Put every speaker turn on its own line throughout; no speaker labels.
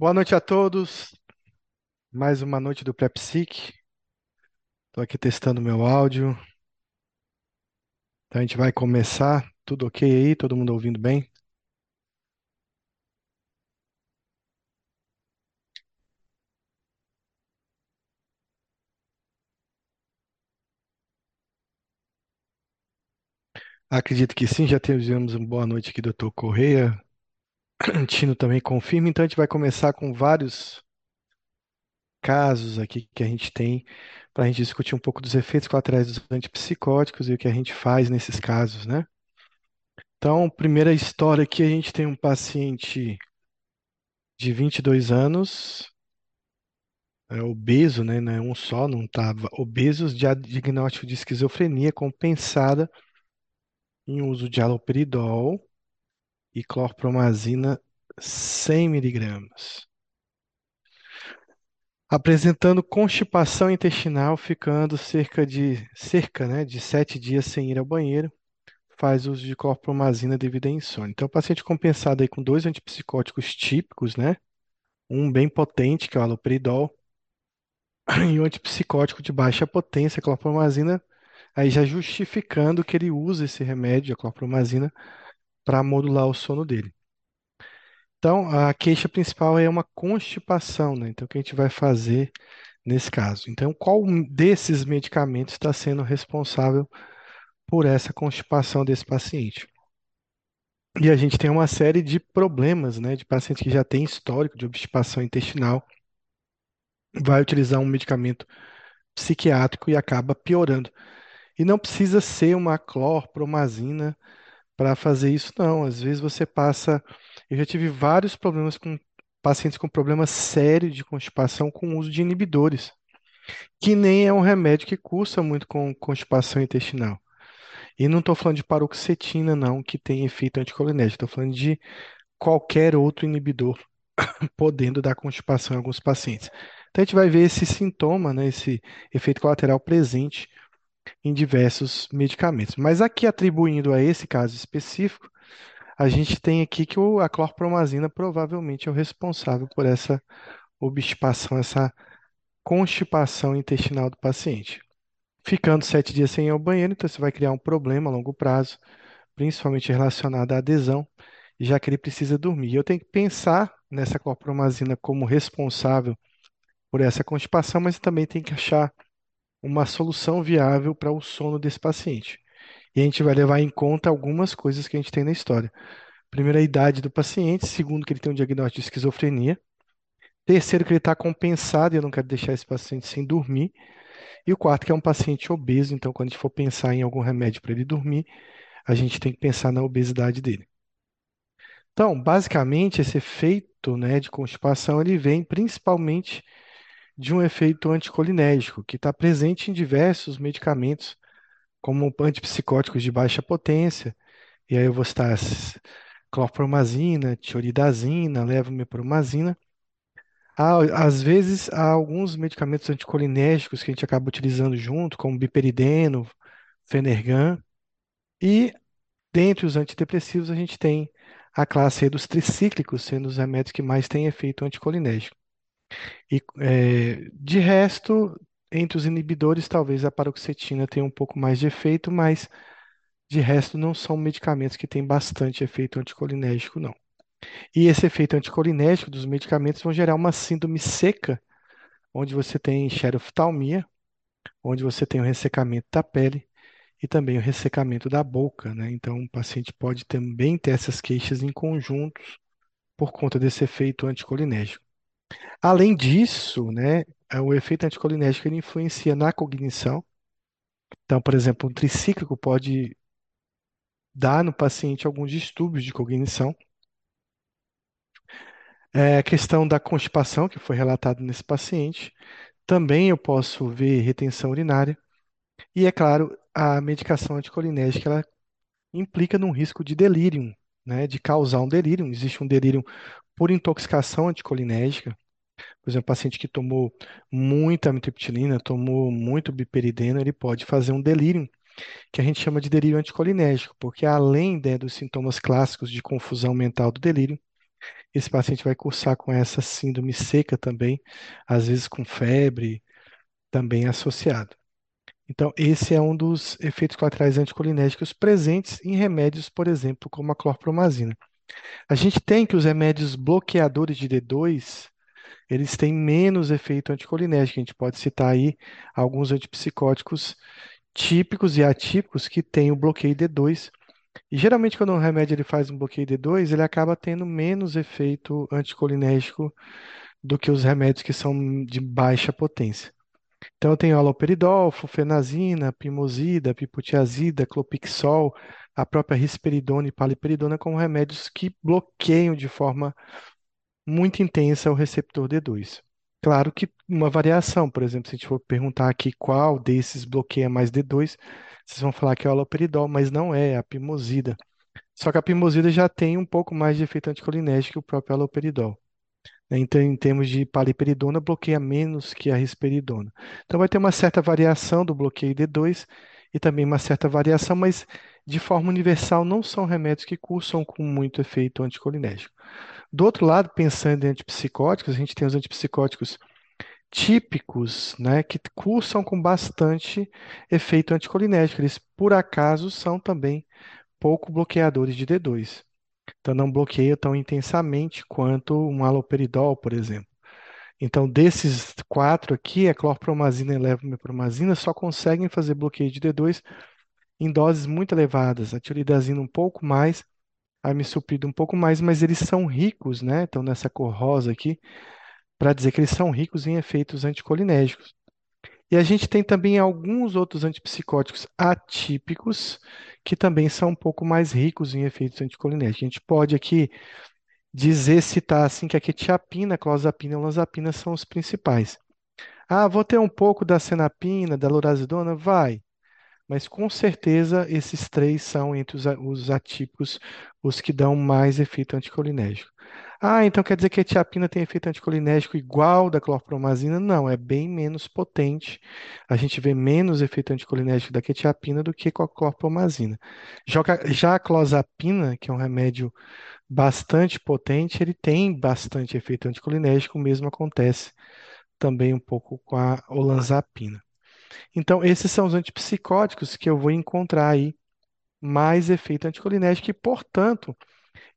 Boa noite a todos. Mais uma noite do PrEPSIC. Estou aqui testando meu áudio. Então a gente vai começar. Tudo ok aí? Todo mundo ouvindo bem? Acredito que sim. Já tivemos uma boa noite aqui, doutor Correia. Tino também confirma. Então a gente vai começar com vários casos aqui que a gente tem para a gente discutir um pouco dos efeitos colaterais dos antipsicóticos e o que a gente faz nesses casos, né? Então, primeira história aqui, a gente tem um paciente de 22 anos, é, obeso, né? Não é um só, não estava obesos, de diagnóstico de esquizofrenia compensada em uso de haloperidol e clorpromazina 100 miligramas. Apresentando constipação intestinal, ficando cerca de cerca, né, de sete dias sem ir ao banheiro, faz uso de clorpromazina devido à insônia. Então, o paciente compensado aí com dois antipsicóticos típicos, né? Um bem potente, que é o haloperidol, e um antipsicótico de baixa potência, a clorpromazina, aí já justificando que ele usa esse remédio, a clorpromazina, para modular o sono dele. Então, a queixa principal é uma constipação, né? Então, o que a gente vai fazer nesse caso? Então, qual desses medicamentos está sendo responsável por essa constipação desse paciente? E a gente tem uma série de problemas, né, de pacientes que já têm histórico de obstipação intestinal, vai utilizar um medicamento psiquiátrico e acaba piorando. E não precisa ser uma clorpromazina para fazer isso, não. Às vezes você passa. Eu já tive vários problemas com pacientes com problema sério de constipação com o uso de inibidores, que nem é um remédio que cursa muito com constipação intestinal. E não estou falando de paroxetina, não, que tem efeito anticolinérgico. Estou falando de qualquer outro inibidor podendo dar constipação em alguns pacientes. Então a gente vai ver esse sintoma, né, esse efeito colateral presente em diversos medicamentos. Mas aqui atribuindo a esse caso específico, a gente tem aqui que a clorpromazina provavelmente é o responsável por essa obstipação, essa constipação intestinal do paciente. Ficando sete dias sem ir ao banheiro, então você vai criar um problema a longo prazo, principalmente relacionado à adesão, já que ele precisa dormir. Eu tenho que pensar nessa clorpromazina como responsável por essa constipação, mas também tem que achar uma solução viável para o sono desse paciente. E a gente vai levar em conta algumas coisas que a gente tem na história. Primeiro, a idade do paciente. Segundo, que ele tem um diagnóstico de esquizofrenia. Terceiro, que ele está compensado e eu não quero deixar esse paciente sem dormir. E o quarto, que é um paciente obeso. Então, quando a gente for pensar em algum remédio para ele dormir, a gente tem que pensar na obesidade dele. Então, basicamente, esse efeito, né, de constipação, ele vem principalmente de um efeito anticolinérgico, que está presente em diversos medicamentos, como antipsicóticos de baixa potência, e aí eu vou citar clorpromazina, tioridazina, levomepromazina. Às vezes, há alguns medicamentos anticolinérgicos que a gente acaba utilizando junto, como biperideno, Fenergan, e dentre os antidepressivos a gente tem a classe dos tricíclicos, sendo os remédios que mais têm efeito anticolinérgico. E é, de resto, entre os inibidores, talvez a paroxetina tenha um pouco mais de efeito, mas de resto não são medicamentos que têm bastante efeito anticolinérgico, não. E esse efeito anticolinérgico dos medicamentos vão gerar uma síndrome seca, onde você tem xeroftalmia, onde você tem o ressecamento da pele e também o ressecamento da boca, né? Então, o paciente pode também ter essas queixas em conjuntos por conta desse efeito anticolinérgico. Além disso, né, é, o efeito anticolinérgico ele influencia na cognição. Então, por exemplo, um tricíclico pode dar no paciente alguns distúrbios de cognição. É a questão da constipação, que foi relatado nesse paciente. Também eu posso ver retenção urinária. E, é claro, a medicação anticolinérgica ela implica num risco de delírio, né, de causar um delírio. Existe um delírio por intoxicação anticolinérgica. Por exemplo, paciente que tomou muita amitriptilina, tomou muito biperideno, ele pode fazer um delírio, que a gente chama de delírio anticolinérgico, porque além né, dos sintomas clássicos de confusão mental do delírio, esse paciente vai cursar com essa síndrome seca também, às vezes com febre também associado. Então, esse é um dos efeitos colaterais anticolinérgicos presentes em remédios, por exemplo, como a clorpromazina. A gente tem que os remédios bloqueadores de D2, eles têm menos efeito anticolinérgico. A gente pode citar aí alguns antipsicóticos típicos e atípicos que têm o bloqueio D2. E geralmente quando um remédio ele faz um bloqueio D2, ele acaba tendo menos efeito anticolinérgico do que os remédios que são de baixa potência. Então, eu tenho haloperidol, flufenazina, pimosida, pipotiazida, clopixol, a própria risperidona e paliperidona como remédios que bloqueiam de forma muito intensa o receptor D2. Claro que uma variação, por exemplo, se a gente for perguntar aqui qual desses bloqueia mais D2, vocês vão falar que é o haloperidol, mas não é, é a pimosida. Só que a pimosida já tem um pouco mais de efeito anticolinérgico que o próprio haloperidol. Né? Então, em termos de paliperidona, bloqueia menos que a risperidona. Então, vai ter uma certa variação do bloqueio D2 e também uma certa variação, mas de forma universal não são remédios que cursam com muito efeito anticolinérgico. Do outro lado, pensando em antipsicóticos, a gente tem os antipsicóticos típicos, né, que cursam com bastante efeito anticolinérgico. Eles, por acaso, são também pouco bloqueadores de D2. Então, não bloqueia tão intensamente quanto um haloperidol, por exemplo. Então, desses quatro aqui, a clorpromazina e a levomepromazina só conseguem fazer bloqueio de D2 em doses muito elevadas. A tiroidazina um pouco mais, a misoprida um pouco mais, mas eles são ricos, né? Então, nessa cor rosa aqui, para dizer que eles são ricos em efeitos anticolinérgicos. E a gente tem também alguns outros antipsicóticos atípicos que também são um pouco mais ricos em efeitos anticolinérgicos. A gente pode aqui dizer, citar assim, que a quetiapina, a clozapina e a olanzapina são os principais. Ah, vou ter um pouco da senapina, da lorazidona? Vai. Mas com certeza esses três são entre os, os atípicos os que dão mais efeito anticolinérgico. Ah, então quer dizer que a etiapina tem efeito anticolinérgico igual da clorpromazina? Não, é bem menos potente. A gente vê menos efeito anticolinérgico da quetiapina do que com a clorpromazina. Já a clozapina, que é um remédio bastante potente, ele tem bastante efeito anticolinérgico, o mesmo acontece também um pouco com a olanzapina. Então, esses são os antipsicóticos que eu vou encontrar aí mais efeito anticolinérgico e, portanto,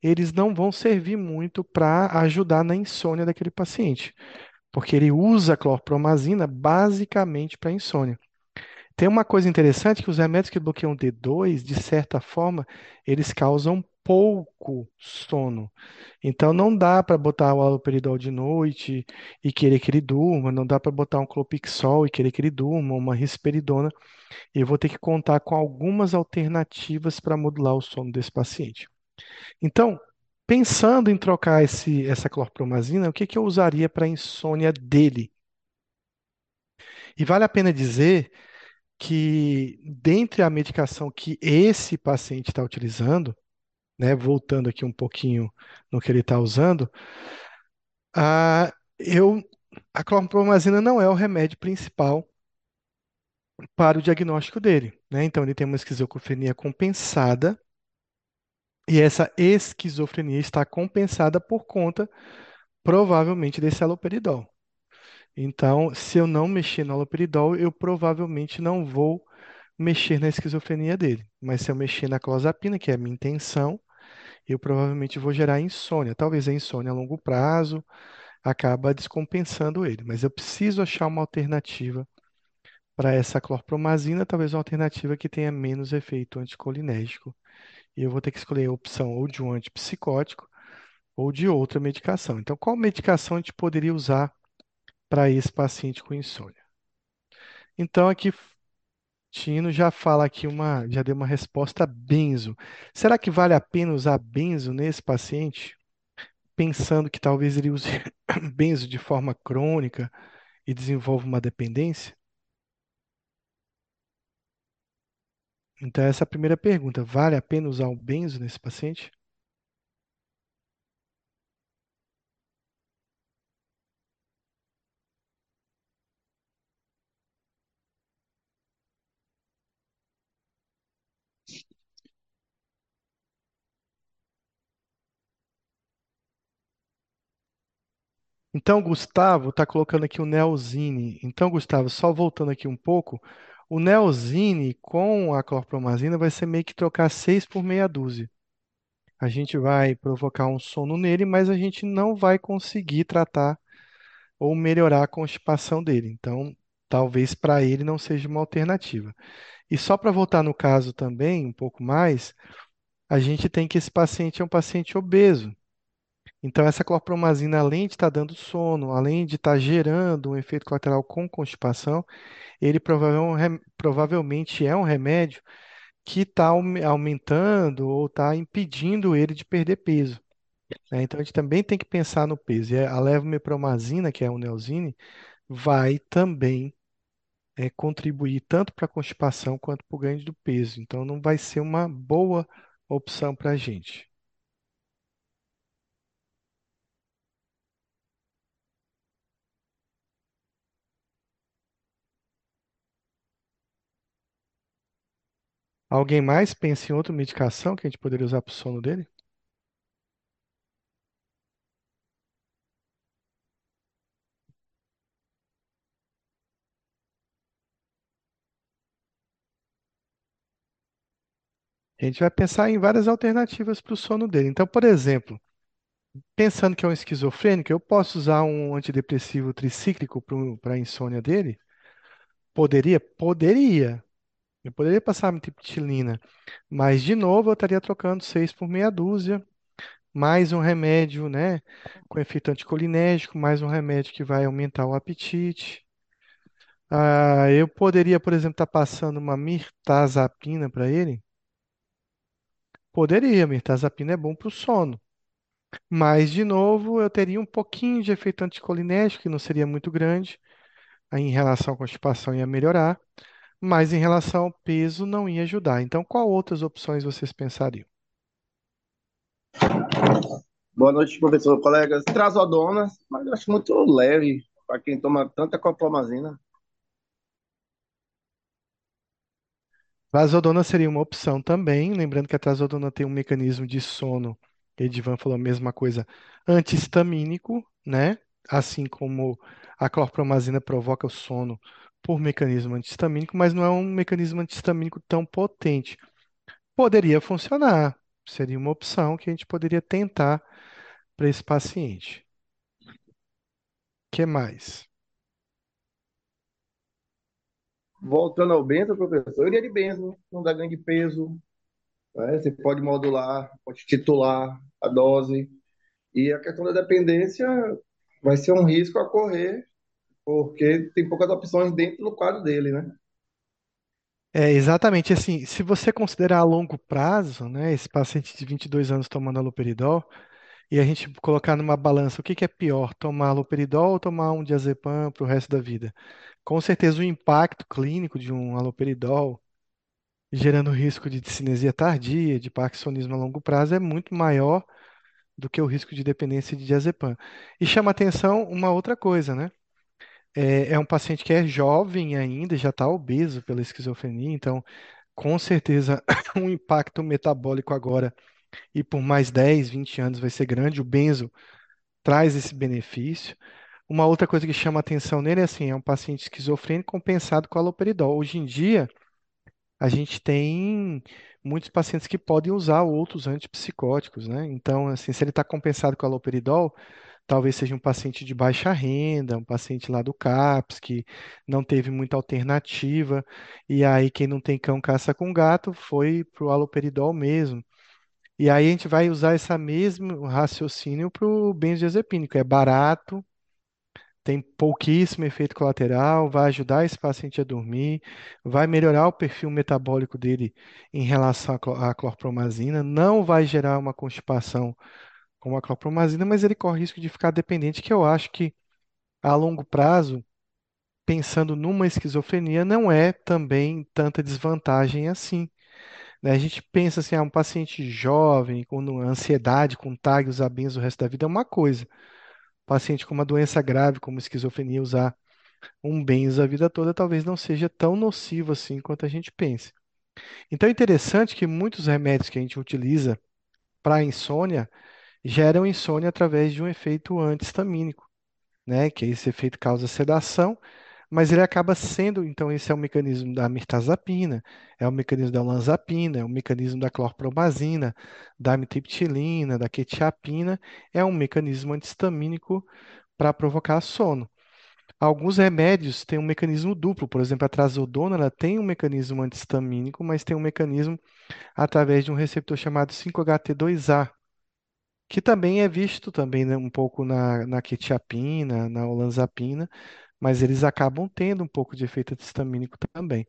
eles não vão servir muito para ajudar na insônia daquele paciente, porque ele usa a clorpromazina basicamente para insônia. Tem uma coisa interessante que os remédios que bloqueiam D2, de certa forma, eles causam pouco sono. Então não dá para botar o haloperidol de noite e querer que ele durma, não dá para botar um clopixol e querer que ele durma, uma risperidona. Eu vou ter que contar com algumas alternativas para modular o sono desse paciente. Então, pensando em trocar esse, essa clorpromazina, o que, que eu usaria para a insônia dele? E vale a pena dizer que, dentre a medicação que esse paciente está utilizando, né, voltando aqui um pouquinho no que ele está usando, a, eu, a clorpromazina não é o remédio principal para o diagnóstico dele. Né? Então, ele tem uma esquizofrenia compensada, e essa esquizofrenia está compensada por conta, provavelmente, desse haloperidol. Então, se eu não mexer no haloperidol, eu provavelmente não vou mexer na esquizofrenia dele. Mas se eu mexer na clozapina, que é a minha intenção, eu provavelmente vou gerar insônia. Talvez a insônia a longo prazo acaba descompensando ele. Mas eu preciso achar uma alternativa para essa clorpromazina, talvez uma alternativa que tenha menos efeito anticolinérgico e eu vou ter que escolher a opção ou de um antipsicótico ou de outra medicação. Então, qual medicação a gente poderia usar para esse paciente com insônia? Então, aqui Tino já fala aqui uma, já deu uma resposta benzo. Será que vale a pena usar benzo nesse paciente? Pensando que talvez ele use benzo de forma crônica e desenvolva uma dependência? Então, essa é a primeira pergunta. Vale a pena usar o benzo nesse paciente? Então, Gustavo está colocando aqui o Neosine. Então, Gustavo, só voltando aqui um pouco, o Neosine com a clorpromazina vai ser meio que trocar 6 por meia dúzia. A gente vai provocar um sono nele, mas a gente não vai conseguir tratar ou melhorar a constipação dele. Então, talvez para ele não seja uma alternativa. E só para voltar no caso também, um pouco mais, a gente tem que esse paciente é um paciente obeso. Então, essa clorpromazina, além de estar dando sono, além de estar gerando um efeito colateral com constipação, ele provavelmente provavelmente é um remédio que está aumentando ou está impedindo ele de perder peso. né? Então, a gente também tem que pensar no peso. E a levomepromazina, que é o Neosine, vai também é, contribuir tanto para a constipação quanto para o ganho do peso. Então, não vai ser uma boa opção para a gente. Alguém mais pensa em outra medicação que a gente poderia usar para o sono dele? A gente vai pensar em várias alternativas para o sono dele. Então, por exemplo, pensando que é um esquizofrênico, eu posso usar um antidepressivo tricíclico para a insônia dele? Poderia? Poderia. Eu poderia passar metilina, mas de novo eu estaria trocando seis por meia dúzia, mais um remédio, né, com efeito anticolinérgico, mais um remédio que vai aumentar o apetite. Ah, eu poderia, por exemplo, estar passando uma mirtazapina para ele? Poderia, mirtazapina é bom para o sono. Mas, de novo, eu teria um pouquinho de efeito anticolinérgico, que não seria muito grande. Em relação à constipação, ia melhorar. Mas, em relação ao peso, não ia ajudar. Então, qual outras opções vocês pensariam?
Boa noite, professor, colegas. Trazodona, mas eu acho muito leve para quem toma tanta coplamazina.
Trazodona seria uma opção também. Lembrando que a trazodona tem um mecanismo de sono, Edivan falou a mesma coisa, antihistamínico, né? Assim como a clorpromazina provoca o sono por mecanismo antihistamínico, mas não é um mecanismo antihistamínico tão potente. Poderia funcionar, seria uma opção que a gente poderia tentar para esse paciente. O que mais?
Voltando ao benzo, professor, eu iria de benzo, não dá ganho de peso. né? Você pode modular, pode titular a dose. E a questão da dependência vai ser um risco a correr, porque tem poucas opções dentro do quadro dele, né?
É exatamente assim, se você considerar a longo prazo, né, esse paciente de 22 anos tomando haloperidol, e a gente colocar numa balança o que que é pior, tomar haloperidol ou tomar um diazepam para o resto da vida? Com certeza o impacto clínico de um haloperidol, gerando risco de cinesia tardia, de parkinsonismo a longo prazo, é muito maior do que o risco de dependência de diazepam. E chama atenção uma outra coisa, né? É, é um paciente que é jovem ainda, já está obeso pela esquizofrenia, então com certeza o impacto metabólico agora e por mais 10, 20 anos vai ser grande. O benzo traz esse benefício. Uma outra coisa que chama atenção nele é assim, é um paciente esquizofrênico compensado com haloperidol. Hoje em dia, a gente tem muitos pacientes que podem usar outros antipsicóticos, né? Então, assim, se ele está compensado com haloperidol, talvez seja um paciente de baixa renda, um paciente lá do CAPS, que não teve muita alternativa, e aí quem não tem cão caça com gato foi para o haloperidol mesmo. E aí a gente vai usar esse mesmo raciocínio para o benzodiazepínico. É barato, tem pouquíssimo efeito colateral, vai ajudar esse paciente a dormir, vai melhorar o perfil metabólico dele em relação à clorpromazina, não vai gerar uma constipação como a clorpromazina, mas ele corre risco de ficar dependente, que eu acho que a longo prazo, pensando numa esquizofrenia, não é também tanta desvantagem assim. né? A gente pensa assim, ah, um paciente jovem, com ansiedade, com TAG, usar benzo o resto da vida é uma coisa. Paciente com uma doença grave, como esquizofrenia, usar um benzo a vida toda talvez não seja tão nocivo assim quanto a gente pensa. Então é interessante que muitos remédios que a gente utiliza para insônia geram insônia através de um efeito antihistamínico. né? Que esse efeito causa sedação, mas ele acaba sendo, então esse é o mecanismo da mirtazapina, é o mecanismo da olanzapina, é o mecanismo da clorpromazina, da amitriptilina, da quetiapina, é um mecanismo antihistamínico para provocar sono. Alguns remédios têm um mecanismo duplo, por exemplo, a trazodona, ela tem um mecanismo antihistamínico, mas tem um mecanismo através de um receptor chamado 5-HT2A, que também é visto também né, um pouco na, na quetiapina, na olanzapina, mas eles acabam tendo um pouco de efeito antihistamínico também.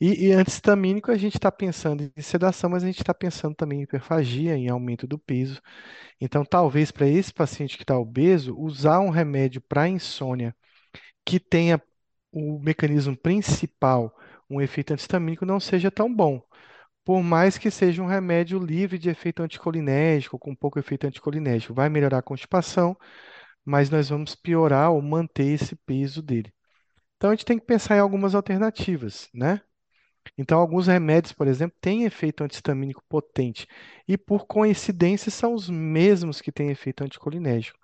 E, e antihistamínico a gente está pensando em sedação, mas a gente está pensando também em hiperfagia, em aumento do peso. Então, talvez para esse paciente que está obeso, usar um remédio para insônia que tenha o mecanismo principal, um efeito antihistamínico, não seja tão bom. Por mais que seja um remédio livre de efeito anticolinérgico, com pouco efeito anticolinérgico, vai melhorar a constipação, mas nós vamos piorar ou manter esse peso dele. Então a gente tem que pensar em algumas alternativas, né? Então alguns remédios, por exemplo, têm efeito antihistamínico potente e por coincidência são os mesmos que têm efeito anticolinérgico.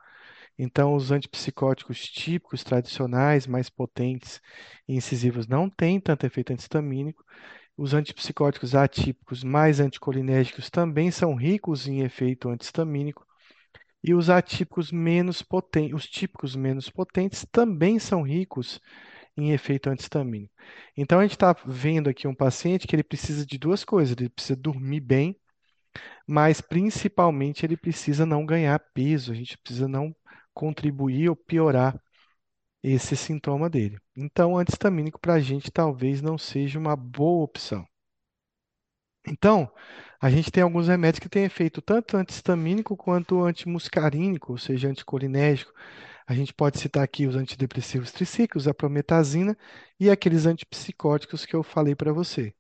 Então os antipsicóticos típicos, tradicionais, mais potentes e incisivos não têm tanto efeito antihistamínico. Os antipsicóticos atípicos mais anticolinérgicos também são ricos em efeito antihistamínico. E os atípicos menos potentes, os típicos menos potentes também são ricos em efeito antihistamínico. Então a gente está vendo aqui um paciente que ele precisa de duas coisas, ele precisa dormir bem, mas principalmente ele precisa não ganhar peso, a gente precisa não contribuir ou piorar esse sintoma dele. Então, antihistamínico para a gente talvez não seja uma boa opção. Então, a gente tem alguns remédios que têm efeito tanto antihistamínico quanto antimuscarínico, ou seja, anticolinérgico. A gente pode citar aqui os antidepressivos tricíclicos, a prometazina e aqueles antipsicóticos que eu falei para você.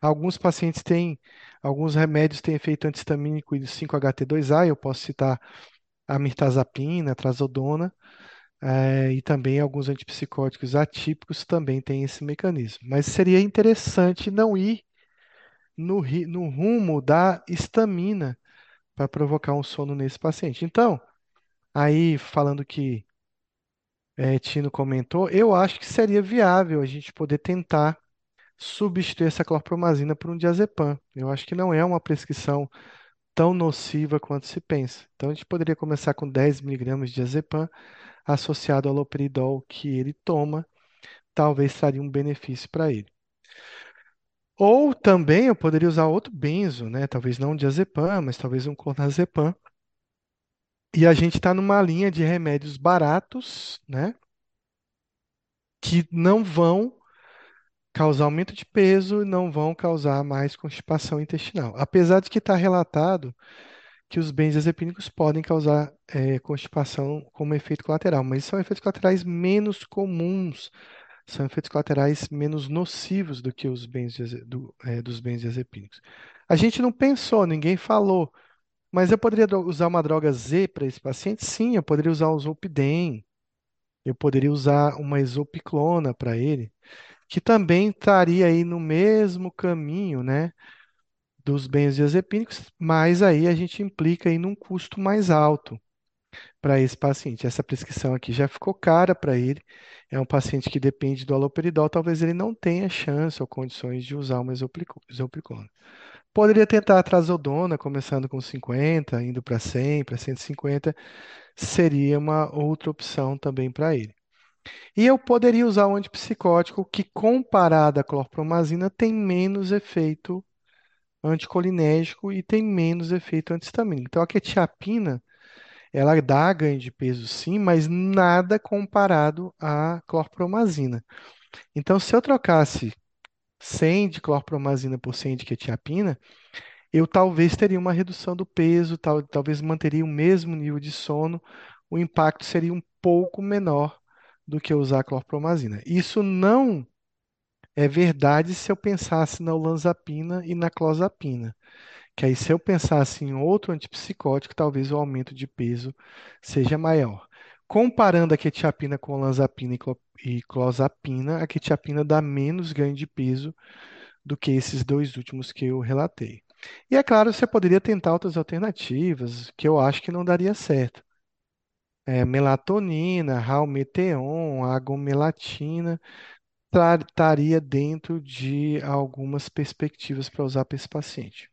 Alguns pacientes têm, alguns remédios têm efeito antihistamínico e 5-HT2A, eu posso citar a mirtazapina, a trazodona, eh, e também alguns antipsicóticos atípicos também têm esse mecanismo. Mas seria interessante não ir no, no rumo da histamina para provocar um sono nesse paciente. Então, aí falando que eh, Tino comentou, eu acho que seria viável a gente poder tentar substituir essa clorpromazina por um diazepam. Eu acho que não é uma prescrição tão nociva quanto se pensa. Então, a gente poderia começar com 10 miligramas de diazepam associado ao haloperidol que ele toma, talvez traria um benefício para ele. Ou também eu poderia usar outro benzo, né? Talvez não um diazepam, mas talvez um clonazepam. E a gente está numa linha de remédios baratos, né? Que não vão causar aumento de peso não vão causar mais constipação intestinal. Apesar de que está relatado que os benzodiazepínicos podem causar eh, constipação como efeito colateral, mas são efeitos colaterais menos comuns, são efeitos colaterais menos nocivos do que os benzoaze- do, eh, dos benzodiazepínicos. A gente não pensou, ninguém falou, mas eu poderia usar uma droga Z para esse paciente? Sim, eu poderia usar o Zolpidem, eu poderia usar uma exopiclona para ele, que também estaria aí no mesmo caminho, né? Dos benzodiazepínicos, mas aí a gente implica aí num custo mais alto para esse paciente. Essa prescrição aqui já ficou cara para ele. É um paciente que depende do haloperidol, talvez ele não tenha chance ou condições de usar uma isoplico- isoplicona. Poderia tentar a trazodona, começando com 50, indo para 100, para 150, seria uma outra opção também para ele. E eu poderia usar um antipsicótico que, comparado à clorpromazina, tem menos efeito anticolinérgico e tem menos efeito antihistamínico. Então, a quetiapina, ela dá ganho de peso sim, mas nada comparado à clorpromazina. Então, se eu trocasse 100 de clorpromazina por 100 de quetiapina, eu talvez teria uma redução do peso, tal, talvez manteria o mesmo nível de sono, o impacto seria um pouco menor do que usar clorpromazina. Isso não é verdade se eu pensasse na olanzapina e na clozapina. Que aí, se eu pensasse em outro antipsicótico, talvez o aumento de peso seja maior. Comparando a quetiapina com olanzapina e clo- clozapina, a quetiapina dá menos ganho de peso do que esses dois últimos que eu relatei. E é claro, você poderia tentar outras alternativas, que eu acho que não daria certo. é, melatonina, halmeteon, agomelatina, estaria dentro de algumas perspectivas para usar para esse paciente.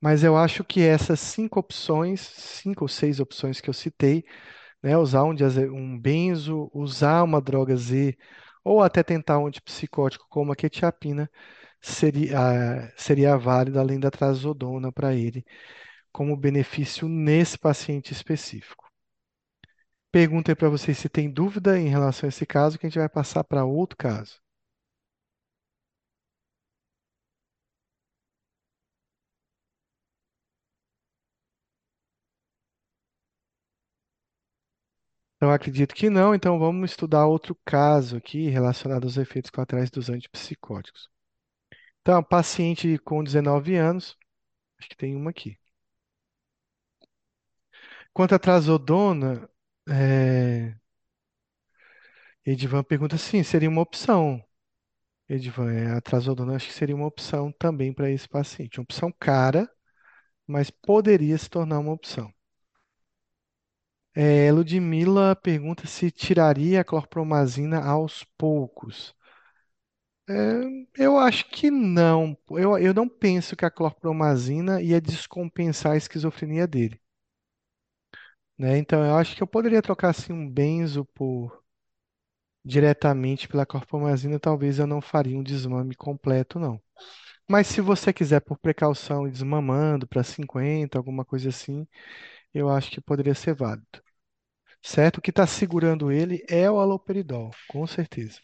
Mas eu acho que essas cinco opções, cinco ou seis opções que eu citei, né, usar um, um benzo, usar uma droga Z, ou até tentar um antipsicótico como a quetiapina, seria, seria válido além da trazodona para ele, como benefício nesse paciente específico. Pergunta aí para vocês se tem dúvida em relação a esse caso, que a gente vai passar para outro caso. Então, eu acredito que não, então vamos estudar outro caso aqui relacionado aos efeitos colaterais dos antipsicóticos. Então, paciente com 19 anos, acho que tem uma aqui. Quanto à trazodona, é... Edivan pergunta sim, seria uma opção. Edivan, é, a trazodona acho que seria uma opção também para esse paciente. Uma opção cara, mas poderia se tornar uma opção. É, Ludmila pergunta se tiraria a clorpromazina aos poucos. É, eu acho que não. Eu, eu não penso que a clorpromazina ia descompensar a esquizofrenia dele, né? Então eu acho que eu poderia trocar assim um benzo por diretamente pela clorpromazina, talvez eu não faria um desmame completo, não. Mas se você quiser por precaução ir desmamando para 50, alguma coisa assim, eu acho que poderia ser válido. Certo? O que está segurando ele é o haloperidol, com certeza.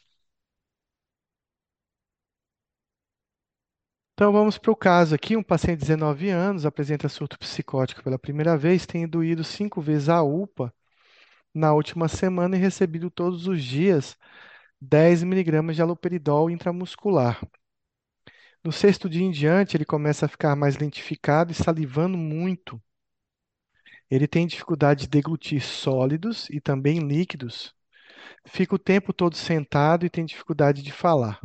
Então vamos para o caso aqui. Um paciente de 19 anos apresenta surto psicótico pela primeira vez, tem ido cinco vezes à UPA na última semana e recebido todos os dias 10 miligramas de haloperidol intramuscular. No sexto dia em diante, ele começa a ficar mais lentificado e salivando muito. Ele tem dificuldade de deglutir sólidos e também líquidos. Fica o tempo todo sentado e tem dificuldade de falar.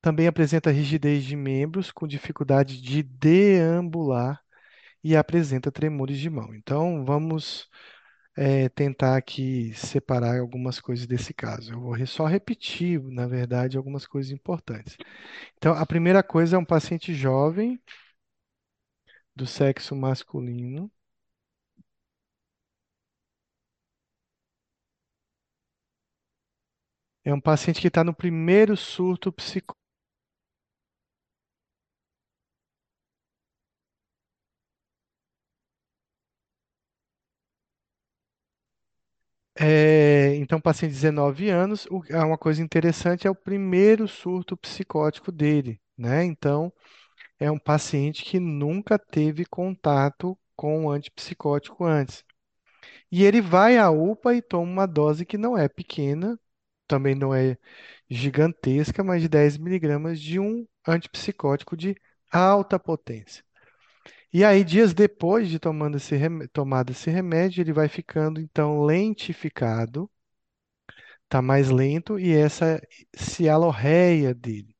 Também apresenta rigidez de membros, com dificuldade de deambular e apresenta tremores de mão. Então, vamos eh, tentar aqui separar algumas coisas desse caso. Eu vou só repetir, na verdade, algumas coisas importantes. Então, a primeira coisa é um paciente jovem do sexo masculino. É um paciente que está no primeiro surto psicótico. É, então, paciente de 19 anos, o- é uma coisa interessante, é o primeiro surto psicótico dele, né? Então, é um paciente que nunca teve contato com o antipsicótico antes. E ele vai à UPA e toma uma dose que não é pequena, também não é gigantesca, mas de 10 miligramas de um antipsicótico de alta potência. E aí, dias depois de tomando esse tomado esse remédio, ele vai ficando então lentificado, tá mais lento, e essa cialorreia dele,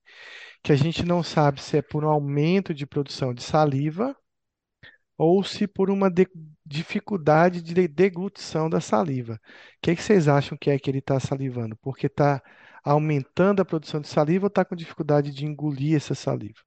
que a gente não sabe se é por um aumento de produção de saliva ou se por uma de- dificuldade de deglutição da saliva. O que que vocês acham que é que ele está salivando? Porque está aumentando a produção de saliva ou está com dificuldade de engolir essa saliva?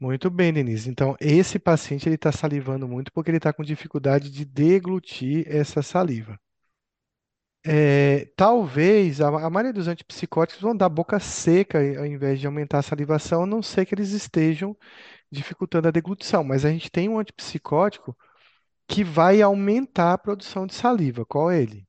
Muito bem, Denise. Então, esse paciente ele está salivando muito porque ele está com dificuldade de deglutir essa saliva. É, talvez a, a maioria dos antipsicóticos vão dar boca seca ao invés de aumentar a salivação, a não ser que eles estejam dificultando a deglutição. Mas a gente tem um antipsicótico que vai aumentar a produção de saliva. Qual é ele?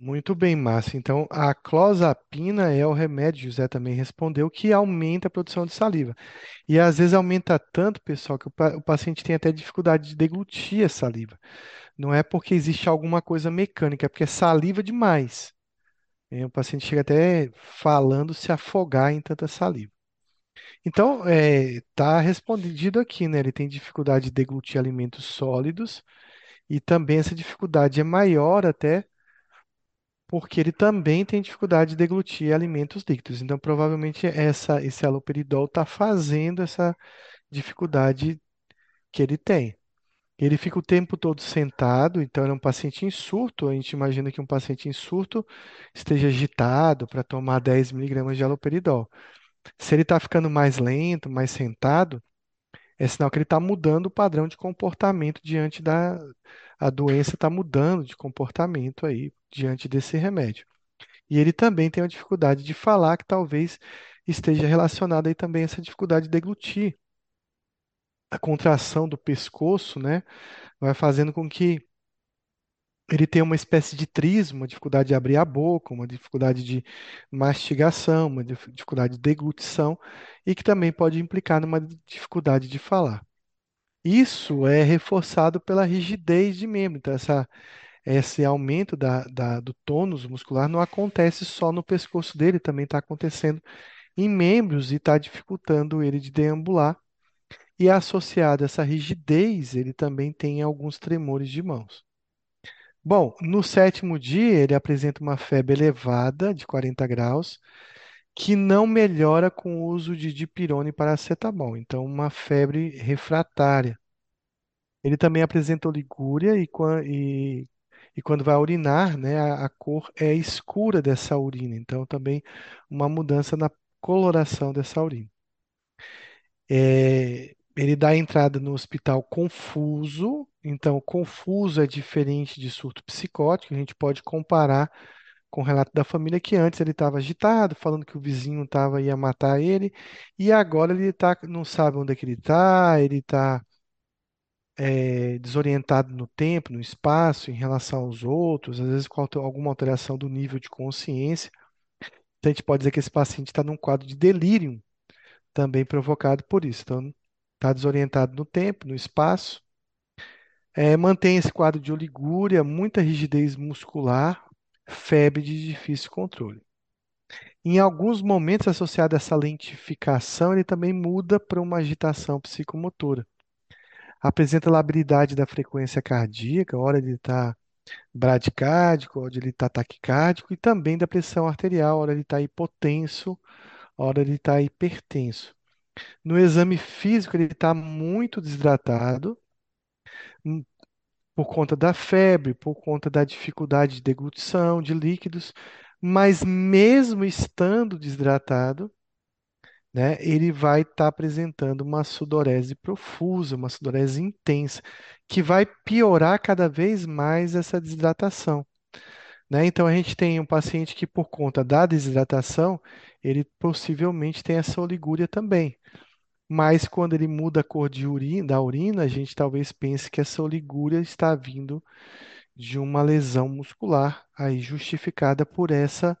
Muito bem, Márcio. Então, a clozapina é o remédio, José também respondeu, que aumenta a produção de saliva. E às vezes aumenta tanto, pessoal, que o, pa- o paciente tem até dificuldade de deglutir a saliva. Não é porque existe alguma coisa mecânica, é porque é saliva demais. É, o paciente chega até falando se afogar em tanta saliva. Então, está respondido aqui, né? Ele tem dificuldade de deglutir alimentos sólidos e também essa dificuldade é maior até porque ele também tem dificuldade de deglutir alimentos líquidos. Então, provavelmente essa, esse haloperidol está fazendo essa dificuldade que ele tem. Ele fica o tempo todo sentado, então ele é um paciente em surto. A gente imagina que um paciente em surto esteja agitado para tomar 10 miligramas de haloperidol. Se ele está ficando mais lento, mais sentado, é sinal que ele está mudando o padrão de comportamento diante da a doença está mudando de comportamento aí diante desse remédio. E ele também tem a dificuldade de falar, que talvez esteja relacionada aí também essa dificuldade de deglutir. A contração do pescoço, né, vai fazendo com que ele tenha uma espécie de trismo, uma dificuldade de abrir a boca, uma dificuldade de mastigação, uma dificuldade de deglutição, e que também pode implicar numa dificuldade de falar. Isso é reforçado pela rigidez de membro. Então, essa, esse aumento da, da- do tônus muscular não acontece só no pescoço dele, também está acontecendo em membros e está dificultando ele de deambular. E associado a essa rigidez, ele também tem alguns tremores de mãos. Bom, no sétimo dia, ele apresenta uma febre elevada, de 40 graus, que não melhora com o uso de dipirona e paracetamol. Então, uma febre refratária. Ele também apresenta oligúria e, e- e quando vai urinar, né, a, a cor é escura dessa urina. Então, também uma mudança na coloração dessa urina. É, ele dá entrada no hospital confuso. Então, confuso é diferente de surto psicótico. A gente pode comparar com o relato da família que antes ele estava agitado, falando que o vizinho tava, ia matar ele, e agora ele tá, não sabe onde é que ele está, ele está desorientado no tempo, no espaço, em relação aos outros, às vezes com alguma alteração do nível de consciência. Então, a gente pode dizer que esse paciente está num quadro de delírio, também provocado por isso. Então, está desorientado no tempo, no espaço. É, mantém esse quadro de oligúria, muita rigidez muscular, febre de difícil controle. Em alguns momentos, associado a essa lentificação, ele também muda para uma agitação psicomotora. Apresenta labilidade da frequência cardíaca, hora ele está bradicárdico, hora ele está taquicárdico, e também da pressão arterial, hora ele está hipotenso, hora ele está hipertenso. No exame físico, ele está muito desidratado, hum, por conta da febre, por conta da dificuldade de deglutição de líquidos, mas mesmo estando desidratado, né, ele vai estar apresentando uma sudorese profusa, uma sudorese intensa, que vai piorar cada vez mais essa desidratação. né? Então a gente tem um paciente que, por conta da desidratação, ele possivelmente tem essa oligúria também. Mas quando ele muda a cor urina, da urina, a gente talvez pense que essa oligúria está vindo de uma lesão muscular, aí justificada por essa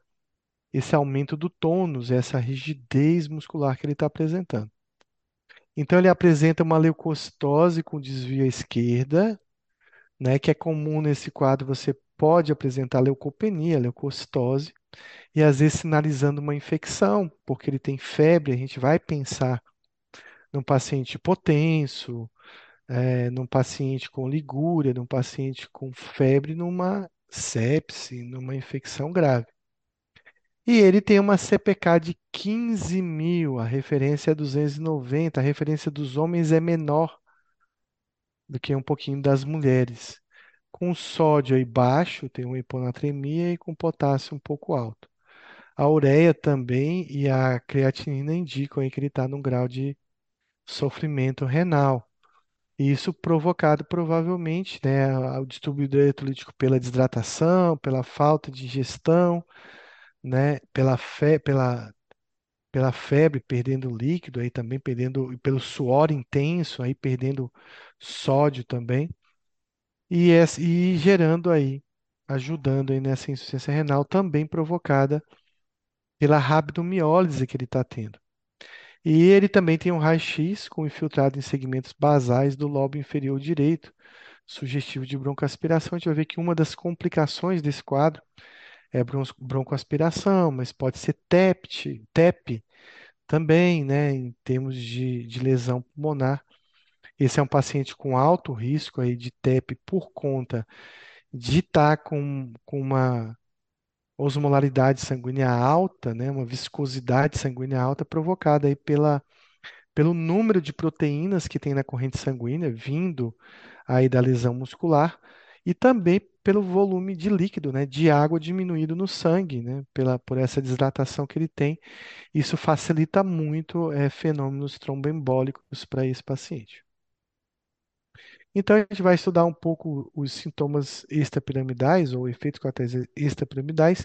esse aumento do tônus, essa rigidez muscular que ele está apresentando. Então, ele apresenta uma leucocitose com desvio à esquerda, né, que é comum nesse quadro, você pode apresentar leucopenia, leucocitose, e às vezes sinalizando uma infecção, porque ele tem febre, a gente vai pensar num paciente hipotenso, é, num paciente com ligúria, num paciente com febre, numa sepse, numa infecção grave. E ele tem uma CPK de 15 mil, a referência é 290, a referência dos homens é menor do que um pouquinho das mulheres. Com sódio aí baixo, tem uma hiponatremia, e com potássio um pouco alto. A ureia também e a creatinina indicam aí que ele está num grau de sofrimento renal. E isso provocado provavelmente, né, o distúrbio hidroeletrolítico pela desidratação, pela falta de ingestão, né, pela, fe pela pela febre, perdendo líquido, aí também perdendo, pelo suor intenso, aí perdendo sódio também, e, e gerando aí, ajudando aí nessa insuficiência renal também provocada pela rabdomiólise que ele está tendo. E ele também tem um raio-x com infiltrado em segmentos basais do lobo inferior direito, sugestivo de broncoaspiração, a gente vai ver que uma das complicações desse quadro é bron- broncoaspiração, mas pode ser TEP também, né, em termos de, de lesão pulmonar. Esse é um paciente com alto risco aí de TEP por conta de estar com, com uma osmolaridade sanguínea alta, né, uma viscosidade sanguínea alta provocada aí pela, pelo número de proteínas que tem na corrente sanguínea vindo aí da lesão muscular e também pelo volume de líquido, né, de água diminuído no sangue, né, pela, por essa desidratação que ele tem. Isso facilita muito é, fenômenos tromboembólicos para esse paciente. Então, a gente vai estudar um pouco os sintomas extrapiramidais ou efeitos colaterais extrapiramidais.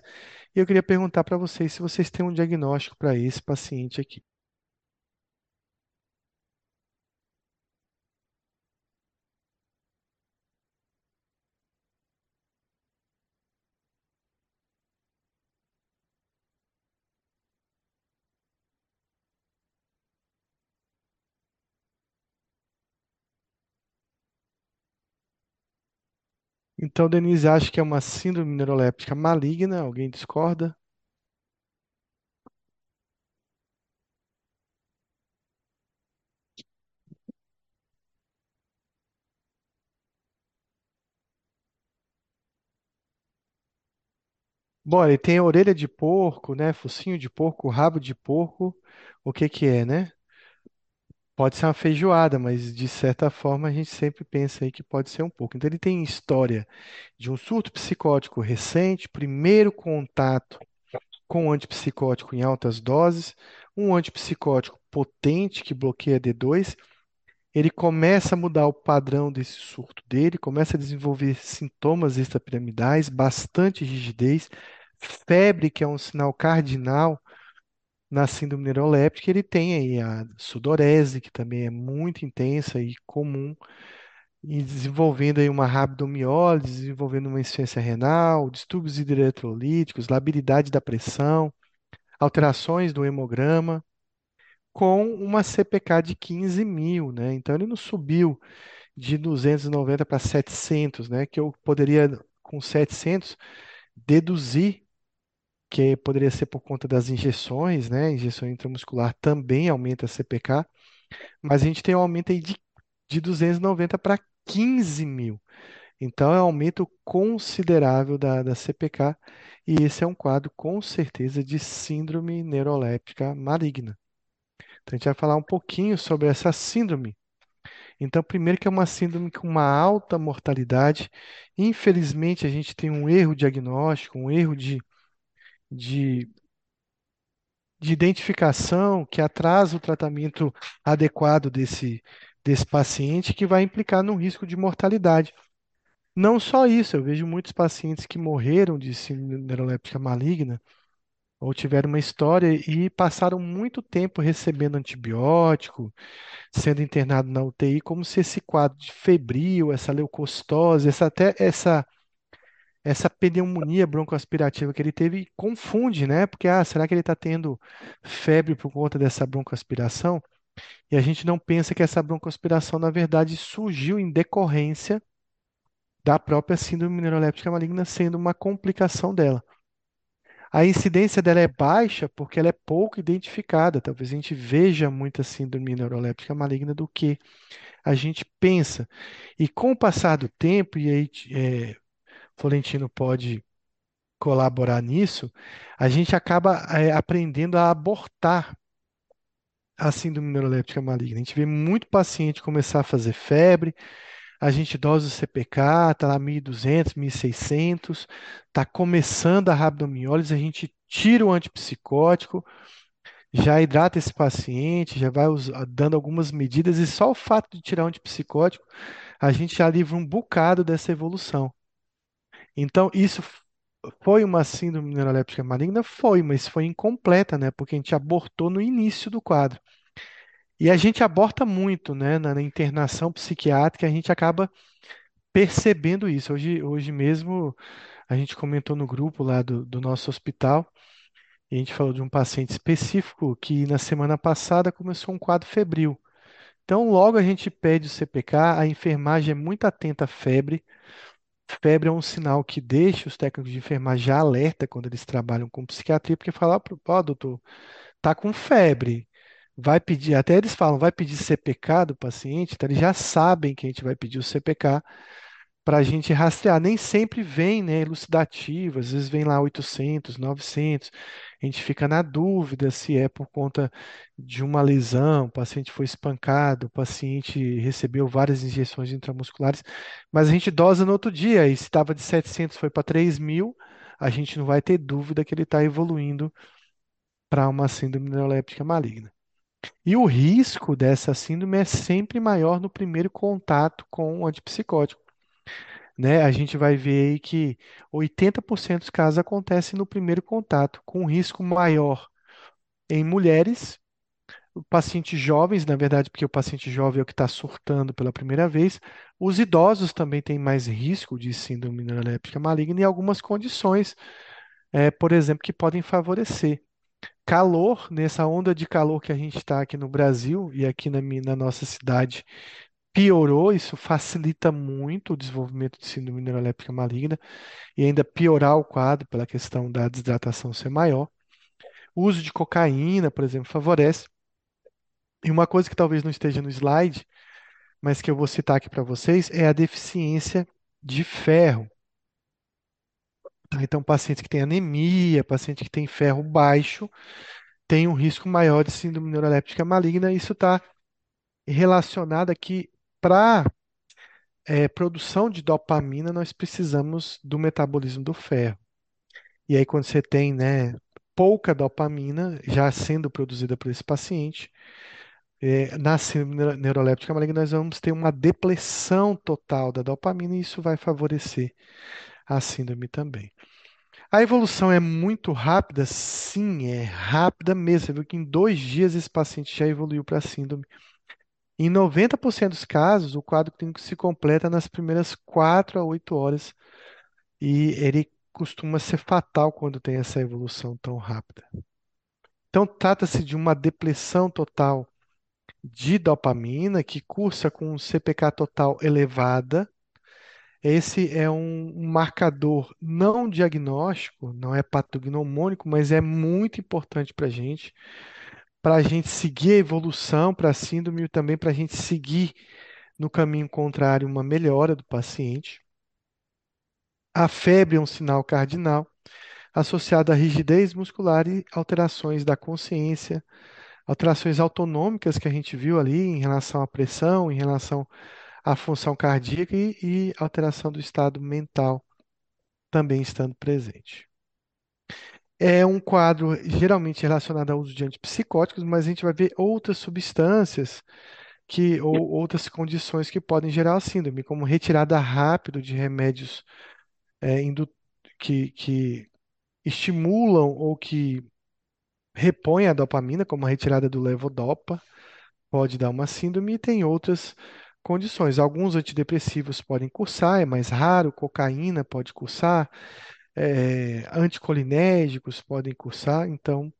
E eu queria perguntar para vocês se vocês têm um diagnóstico para esse paciente aqui. Então, Denise acha que é uma síndrome neuroléptica maligna. Alguém discorda? Bom, ele tem orelha de porco, né? Focinho de porco, rabo de porco. O que que é, né? Pode ser uma feijoada, mas de certa forma a gente sempre pensa aí que pode ser um pouco. Então ele tem história de um surto psicótico recente, primeiro contato com um antipsicótico em altas doses, um antipsicótico potente que bloqueia D2, ele começa a mudar o padrão desse surto dele, começa a desenvolver sintomas extrapiramidais, bastante rigidez, febre, que é um sinal cardinal na síndrome neuroléptica, ele tem aí a sudorese, que também é muito intensa e comum, e desenvolvendo aí uma rabdomiólise, desenvolvendo uma insuficiência renal, distúrbios hidroeletrolíticos, labilidade da pressão, alterações do hemograma, com uma CPK de 15 mil, né? Então ele não subiu de 290 para 700, né? Que eu poderia, com 700, deduzir que poderia ser por conta das injeções, né? Injeção intramuscular também aumenta a CPK, mas a gente tem um aumento aí de, de 290 para 15 mil. Então é um aumento considerável da, da CPK, e esse é um quadro com certeza de síndrome neuroléptica maligna. Então a gente vai falar um pouquinho sobre essa síndrome. Então, primeiro que é uma síndrome com uma alta mortalidade. Infelizmente, a gente tem um erro diagnóstico, um erro de, de, de identificação que atrasa o tratamento adequado desse, desse paciente, que vai implicar num risco de mortalidade. Não só isso, eu vejo muitos pacientes que morreram de síndrome neuroléptica maligna ou tiveram uma história e passaram muito tempo recebendo antibiótico, sendo internado na UTI, como se esse quadro de febril, essa leucocitose, essa até essa essa pneumonia broncoaspirativa que ele teve confunde, né? Porque ah, será que ele está tendo febre por conta dessa broncoaspiração? E a gente não pensa que essa broncoaspiração, na verdade, surgiu em decorrência da própria síndrome neuroléptica maligna sendo uma complicação dela. A incidência dela é baixa porque ela é pouco identificada. Talvez a gente veja muita síndrome neuroléptica maligna do que a gente pensa. E com o passar do tempo, e aí é, Florentino pode colaborar nisso, a gente acaba é, aprendendo a abortar a síndrome neuroléptica maligna. A gente vê muito paciente começar a fazer febre, a gente dosa o CPK, está lá 1.200, 1.600, está começando a rabdomiólise, a gente tira o antipsicótico, já hidrata esse paciente, já vai dando algumas medidas, e só o fato de tirar o antipsicótico, a gente já livra um bocado dessa evolução. Então, isso foi uma síndrome neuroléptica maligna? Foi, mas foi incompleta, né? Porque a gente abortou no início do quadro. E a gente aborta muito, né? Na, na internação psiquiátrica, a gente acaba percebendo isso. Hoje, hoje mesmo, a gente comentou no grupo lá do, do nosso hospital, e a gente falou de um paciente específico que na semana passada começou um quadro febril. Então, logo a gente pede o CPK, a enfermagem é muito atenta à febre. Febre é um sinal que deixa os técnicos de enfermagem já alerta quando eles trabalham com psiquiatria, porque fala, ó, doutor, tá com febre. Vai pedir, até eles falam, vai pedir CPK do paciente, então eles já sabem que a gente vai pedir o CPK para a gente rastrear. Nem sempre vem, né, elucidativo, às vezes vem lá 800, 900. A gente fica na dúvida se é por conta de uma lesão, o paciente foi espancado, o paciente recebeu várias injeções intramusculares, mas a gente dosa no outro dia, e se estava de 700 foi para 3.000, a gente não vai ter dúvida que ele está evoluindo para uma síndrome neuroléptica maligna. E o risco dessa síndrome é sempre maior no primeiro contato com o antipsicótico né, a gente vai ver aí que 80% dos casos acontecem no primeiro contato, com risco maior em mulheres, pacientes jovens, na verdade, porque o paciente jovem é o que está surtando pela primeira vez. Os idosos também têm mais risco de síndrome neuroléptica maligna e algumas condições, é, por exemplo, que podem favorecer. Calor, nessa onda de calor que a gente está aqui no Brasil e aqui na, na nossa cidade, piorou, isso facilita muito o desenvolvimento de síndrome neuroléptica maligna e ainda piorar o quadro pela questão da desidratação ser maior. O uso de cocaína, por exemplo, favorece. E uma coisa que talvez não esteja no slide, mas que eu vou citar aqui para vocês, é a deficiência de ferro. Então, pacientes que têm anemia, paciente que tem ferro baixo, tem um risco maior de síndrome neuroléptica maligna. Isso está relacionado aqui para é, produção de dopamina, nós precisamos do metabolismo do ferro. E aí, quando você tem, né, pouca dopamina já sendo produzida por esse paciente, é, na síndrome neuroléptica maligna, nós vamos ter uma depressão total da dopamina e isso vai favorecer a síndrome também. A evolução é muito rápida? Sim, é rápida mesmo. Você viu que em dois dias esse paciente já evoluiu para a síndrome em 90% dos casos, o quadro clínico se completa nas primeiras 4 a 8 horas e ele costuma ser fatal quando tem essa evolução tão rápida. Então, trata-se de uma depressão total de dopamina que cursa com um CPK total elevada. Esse é um, marcador não diagnóstico, não é patognomônico, mas é muito importante para a gente para a gente seguir a evolução para a síndrome e também para a gente seguir no caminho contrário uma melhora do paciente. A febre é um sinal cardinal associado à rigidez muscular e alterações da consciência, alterações autonômicas que a gente viu ali em relação à pressão, em relação à função cardíaca e, e alteração do estado mental também estando presente. É um quadro geralmente relacionado ao uso de antipsicóticos, mas a gente vai ver outras substâncias que ou outras condições que podem gerar a síndrome, como retirada rápida de remédios é, que, que estimulam ou que repõem a dopamina, como a retirada do levodopa, pode dar uma síndrome, e tem outras condições. Alguns antidepressivos podem cursar, é mais raro, cocaína pode cursar, é, anticolinérgicos podem cursar, então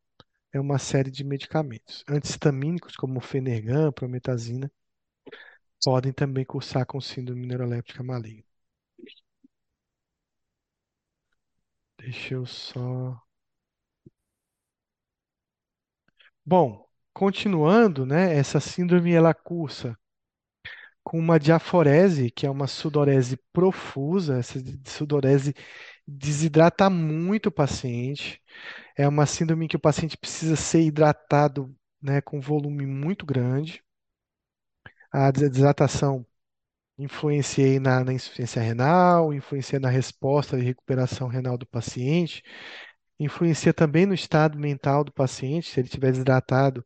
é uma série de medicamentos. Antihistamínicos, como Fenergan, prometazina, podem também cursar com síndrome neuroléptica maligna. Deixa eu só. Bom, continuando, né? Essa síndrome ela cursa com uma diaforese, que é uma sudorese profusa. Essa sudorese desidrata muito o paciente. É uma síndrome que o paciente precisa ser hidratado, né, com volume muito grande. A desidratação influencia na, na insuficiência renal, influencia na resposta e recuperação renal do paciente, influencia também no estado mental do paciente. Se ele estiver desidratado,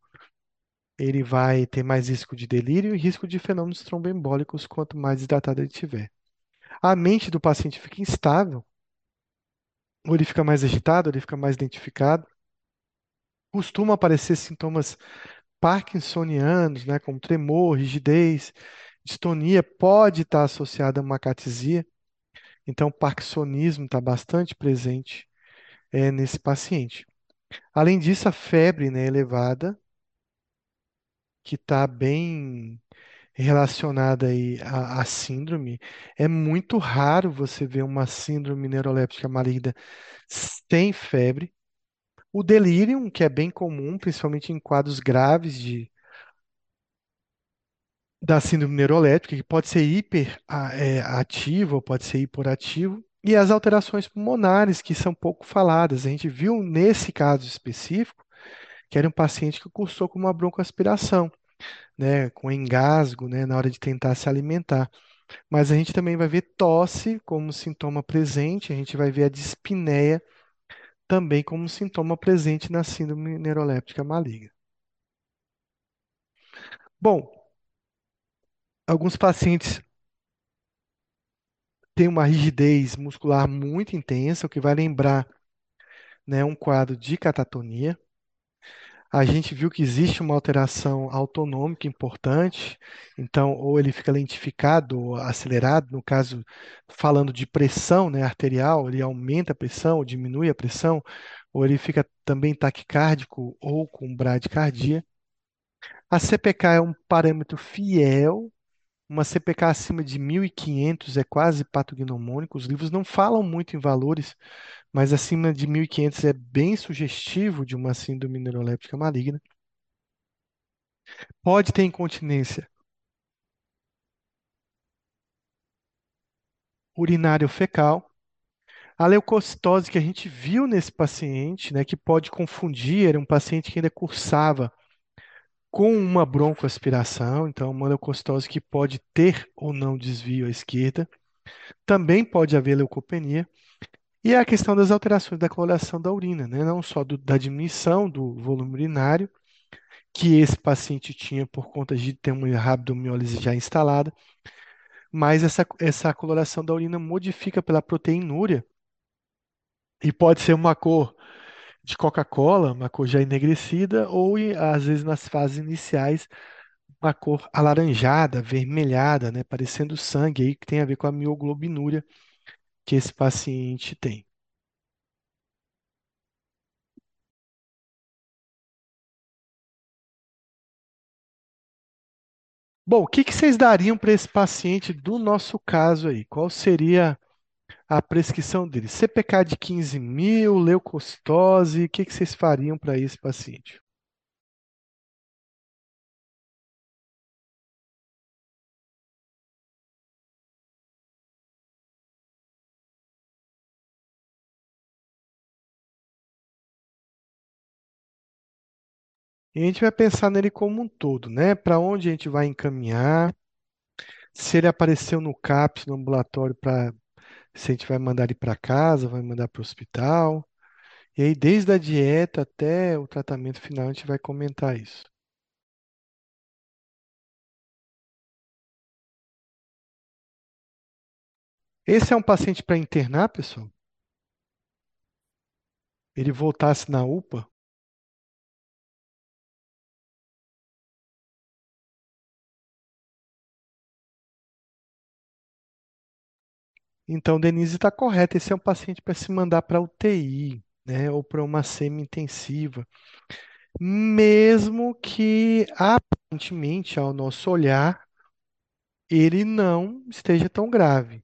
ele vai ter mais risco de delírio e risco de fenômenos tromboembólicos quanto mais desidratado ele tiver. A mente do paciente fica instável, ou ele fica mais agitado, ou ele fica mais identificado. Costuma aparecer sintomas parkinsonianos, né, como tremor, rigidez, distonia, pode estar associada a uma catesia. Então, o parkinsonismo está bastante presente é, nesse paciente. Além disso, a febre né, elevada, que está bem relacionada aí à, à síndrome. É muito raro você ver uma síndrome neuroléptica maligna sem febre. O delírio, que é bem comum, principalmente em quadros graves de, da síndrome neuroléptica, que pode ser hiperativo ou pode ser hiporativo. E as alterações pulmonares, que são pouco faladas. A gente viu nesse caso específico que era um paciente que cursou com uma broncoaspiração, né, com engasgo, né, na hora de tentar se alimentar. Mas a gente também vai ver tosse como sintoma presente, a gente vai ver a dispneia também como sintoma presente na síndrome neuroléptica maligna. Bom, alguns pacientes têm uma rigidez muscular muito intensa, o que vai lembrar né, um quadro de catatonia. A gente viu que existe uma alteração autonômica importante, então, ou ele fica lentificado ou acelerado, no caso, falando de pressão né, arterial, ele aumenta a pressão ou diminui a pressão, ou ele fica também taquicárdico ou com bradicardia. A CPK é um parâmetro fiel, uma CPK acima de 1.500 é quase patognomônico, os livros não falam muito em valores, mas acima de 1.500 é bem sugestivo de uma síndrome neuroléptica maligna. Pode ter incontinência urinário fecal. A leucocitose que a gente viu nesse paciente, né, que pode confundir, era um paciente que ainda cursava com uma broncoaspiração, então uma leucocitose que pode ter ou não desvio à esquerda. Também pode haver leucopenia. E a questão das alterações da coloração da urina, né? não só do, da diminuição do volume urinário, que esse paciente tinha por conta de ter uma rabdomiólise já instalada, mas essa, essa coloração da urina modifica pela proteinúria e pode ser uma cor de Coca-Cola, uma cor já enegrecida, ou às vezes nas fases iniciais, uma cor alaranjada, avermelhada, né, parecendo sangue, aí, que tem a ver com a mioglobinúria que esse paciente tem. Bom, o que que vocês dariam para esse paciente do nosso caso aí? Qual seria a prescrição dele? CPK de 15 mil, leucocitose, o que que vocês fariam para esse paciente? E a gente vai pensar nele como um todo, né? Para onde a gente vai encaminhar? Se ele apareceu no CAPS, no ambulatório, para se a gente vai mandar ele para casa, vai mandar para o hospital. E aí, desde a dieta até o tratamento final, a gente vai comentar isso. Esse é um paciente para internar, pessoal? Ele voltasse na UPA? Então, Denise está correta. Esse é um paciente para se mandar para UTI, né, ou para uma semi-intensiva. Mesmo que, aparentemente, ao nosso olhar, ele não esteja tão grave.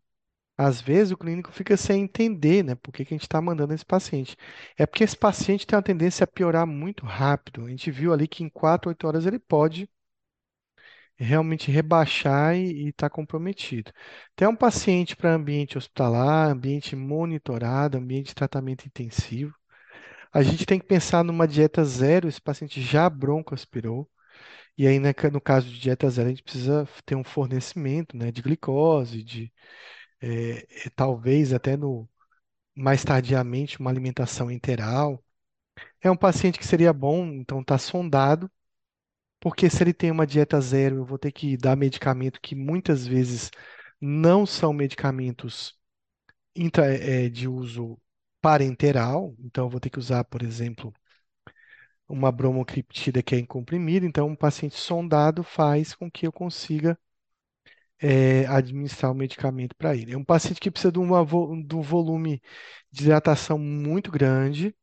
Às vezes o clínico fica sem entender, né, por que que a gente está mandando esse paciente. É porque esse paciente tem uma tendência a piorar muito rápido. A gente viu ali que em 4, 8 horas ele pode realmente rebaixar e estar comprometido. Então, é um paciente para ambiente hospitalar, ambiente monitorado, ambiente de tratamento intensivo. A gente tem que pensar numa dieta zero, esse paciente já broncoaspirou, e aí, né, no caso de dieta zero, a gente precisa ter um fornecimento, né, de glicose, de é, é, talvez até no mais tardiamente uma alimentação enteral. É um paciente que seria bom, então, estar sondado porque se ele tem uma dieta zero, eu vou ter que dar medicamento que muitas vezes não são medicamentos intra, é, de uso parenteral. Então, eu vou ter que usar, por exemplo, uma bromocriptida que é em comprimido. Então, um paciente sondado faz com que eu consiga é, administrar o medicamento para ele. É um paciente que precisa de, uma, de um volume de hidratação muito grande.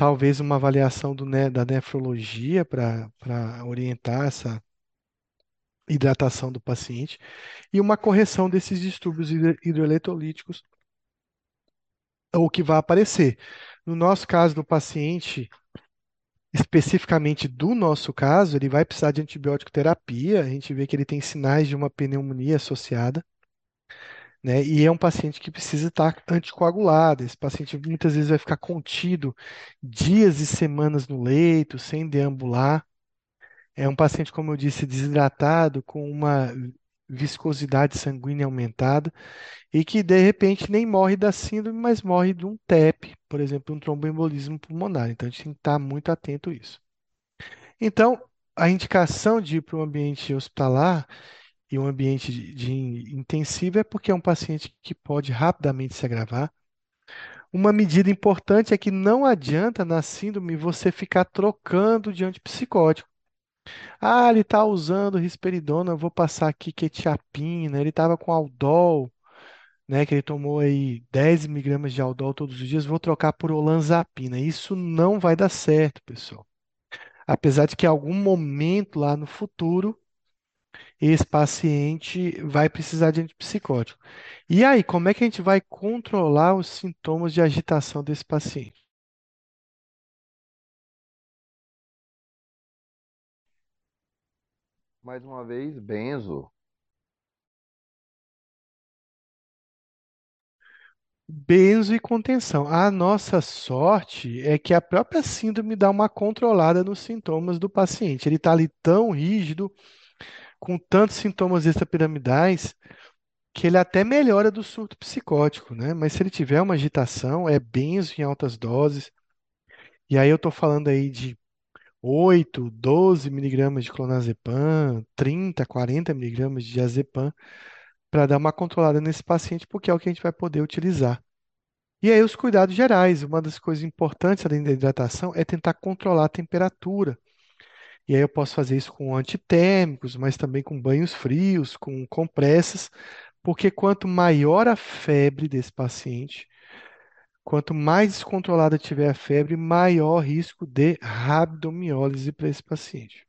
Talvez uma avaliação do, ne- da nefrologia para orientar essa hidratação do paciente e uma correção desses distúrbios hidro- hidroeletrolíticos, o que vai aparecer. No nosso caso do paciente, especificamente do nosso caso, ele vai precisar de antibiótico terapia, a gente vê que ele tem sinais de uma pneumonia associada. Né? E é um paciente que precisa estar anticoagulado. Esse paciente muitas vezes vai ficar contido dias e semanas no leito, sem deambular. É um paciente, como eu disse, desidratado, com uma viscosidade sanguínea aumentada e que de repente nem morre da síndrome, mas morre de um TEP, por exemplo, um tromboembolismo pulmonar. Então a gente tem que estar muito atento a isso. Então, a indicação de ir para o ambiente hospitalar e um ambiente de, de intensivo é porque é um paciente que pode rapidamente se agravar. Uma medida importante é que não adianta na síndrome você ficar trocando de antipsicótico. Ah, ele está usando risperidona, vou passar aqui quetiapina, ele estava com Aldol, né, que ele tomou aí 10 miligramas de Aldol todos os dias, vou trocar por olanzapina. Isso não vai dar certo, pessoal. Apesar de que em algum momento lá no futuro esse paciente vai precisar de antipsicótico. E aí, como é que a gente vai controlar os sintomas de agitação desse paciente?
Mais uma vez, benzo.
Benzo e contenção. A nossa sorte é que a própria síndrome dá uma controlada nos sintomas do paciente. Ele está ali tão rígido, com tantos sintomas extrapiramidais, que ele até melhora do surto psicótico, né? Mas se ele tiver uma agitação, é benzo em altas doses. E aí eu estou falando aí de 8, 12 miligramas de clonazepam, 30, 40 miligramas de diazepam, para dar uma controlada nesse paciente, porque é o que a gente vai poder utilizar. E aí os cuidados gerais, uma das coisas importantes além da hidratação é tentar controlar a temperatura. E aí eu posso fazer isso com antitérmicos, mas também com banhos frios, com compressas, porque quanto maior a febre desse paciente, quanto mais descontrolada tiver a febre, maior risco de rabdomiólise para esse paciente.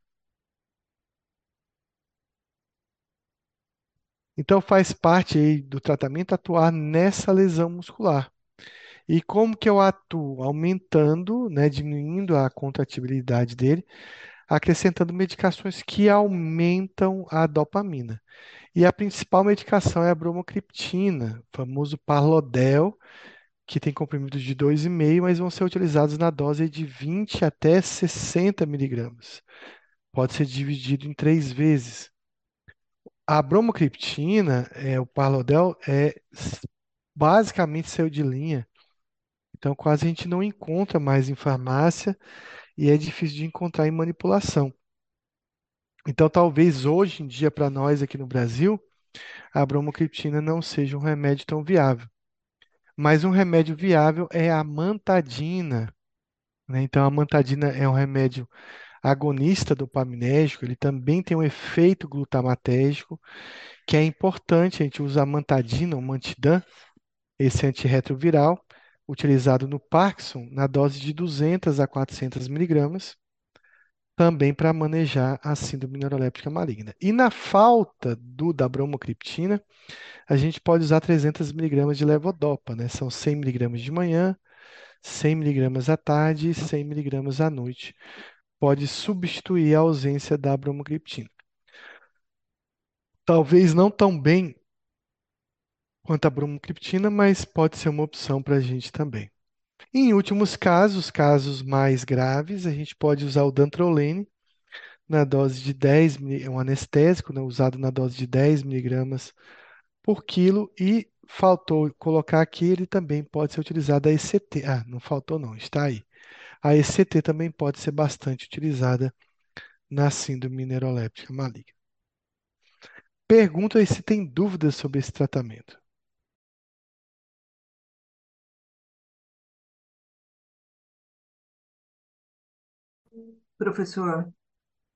Então faz parte aí do tratamento atuar nessa lesão muscular. E como que eu atuo? Aumentando, né, diminuindo a contratibilidade dele, acrescentando medicações que aumentam a dopamina. E a principal medicação é a bromocriptina, famoso Parlodel, que tem comprimidos de 2,5, mas vão ser utilizados na dose de 20 até 60 miligramas. Pode ser dividido em três vezes. A bromocriptina, é, o Parlodel, é basicamente saiu de linha. Então, quase a gente não encontra mais em farmácia e é difícil de encontrar em manipulação. Então, talvez hoje em dia, para nós aqui no Brasil, a bromocriptina não seja um remédio tão viável. Mas um remédio viável é a mantadina. né? Então, a mantadina é um remédio agonista dopaminérgico, ele também tem um efeito glutamatérgico, que é importante. A gente usa a mantadina, o Mantidan, esse antirretroviral, utilizado no Parkinson, na dose de 200 a 400 miligramas, também para manejar a síndrome neuroléptica maligna. E na falta do, da bromocriptina, a gente pode usar 300 miligramas de levodopa, né? São 100 miligramas de manhã, 100 miligramas à tarde e 100 miligramas à noite. Pode substituir a ausência da bromocriptina. Talvez não tão bem quanto a bromocriptina, mas pode ser uma opção para a gente também. Em últimos casos, casos mais graves, a gente pode usar o dantrolene na dose de 10, é um anestésico, né, usado na dose de 10 miligramas por quilo e faltou colocar aqui, ele também pode ser utilizado a ECT. Ah, não faltou não, está aí. A ECT também pode ser bastante utilizada na síndrome neuroléptica maligna. Pergunta aí se tem dúvidas sobre esse tratamento.
Professor,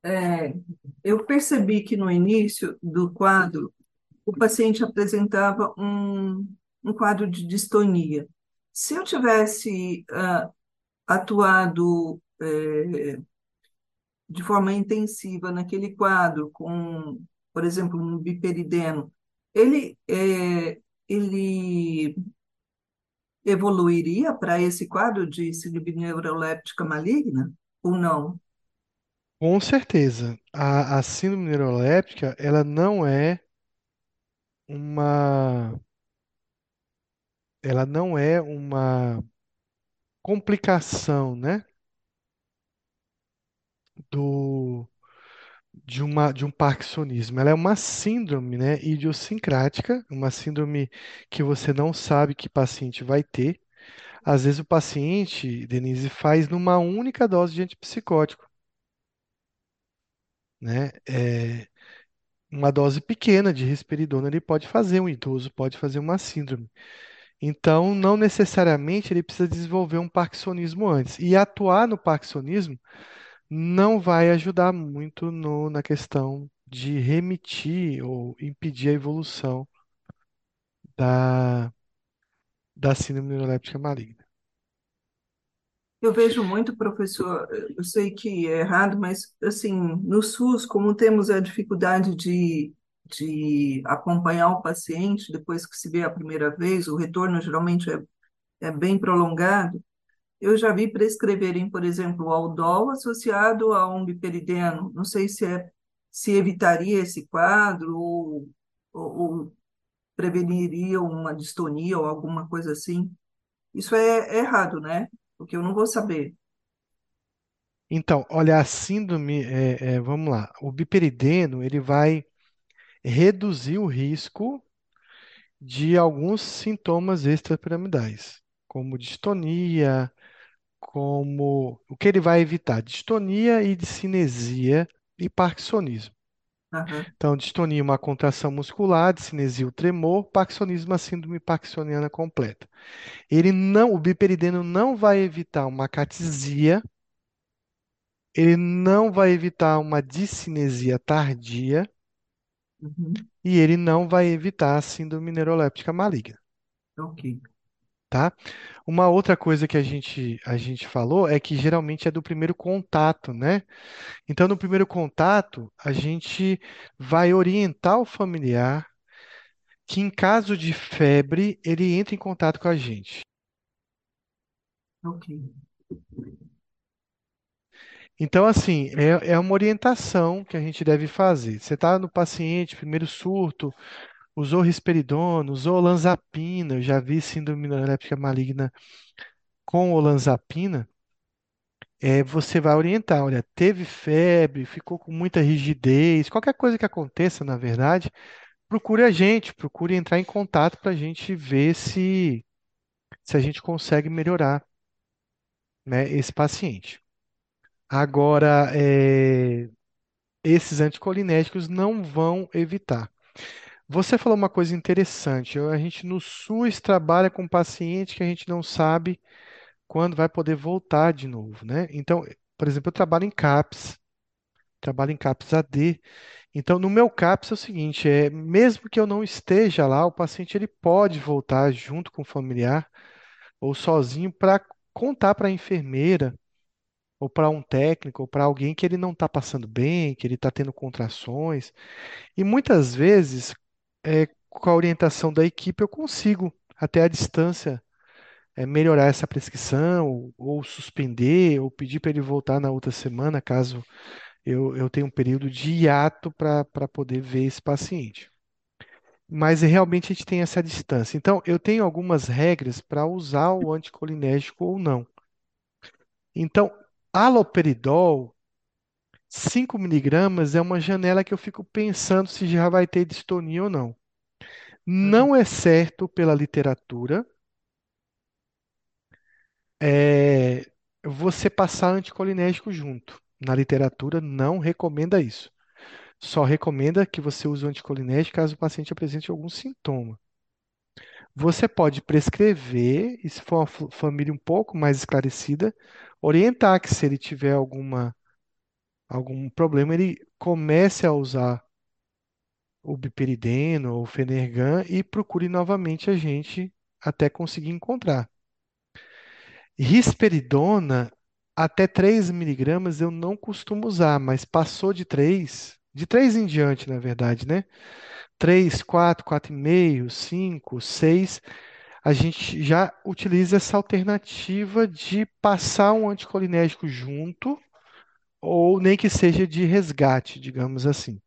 é, eu percebi que no início do quadro, o paciente apresentava um, um quadro de distonia. Se eu tivesse ah, atuado é, de forma intensiva naquele quadro, com, por exemplo, um biperideno, ele, é, ele evoluiria para esse quadro de síndrome neuroléptica maligna ou não?
Com certeza. A, a síndrome neuroléptica, ela não é uma, ela não é uma complicação, né, do, de uma, de um parkinsonismo. Ela é uma síndrome, né, idiosincrática, uma síndrome que você não sabe que paciente vai ter. Às vezes o paciente, Denise, faz numa única dose de antipsicótico, né? É, uma dose pequena de risperidona ele pode fazer, um idoso pode fazer uma síndrome. Então, não necessariamente ele precisa desenvolver um parkinsonismo antes. E atuar no parkinsonismo não vai ajudar muito no- na questão de remitir ou impedir a evolução da, da síndrome neuroléptica maligna.
Eu vejo muito, professor, eu sei que é errado, mas assim, no SUS, como temos a dificuldade de, de acompanhar o paciente depois que se vê a primeira vez, o retorno geralmente é, é bem prolongado, eu já vi prescreverem, por exemplo, o Aldol associado a um biperideno. Não sei se é, se evitaria esse quadro ou, ou, ou preveniria uma distonia ou alguma coisa assim. Isso é, é errado, né? Porque eu não vou saber.
Então, olha, a síndrome, é, é, vamos lá, o biperideno, ele vai reduzir o risco de alguns sintomas extrapiramidais, como distonia, como o que ele vai evitar? Distonia e discinesia e parkinsonismo. Então, distonia, uma contração muscular, discinesia, o tremor, parkinsonismo, a síndrome parkinsoniana completa. Ele não, o biperideno não vai evitar uma catisia, ele não vai evitar uma discinesia tardia
uhum,
e ele não vai evitar a síndrome neuroléptica maligna,
ok.
Tá? Uma outra coisa que a gente, a gente falou é que geralmente é do primeiro contato, né? Então, no primeiro contato, a gente vai orientar o familiar que, em caso de febre, ele entre em contato com a gente.
Ok.
Então, assim, é, é uma orientação que a gente deve fazer. Você está no paciente, primeiro surto, usou risperidona, usou olanzapina, eu já vi síndrome neuroléptica maligna com olanzapina, é, você vai orientar, olha, teve febre, ficou com muita rigidez, qualquer coisa que aconteça, na verdade, procure a gente, procure entrar em contato para a gente ver se, se a gente consegue melhorar, né, esse paciente. Agora, é, esses anticolinérgicos não vão evitar. Você falou uma coisa interessante. A gente no SUS trabalha com paciente que a gente não sabe quando vai poder voltar de novo, né? Então, por exemplo, eu trabalho em CAPS, trabalho em CAPS AD. Então, no meu CAPS é o seguinte, é, mesmo que eu não esteja lá, o paciente ele pode voltar junto com o familiar ou sozinho para contar para a enfermeira ou para um técnico ou para alguém que ele não está passando bem, que ele está tendo contrações. E muitas vezes, é, com a orientação da equipe, eu consigo, até a distância, é, melhorar essa prescrição, ou, ou suspender, ou pedir para ele voltar na outra semana, caso eu, eu tenha um período de hiato para poder ver esse paciente. Mas realmente a gente tem essa distância. Então, eu tenho algumas regras para usar o anticolinérgico ou não. Então, haloperidol, 5 miligramas é uma janela que eu fico pensando se já vai ter distonia ou não. Não é certo pela literatura é, você passar anticolinérgico junto. Na literatura não recomenda isso. Só recomenda que você use o anticolinérgico caso o paciente apresente algum sintoma. Você pode prescrever, e se for uma fa- família um pouco mais esclarecida, orientar que se ele tiver alguma, algum problema, ele comece a usar o biperideno ou o Fenergan e procure novamente a gente até conseguir encontrar. Risperidona, até 3 miligramas eu não costumo usar, mas passou de 3, de 3 em diante, na verdade, né? 3, 4, 4,5, 5, 6, a gente já utiliza essa alternativa de passar um anticolinérgico junto, ou nem que seja de resgate, digamos assim.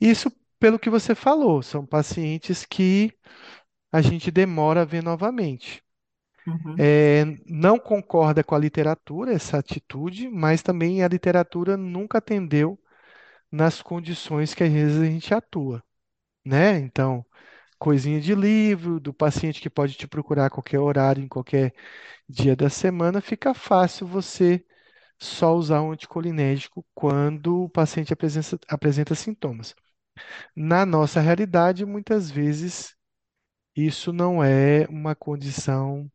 Isso pelo que você falou, são pacientes que a gente demora a ver novamente.
Uhum.
É, não concorda com a literatura essa atitude, mas também a literatura nunca atendeu nas condições que às vezes a gente atua, né? Então, coisinha de livro, do paciente que pode te procurar a qualquer horário, em qualquer dia da semana, fica fácil você só usar um anticolinérgico quando o paciente apresenta, apresenta sintomas. Na nossa realidade, muitas vezes isso não é uma condição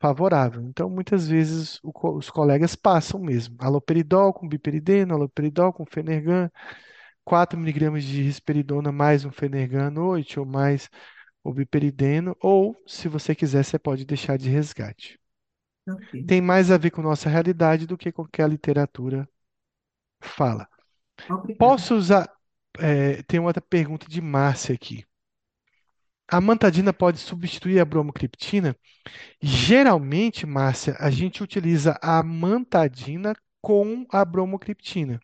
favorável. Então, muitas vezes o os colegas passam mesmo. Haloperidol com biperideno, haloperidol com Fenergan, 4 miligramas de risperidona mais um Fenergan à noite, ou mais o biperideno, ou, se você quiser, você pode deixar de resgate.
Ok,
Tem mais a ver com nossa realidade do que com o que a literatura fala.
obrigada.
Posso usar. é, tem outra pergunta de Márcia aqui. A mantadina pode substituir a bromocriptina? Geralmente, Márcia, a gente utiliza a mantadina com a bromocriptina,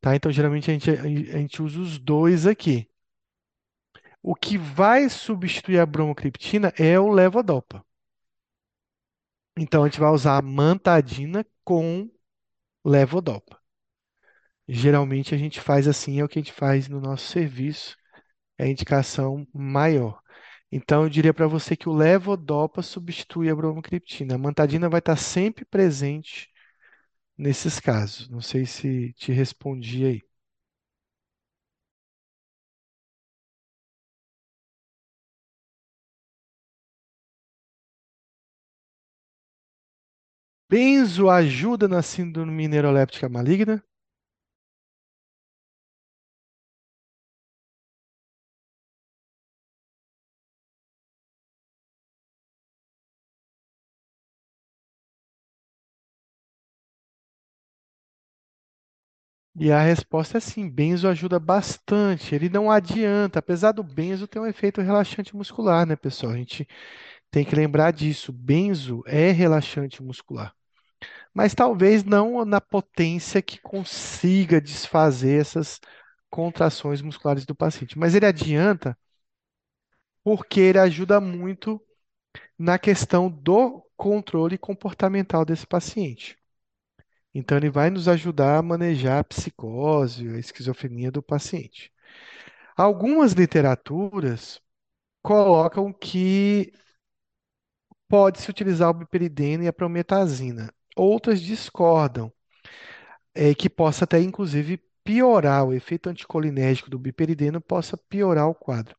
tá? Então, geralmente a gente, a gente usa os dois aqui. O que vai substituir a bromocriptina é o levodopa. Então, a gente vai usar mantadina com levodopa. Geralmente a gente faz assim, é o que a gente faz no nosso serviço, é a indicação maior. Então, eu diria para você que o levodopa substitui a bromocriptina. A mantadina vai estar sempre presente nesses casos. Não sei se te respondi aí. Benzo ajuda na síndrome neuroléptica maligna? E a resposta é sim, benzo ajuda bastante. Ele não adianta, apesar do benzo ter um efeito relaxante muscular, né, pessoal? A gente tem que lembrar disso. Benzo é relaxante muscular. Mas talvez não na potência que consiga desfazer essas contrações musculares do paciente. Mas ele adianta porque ele ajuda muito na questão do controle comportamental desse paciente. Então, ele vai nos ajudar a manejar a psicose, a esquizofrenia do paciente. Algumas literaturas colocam que pode-se utilizar o biperideno e a prometazina. Outras discordam, é, que possa até, inclusive, piorar o efeito anticolinérgico do biperideno, possa piorar o quadro.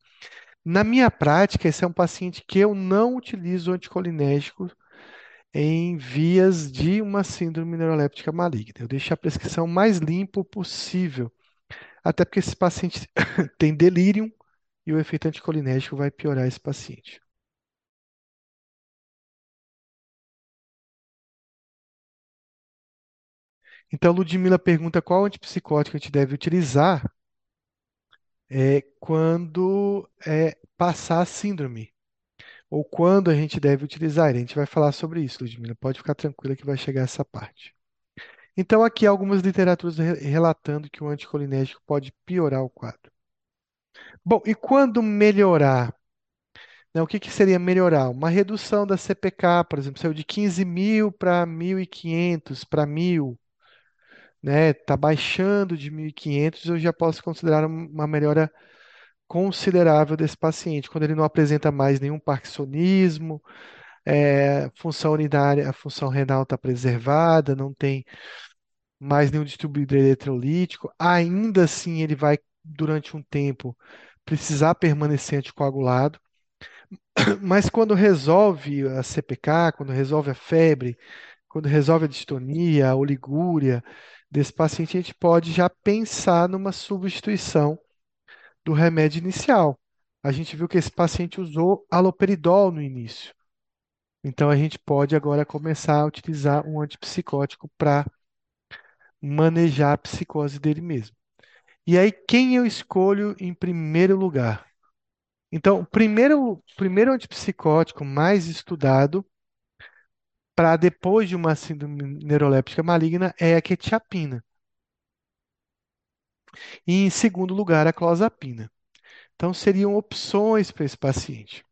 Na minha prática, esse é um paciente que eu não utilizo anticolinérgico em vias de uma síndrome neuroléptica maligna. Eu deixo a prescrição mais limpo possível, até porque esse paciente tem delírio e o efeito anticolinérgico vai piorar esse paciente. Então, Ludmila pergunta qual antipsicótico a gente deve utilizar é, quando é, passar a síndrome, ou quando a gente deve utilizar. A gente vai falar sobre isso, Ludmila. Pode ficar tranquila que vai chegar essa parte. Então, aqui algumas literaturas re- relatando que o anticolinérgico pode piorar o quadro. Bom, e quando melhorar? Né, o que que seria melhorar? Uma redução da CPK, por exemplo, saiu de 15 mil para 1.500, para 1.000, né? Está baixando de 1.500, eu já posso considerar um- uma melhora considerável desse paciente, quando ele não apresenta mais nenhum parkinsonismo, é, função urinária, a função renal está preservada, não tem mais nenhum distribuidor eletrolítico, ainda assim ele vai, durante um tempo, precisar permanecer anticoagulado, mas quando resolve a CPK, quando resolve a febre, quando resolve a distonia, a oligúria desse paciente, a gente pode já pensar numa substituição do remédio inicial. A gente viu que esse paciente usou haloperidol no início. Então a gente pode agora começar a utilizar um antipsicótico para manejar a psicose dele mesmo. E aí, quem eu escolho em primeiro lugar? Então, o primeiro, primeiro antipsicótico mais estudado para depois de uma síndrome neuroléptica maligna é a quetiapina. E em segundo lugar, a clozapina. Então, seriam opções para esse paciente.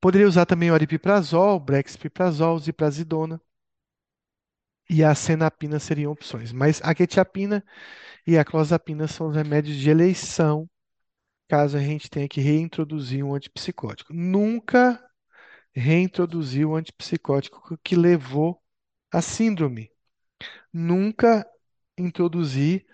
Poderia usar também o aripiprazol, brexpiprazol, ziprasidona e a senapina seriam opções. Mas a quetiapina e a clozapina são os remédios de eleição caso a gente tenha que reintroduzir um antipsicótico. Nunca reintroduzir o antipsicótico que levou à síndrome. Nunca introduzir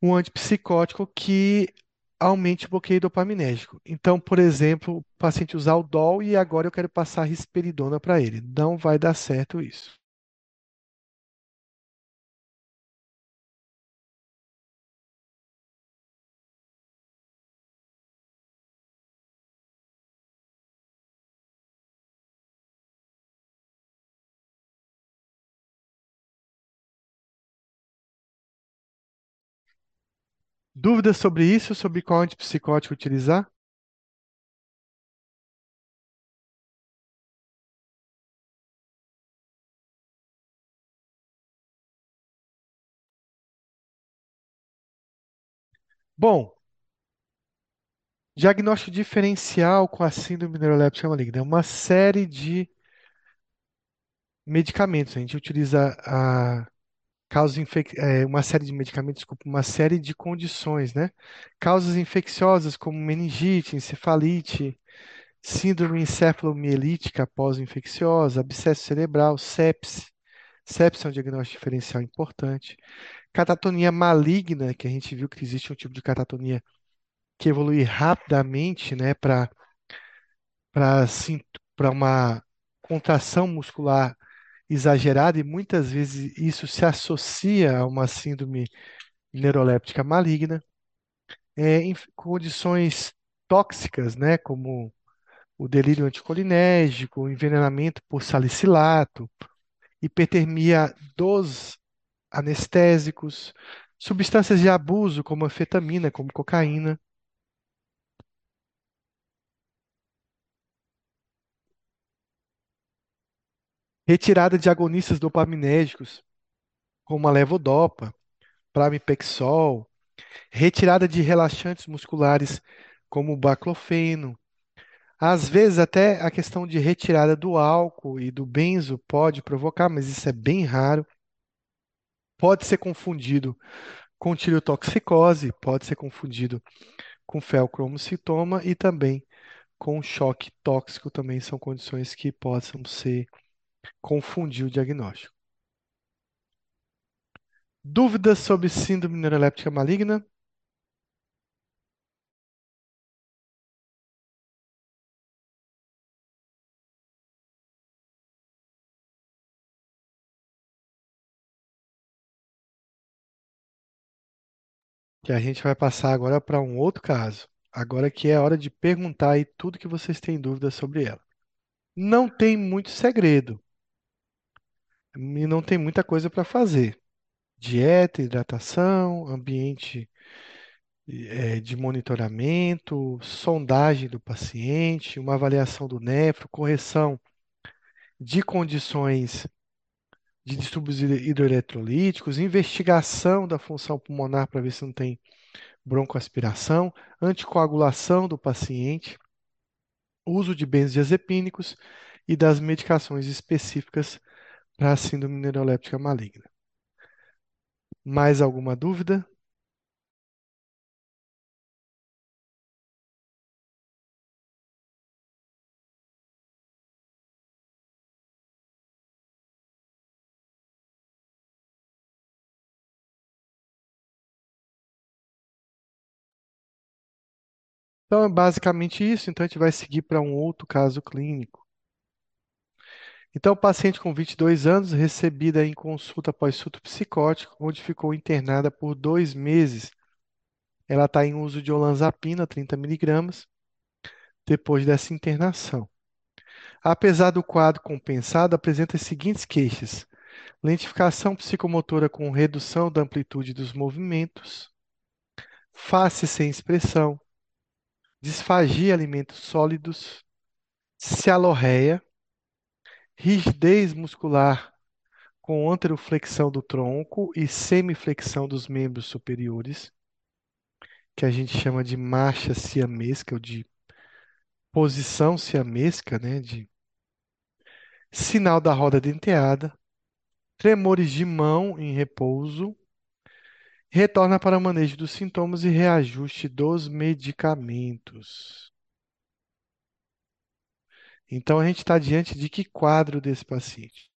um antipsicótico que aumente o bloqueio dopaminérgico. Então, por exemplo, o paciente usar o DOL e agora eu quero passar risperidona para ele. Não vai dar certo isso. Dúvidas sobre isso, sobre qual antipsicótico utilizar? Bom, diagnóstico diferencial com a síndrome neuroléptica maligna é uma série de medicamentos. A gente utiliza a causas é, uma série de medicamentos, desculpa, uma série de condições, né? Causas infecciosas como meningite, encefalite, síndrome encefalomielítica pós-infecciosa, abscesso cerebral, sepse. Sepse é um diagnóstico diferencial importante. Catatonia maligna, que a gente viu que existe um tipo de catatonia que evolui rapidamente, né, para para uma contração muscular exagerada e muitas vezes isso se associa a uma síndrome neuroléptica maligna, é, em condições tóxicas, né, como o delírio anticolinérgico, o envenenamento por salicilato, hipertermia dos anestésicos, substâncias de abuso como anfetamina, como cocaína. Retirada de agonistas dopaminérgicos, como a levodopa, pramipexol, retirada de relaxantes musculares, como o baclofeno. Às vezes, até a questão de retirada do álcool e do benzo pode provocar, mas isso é bem raro. Pode ser confundido com tireotoxicose, pode ser confundido com felcromocitoma e também com choque tóxico, também são condições que possam ser confundir o diagnóstico. Dúvidas sobre síndrome neuroléptica maligna? Que a gente vai passar agora para um outro caso. Agora que é a hora de perguntar aí tudo que vocês têm dúvidas sobre ela. Não tem muito segredo e não tem muita coisa para fazer. Dieta, hidratação, ambiente eh, de monitoramento, sondagem do paciente, uma avaliação do nefro, correção de condições de distúrbios hidroeletrolíticos, investigação da função pulmonar para ver se não tem broncoaspiração, anticoagulação do paciente, uso de benzodiazepínicos e das medicações específicas para a síndrome neuroléptica maligna. Mais alguma dúvida? Então, é basicamente isso. Então, a gente vai seguir para um outro caso clínico. Então, paciente com 22 anos, recebida em consulta após surto psicótico, onde ficou internada por dois meses. Ela está em uso de olanzapina, 30 miligramas, depois dessa internação. Apesar do quadro compensado, apresenta as seguintes queixas: lentificação psicomotora com redução da amplitude dos movimentos, face sem expressão, disfagia alimentos sólidos, cialorreia, rigidez muscular com anteroflexão do tronco e semiflexão dos membros superiores, que a gente chama de marcha siamesca ou de posição siamesca, né, de sinal da roda denteada, tremores de mão em repouso, retorna para o manejo dos sintomas e reajuste dos medicamentos. Então a gente está diante de que quadro desse paciente?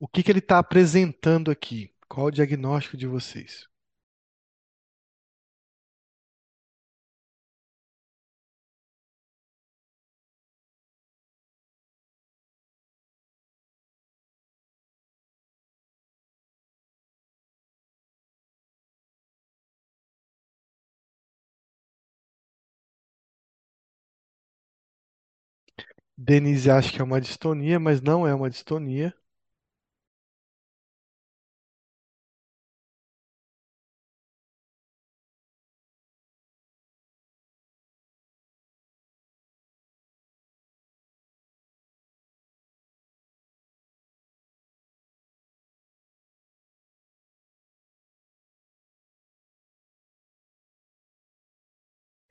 O que que ele está apresentando aqui? Qual o diagnóstico de vocês? Denise acha que é uma distonia, mas não é uma distonia.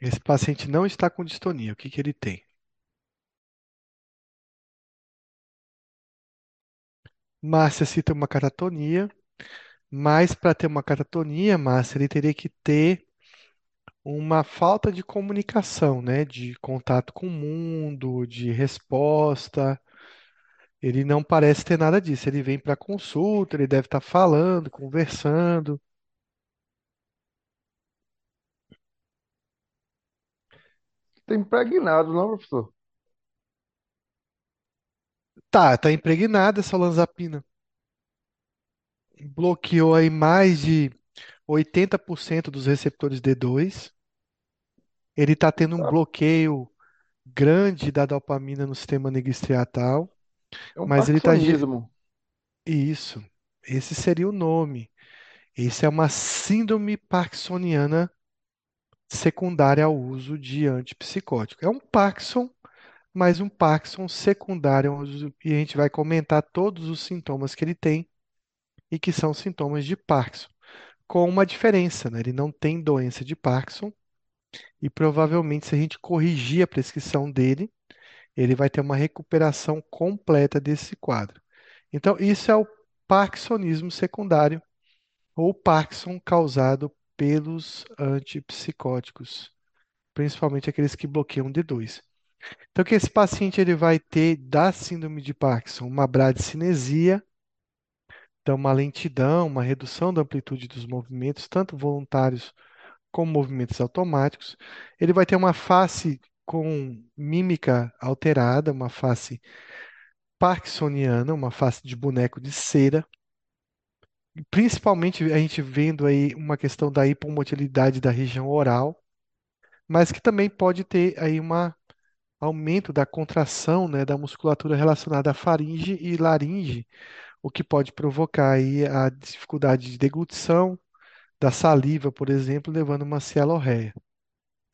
Esse paciente não está com distonia. O que que ele tem? Márcia cita uma catatonia, mas para ter uma catatonia, Márcia, ele teria que ter uma falta de comunicação, né? De contato com o mundo, de resposta. Ele não parece ter nada disso. Ele vem para consulta, ele deve estar falando, conversando.
Tá impregnado, não, professor?
Tá, tá impregnada essa olanzapina. Bloqueou aí mais de 80% dos receptores D2. Ele está tendo um
Tá.
bloqueio grande da dopamina no sistema negro-estriatal,
É um
mas ele
parkinsonismo.
Isso, esse seria o nome. Isso é uma síndrome parkinsoniana secundária ao uso de antipsicótico. É um Parkinson, mas um Parkinson secundário e a gente vai comentar todos os sintomas que ele tem e que são sintomas de Parkinson, com uma diferença, né? Ele não tem doença de Parkinson e provavelmente se a gente corrigir a prescrição dele, ele vai ter uma recuperação completa desse quadro. Então, isso é o parkinsonismo secundário ou Parkinson causado pelos antipsicóticos, principalmente aqueles que bloqueiam D2. Então, que esse paciente ele vai ter da síndrome de Parkinson uma bradicinesia, então uma lentidão, uma redução da amplitude dos movimentos, tanto voluntários como movimentos automáticos. Ele vai ter uma face com mímica alterada, uma face parkinsoniana, uma face de boneco de cera. Principalmente a gente vendo aí uma questão da hipomotilidade da região oral, mas que também pode ter aí um aumento da contração, né, da musculatura relacionada à faringe e laringe, o que pode provocar aí a dificuldade de deglutição da saliva, por exemplo, levando uma cialorreia.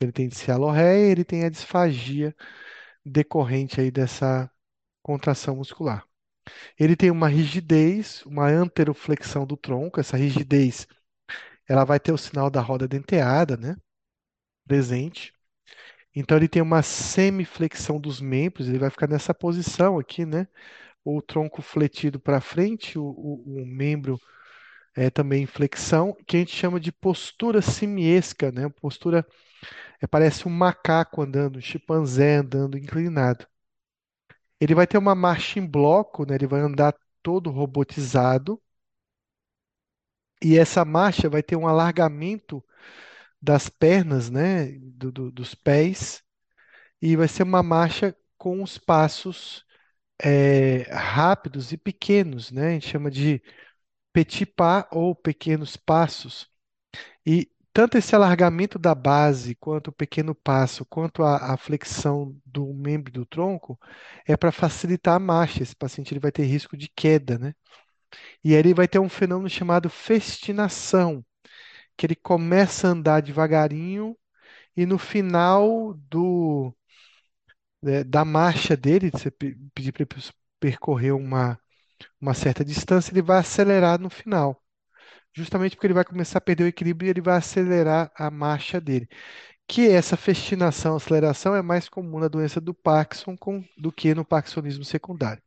Ele tem cialorreia, ele tem a disfagia decorrente aí dessa contração muscular. Ele tem uma rigidez, uma anteroflexão do tronco. Essa rigidez, ela vai ter o sinal da roda denteada, né? Presente. Então ele tem uma semiflexão dos membros. Ele vai ficar nessa posição aqui, né? O tronco fletido para frente, o, o, o membro é também em flexão, que a gente chama de postura simiesca, né? Postura é, parece um macaco andando, um chimpanzé andando inclinado. Ele vai ter uma marcha em bloco, né? Ele vai andar todo robotizado. E essa marcha vai ter um alargamento das pernas, né? do- do- dos pés. E vai ser uma marcha com os passos é, rápidos e pequenos, né? A gente chama de petit pas ou pequenos passos. E tanto esse alargamento da base, quanto o pequeno passo, quanto a, a flexão do membro do tronco, é para facilitar a marcha. Esse paciente ele vai ter risco de queda, né? E aí ele vai ter um fenômeno chamado festinação, que ele começa a andar devagarinho e no final do, né, da marcha dele, você pe- pedir para ele percorrer uma, uma certa distância, ele vai acelerar no final. Justamente porque ele vai começar a perder o equilíbrio e ele vai acelerar a marcha dele. Que essa festinação, aceleração é mais comum na doença do Parkinson com- do que no parkinsonismo secundário.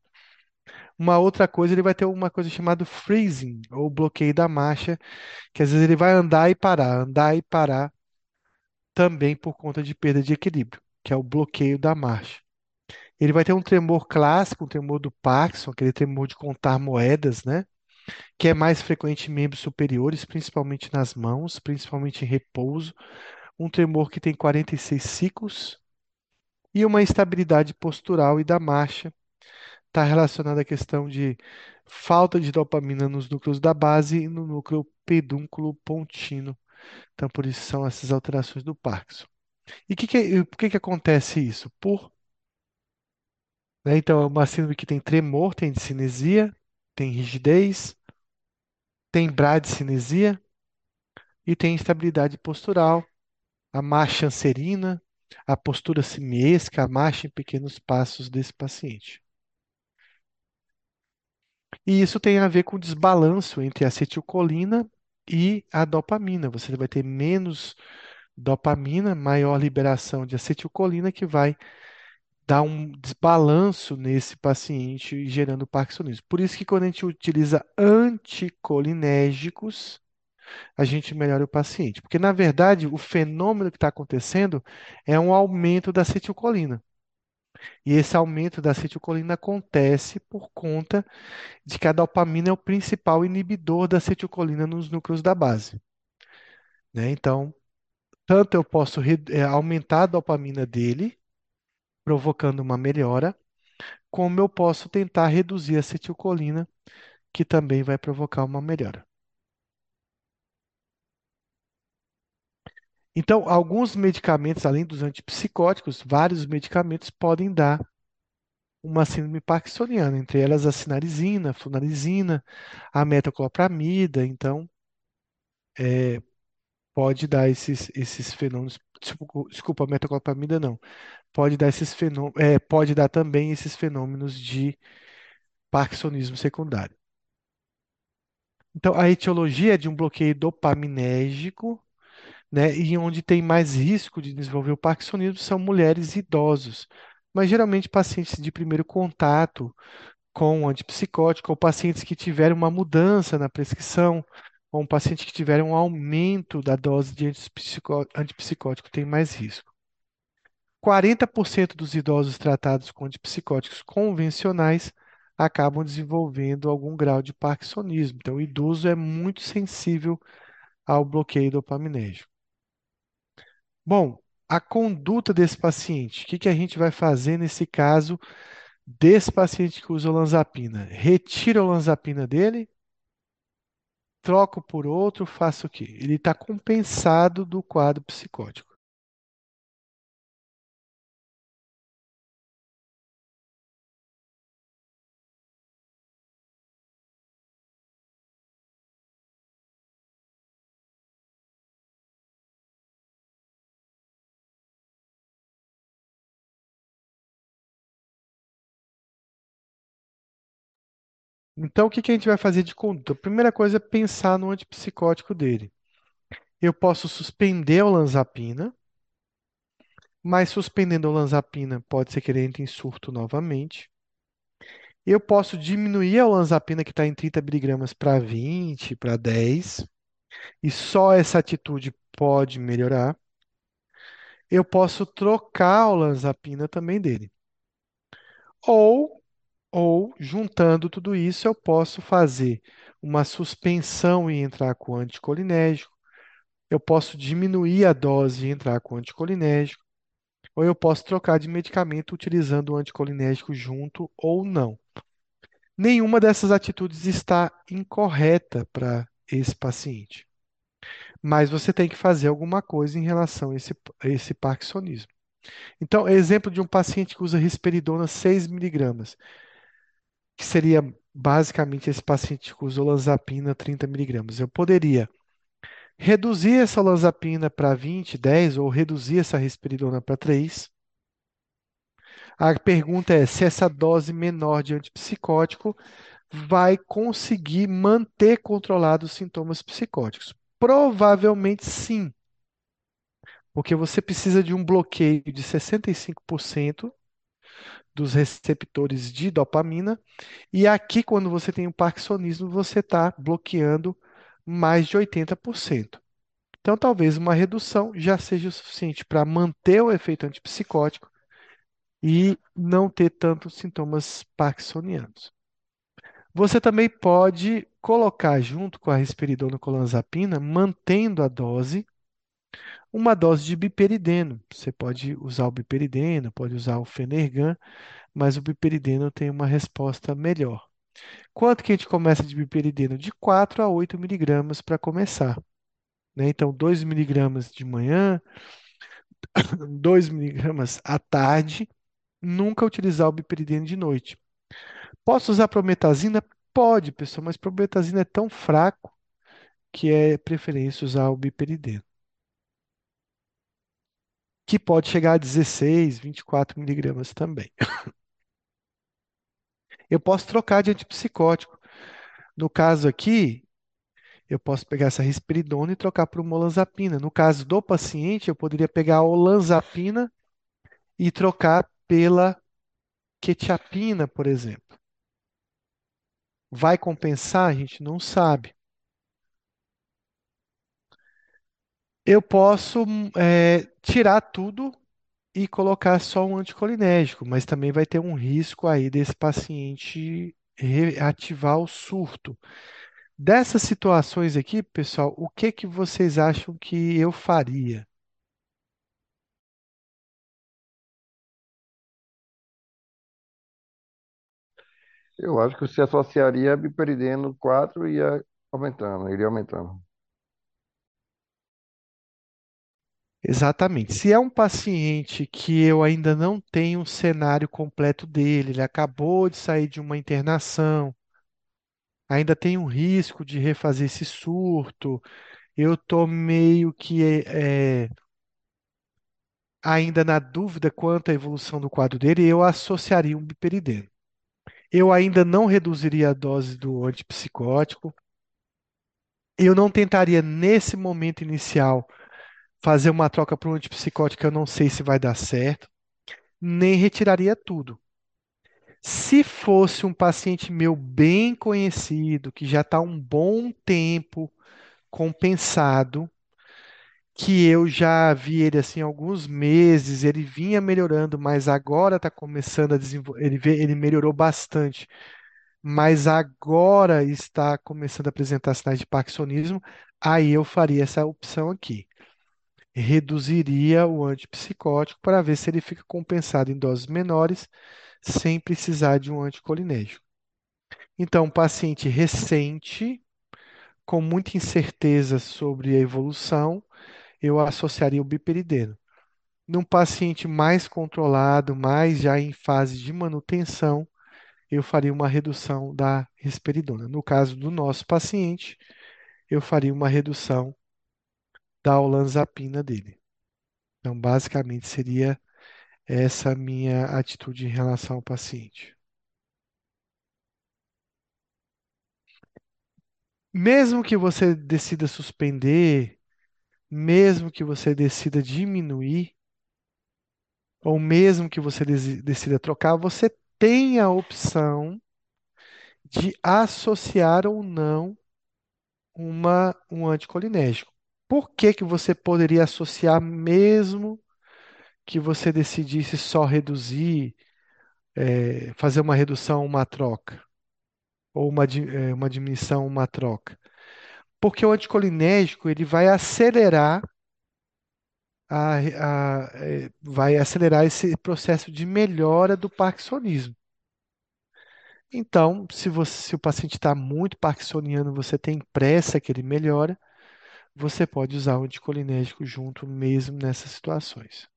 Uma outra coisa, ele vai ter uma coisa chamada freezing, ou bloqueio da marcha, que às vezes ele vai andar e parar, andar e parar, também por conta de perda de equilíbrio, que é o bloqueio da marcha. Ele vai ter um tremor clássico, um tremor do Parkinson, aquele tremor de contar moedas, né? Que é mais frequente em membros superiores, principalmente nas mãos, principalmente em repouso. Um tremor que tem 46 ciclos. E uma instabilidade postural e da marcha. Está relacionada à questão de falta de dopamina nos núcleos da base e no núcleo pedúnculo pontino. Então, por isso são essas alterações do Parkinson. E que que, e por que que acontece isso? Por né? Então, é uma síndrome que tem tremor, tem discinesia, tem rigidez, tem bradicinesia e tem instabilidade postural, a marcha anserina, a postura simiesca, a marcha em pequenos passos desse paciente. E isso tem a ver com o desbalanço entre a acetilcolina e a dopamina. Você vai ter menos dopamina, maior liberação de acetilcolina, que vai dar um desbalanço nesse paciente, gerando parkinsonismo. Por isso que quando a gente utiliza anticolinérgicos, a gente melhora o paciente. Porque, na verdade, o fenômeno que está acontecendo é um aumento da acetilcolina. E esse aumento da acetilcolina acontece por conta de que a dopamina é o principal inibidor da acetilcolina nos núcleos da base. né? Então, tanto eu posso eh, aumentar a dopamina dele, provocando uma melhora, como eu posso tentar reduzir a acetilcolina, que também vai provocar uma melhora. Então, alguns medicamentos, além dos antipsicóticos, vários medicamentos podem dar uma síndrome parkinsoniana, entre elas a sinnarizina, a flunarizina, a metoclopramida, então é, pode dar esses, esses fenômenos, desculpa, metoclopramida não, pode dar esses fenômenos, é, pode dar também esses fenômenos de parkinsonismo secundário. Então, a etiologia é de um bloqueio dopaminérgico, né, e onde tem mais risco de desenvolver o parkinsonismo são mulheres idosos, mas geralmente pacientes de primeiro contato com antipsicótico, ou pacientes que tiveram uma mudança na prescrição, ou um paciente que tiveram um aumento da dose de antipsicó- antipsicótico tem mais risco. 40% dos idosos tratados com antipsicóticos convencionais acabam desenvolvendo algum grau de parkinsonismo. Então, o idoso é muito sensível ao bloqueio dopaminérgico. Bom, a conduta desse paciente, o que que a gente vai fazer nesse caso desse paciente que usa olanzapina? Retira a olanzapina dele, troco por outro, faço o quê? Ele está compensado do quadro psicótico. Então, o que que a gente vai fazer de conduta? A primeira coisa é pensar no antipsicótico dele. Eu posso suspender a olanzapina, mas suspendendo a olanzapina pode ser que ele entre em surto novamente. Eu posso diminuir a olanzapina que está em 30 miligramas para 20, para 10, e só essa atitude pode melhorar. Eu posso trocar a olanzapina também dele. Ou, ou, juntando tudo isso, eu posso fazer uma suspensão e entrar com anticolinérgico, eu posso diminuir a dose e entrar com anticolinérgico, ou eu posso trocar de medicamento utilizando o anticolinérgico junto ou não. Nenhuma dessas atitudes está incorreta para esse paciente. Mas você tem que fazer alguma coisa em relação a esse, a esse parkinsonismo. Então, exemplo de um paciente que usa risperidona 6 miligramas, que seria basicamente esse paciente que usa olanzapina 30 miligramas. Eu poderia reduzir essa olanzapina para 20, 10 ou reduzir essa risperidona para 3. A pergunta é se essa dose menor de antipsicótico vai conseguir manter controlados os sintomas psicóticos. Provavelmente sim, porque você precisa de um bloqueio de 65% dos receptores de dopamina, e aqui, quando você tem o parkinsonismo, você está bloqueando mais de 80%. Então, talvez uma redução já seja o suficiente para manter o efeito antipsicótico e não ter tantos sintomas parkinsonianos. Você também pode colocar junto com a risperidona colanzapina, mantendo a dose, uma dose de biperideno. Você pode usar o biperideno, pode usar o Fenergan, mas o biperideno tem uma resposta melhor. Quanto que a gente começa de biperideno? De 4 a 8 miligramas para começar. Né? Então, 2 miligramas de manhã, 2 miligramas à tarde, nunca utilizar o biperideno de noite. Posso usar prometazina? Pode, pessoal, mas prometazina é tão fraco que é preferência usar o biperideno. Que pode chegar a 16, 24 miligramas também. Eu posso trocar de antipsicótico. No caso aqui, eu posso pegar essa risperidona e trocar por uma olanzapina. No caso do paciente, eu poderia pegar a olanzapina e trocar pela quetiapina, por exemplo. Vai compensar? A gente não sabe. Eu posso é, tirar tudo e colocar só um anticolinérgico, mas também vai ter um risco aí desse paciente reativar o surto. Dessas situações aqui, pessoal, o que que vocês acham que eu faria?
Eu acho que você associaria a biperideno 4 e ia aumentando, iria aumentando.
Exatamente. Se é um paciente que eu ainda não tenho um cenário completo dele, ele acabou de sair de uma internação, ainda tem um risco de refazer esse surto, eu estou meio que é, ainda na dúvida quanto à evolução do quadro dele, eu associaria um biperideno. Eu ainda não reduziria a dose do antipsicótico. Eu não tentaria, nesse momento inicial, fazer uma troca para um antipsicótico, eu não sei se vai dar certo, nem retiraria tudo. Se fosse um paciente meu bem conhecido, que já está um bom tempo compensado, que eu já vi ele assim alguns meses, ele vinha melhorando, mas agora está começando a desenvolver, ele, ele melhorou bastante, mas agora está começando a apresentar sinais de parkinsonismo, aí eu faria essa opção aqui reduziria o antipsicótico para ver se ele fica compensado em doses menores, sem precisar de um anticolinérgico. Então, paciente recente, com muita incerteza sobre a evolução, eu associaria o biperideno. Num paciente mais controlado, mais já em fase de manutenção, eu faria uma redução da risperidona. No caso do nosso paciente, eu faria uma redução da olanzapina dele. Então, basicamente, seria essa minha atitude em relação ao paciente. Mesmo que você decida suspender, mesmo que você decida diminuir, ou mesmo que você decida trocar, você tem a opção de associar ou não uma, um anticolinérgico. Por que que você poderia associar mesmo que você decidisse só reduzir é, fazer uma redução, uma troca, ou uma, é, uma diminuição, uma troca? Porque o anticolinérgico ele vai acelerar a, a- é, vai acelerar esse processo de melhora do parkinsonismo. Então, se você, se o paciente está muito parkinsoniano, você tem pressa que ele melhora, você pode usar o anticolinérgico junto mesmo nessas situações.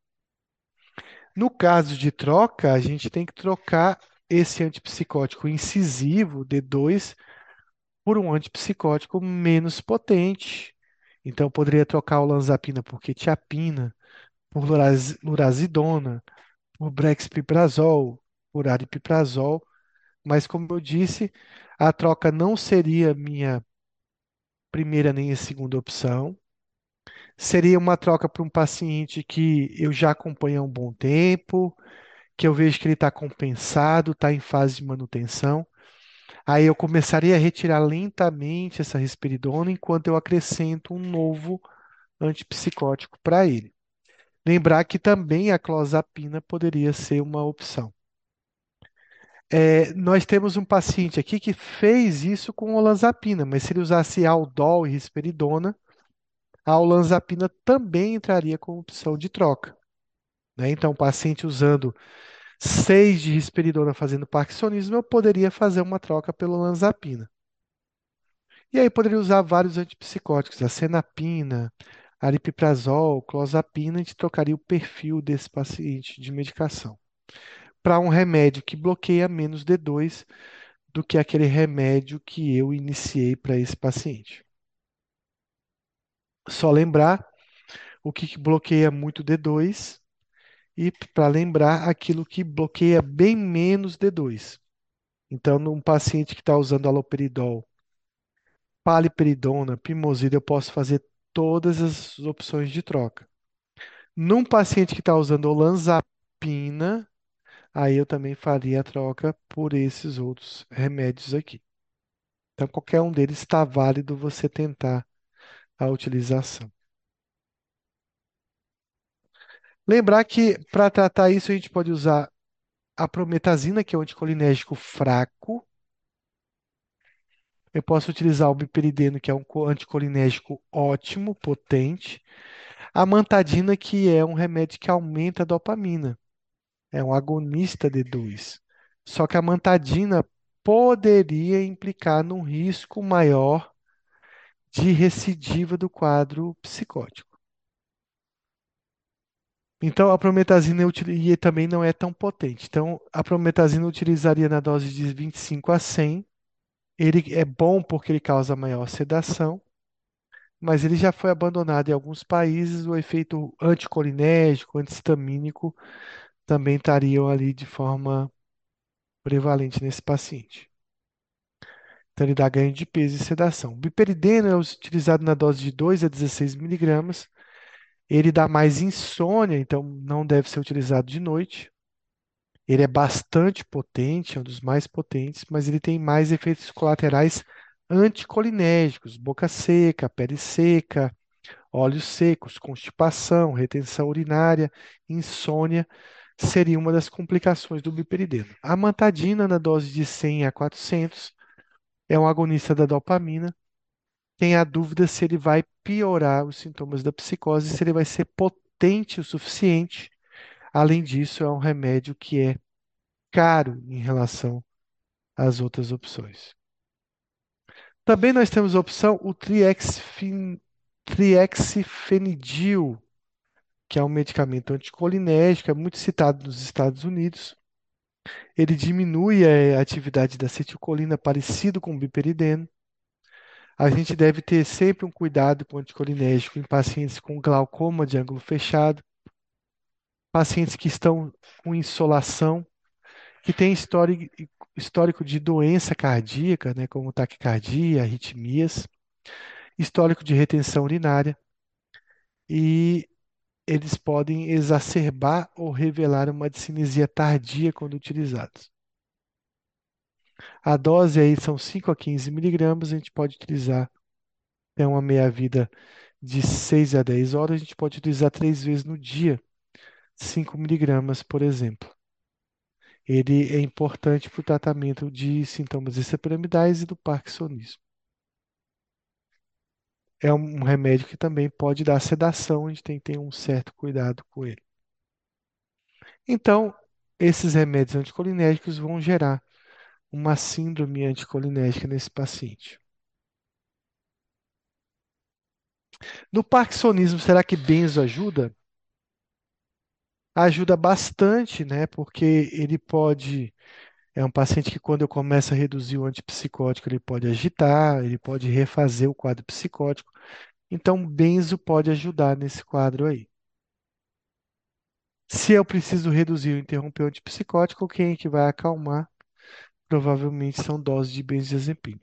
No caso de troca, a gente tem que trocar esse antipsicótico incisivo, D2, por um antipsicótico menos potente. Então, poderia trocar o olanzapina por quetiapina, por luraz- lurazidona, por brexpiprazol, por aripiprazol. Mas, como eu disse, a troca não seria minha primeira nem a segunda opção. Seria uma troca para um paciente que eu já acompanho há um bom tempo, que eu vejo que ele está compensado, está em fase de manutenção. Aí eu começaria a retirar lentamente essa risperidona enquanto eu acrescento um novo antipsicótico para ele. Lembrar que também a clozapina poderia ser uma opção. É, nós temos um paciente aqui que fez isso com olanzapina, mas se ele usasse aldol e risperidona, a olanzapina também entraria como opção de troca. né? Então, o paciente usando 6 de risperidona fazendo parkinsonismo, eu poderia fazer uma troca pela olanzapina. E aí poderia usar vários antipsicóticos, acenapina, aripiprazol, clozapina, a gente trocaria o perfil desse paciente de medicação para um remédio que bloqueia menos D2 do que aquele remédio que eu iniciei para esse paciente. Só lembrar o que que bloqueia muito D2 e para lembrar aquilo que bloqueia bem menos D2. Então, num paciente que está usando aloperidol, paliperidona, pimosida, eu posso fazer todas as opções de troca. Num paciente que está usando olanzapina, aí eu também faria a troca por esses outros remédios aqui. Então, qualquer um deles está válido você tentar a utilização. Lembrar que para tratar isso a gente pode usar a prometazina, que é um anticolinérgico fraco. Eu posso utilizar o biperideno, que é um co- anticolinérgico ótimo, potente. A mantadina, que é um remédio que aumenta a dopamina. É um agonista D2. Só que a mantadina poderia implicar num risco maior de recidiva do quadro psicótico. Então, a prometazina e também não é tão potente. Então, a prometazina utilizaria na dose de 25 a 100. Ele é bom porque ele causa maior sedação, mas ele já foi abandonado em alguns países. O efeito anticolinérgico, antihistamínico também estariam ali de forma prevalente nesse paciente. Então, ele dá ganho de peso e sedação. O biperideno é utilizado na dose de 2 a 16 miligramas. Ele dá mais insônia, então não deve ser utilizado de noite. Ele é bastante potente, é um dos mais potentes, mas ele tem mais efeitos colaterais anticolinérgicos, boca seca, pele seca, olhos secos, constipação, retenção urinária, insônia, seria uma das complicações do biperideno. A mantadina, na dose de 100 a 400, é um agonista da dopamina. Tem a dúvida se ele vai piorar os sintomas da psicose, se ele vai ser potente o suficiente. Além disso, é um remédio que é caro em relação às outras opções. Também nós temos a opção o triexfin- triexifenidil, que é um medicamento anticolinérgico, é muito citado nos Estados Unidos. Ele diminui a atividade da acetilcolina, parecido com o biperideno. A gente deve ter sempre um cuidado com o anticolinérgico em pacientes com glaucoma de ângulo fechado, pacientes que estão com insolação, que têm histórico de doença cardíaca, né, como taquicardia, arritmias, histórico de retenção urinária, e eles podem exacerbar ou revelar uma discinesia tardia quando utilizados. A dose aí são 5 a 15 miligramas, a gente pode utilizar, é uma meia-vida de 6 a 10 horas, a gente pode utilizar três vezes no dia, 5 miligramas, por exemplo. ele é importante para o tratamento de sintomas extrapiramidais e do parkinsonismo. É um remédio que também pode dar sedação, a gente tem que ter um certo cuidado com ele. Então, esses remédios anticolinérgicos vão gerar uma síndrome anticolinérgica nesse paciente. No parkinsonismo, será que benzo ajuda? Ajuda bastante, né? Porque ele pode. É um paciente que, quando eu começo a reduzir o antipsicótico, ele pode agitar, ele pode refazer o quadro psicótico. Então, benzo pode ajudar nesse quadro aí. Se eu preciso reduzir ou interromper o antipsicótico, quem é que vai acalmar? Provavelmente são doses de benzodiazepina.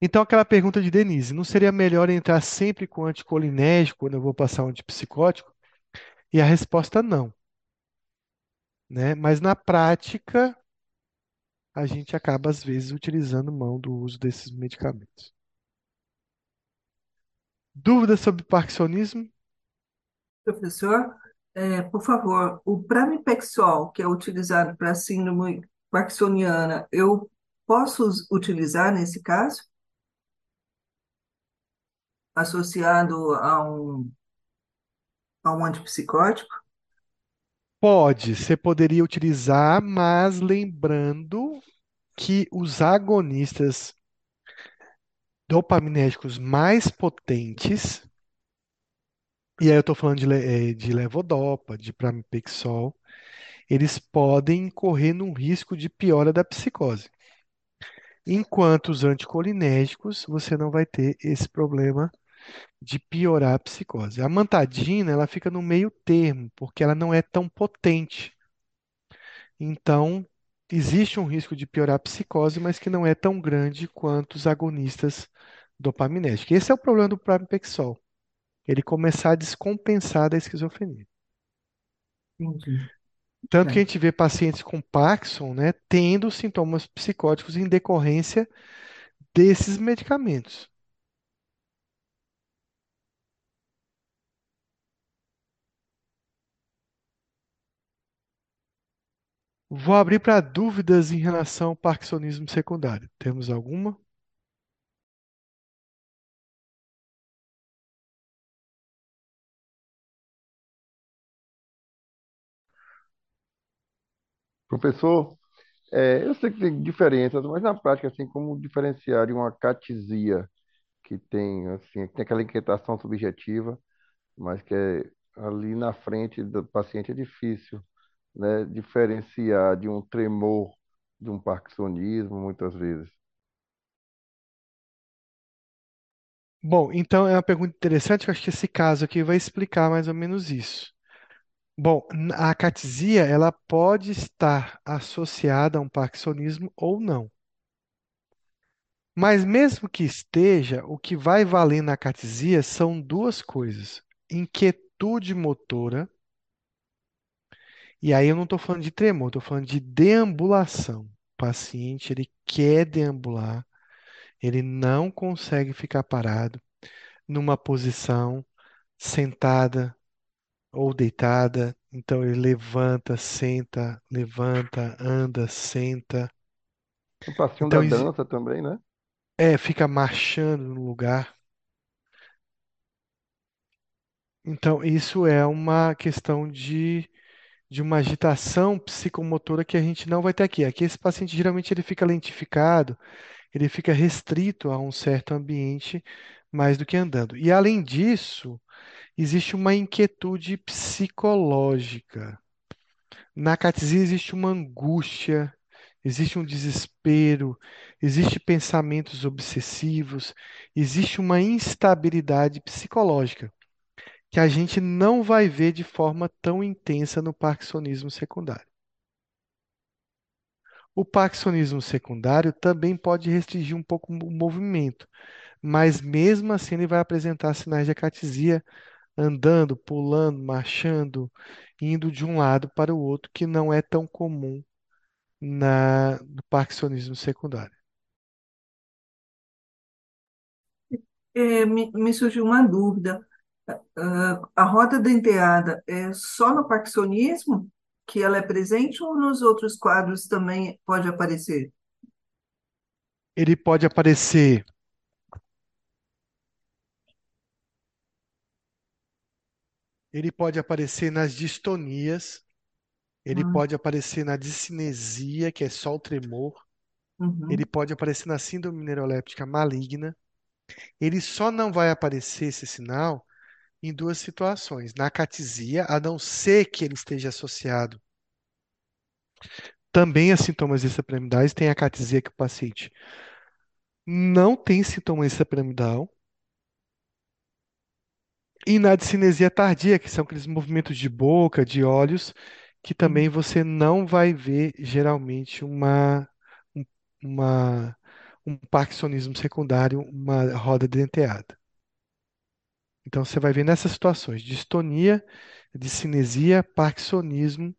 Então, aquela pergunta de Denise, não seria melhor entrar sempre com anticolinérgico quando eu vou passar um antipsicótico? E a resposta não. Né? Mas na prática, a gente acaba, às vezes, utilizando mão do uso desses medicamentos. Dúvidas sobre parkinsonismo?
Professor, é, por favor, o pramipexol, que é utilizado para síndrome parkinsoniana, eu posso utilizar nesse caso? Associado a um, a um antipsicótico?
Pode, você poderia utilizar, mas lembrando que os agonistas dopaminérgicos mais potentes, e aí eu estou falando de, eh, de levodopa, de pramipexol, eles podem correr num risco de piora da psicose. Enquanto os anticolinérgicos, você não vai ter esse problema de piorar a psicose. A mantadina, ela fica no meio termo, porque ela não é tão potente. Então, existe um risco de piorar a psicose, mas que não é tão grande quanto os agonistas dopaminérgicos. Esse é o problema do pramipexol. Ele começar a descompensar da esquizofrenia.
Entendi.
Tanto que a
É.
gente vê pacientes com Parkinson, né, tendo sintomas psicóticos em decorrência desses medicamentos. Vou abrir para dúvidas em relação ao parkinsonismo secundário. Temos alguma?
Professor, é, eu sei que tem diferenças, mas na prática, assim, como diferenciar de uma catisia que tem, assim, que tem aquela inquietação subjetiva, mas que é ali na frente do paciente é difícil, né, diferenciar de um tremor, de um parkinsonismo, muitas vezes.
Bom, então é uma pergunta interessante, eu acho que esse caso aqui vai explicar mais ou menos isso. Bom, a acatisia, ela pode estar associada a um parkinsonismo ou não. Mas mesmo que esteja, o que vai valer na acatisia são duas coisas: inquietude motora, e aí eu não estou falando de tremor, estou falando de deambulação. O paciente, ele quer deambular, ele não consegue ficar parado numa posição sentada ou deitada. Então ele levanta, senta, levanta, anda, senta.
O passinho da
Então exi-
dança também, né?
é, fica marchando no lugar. Então isso é uma questão de, de uma agitação psicomotora que a gente não vai ter aqui. Aqui esse paciente geralmente ele fica lentificado, ele fica restrito a um certo ambiente mais do que andando. E além disso, existe uma inquietude psicológica. Na catesia existe uma angústia, existe um desespero, existe pensamentos obsessivos, existe uma instabilidade psicológica que a gente não vai ver de forma tão intensa no parkinsonismo secundário. O parkinsonismo secundário também pode restringir um pouco o movimento, mas mesmo assim ele vai apresentar sinais de acatesia andando, pulando, marchando, indo de um lado para o outro, que não é tão comum na, no parkinsonismo secundário.
É, me, me surgiu uma dúvida. Ah, a roda denteada é só no parkinsonismo que ela é presente ou nos outros quadros também pode aparecer?
Ele pode aparecer. Ele pode aparecer nas distonias, ele
Hum,
pode aparecer na discinesia, que é só o tremor, ele
uhum,
pode aparecer na síndrome neuroléptica maligna. Ele só não vai aparecer esse sinal em duas situações: na catisia, a não ser que ele esteja associado também a sintomas extrapiramidais, tem a catisia que o paciente não tem sintoma extrapiramidal, e na discinesia tardia, que são aqueles movimentos de boca, de olhos, que também você não vai ver geralmente uma, um- uma, um parkinsonismo secundário, uma roda denteada. Então você vai ver nessas situações, distonia, discinesia, parkinsonismo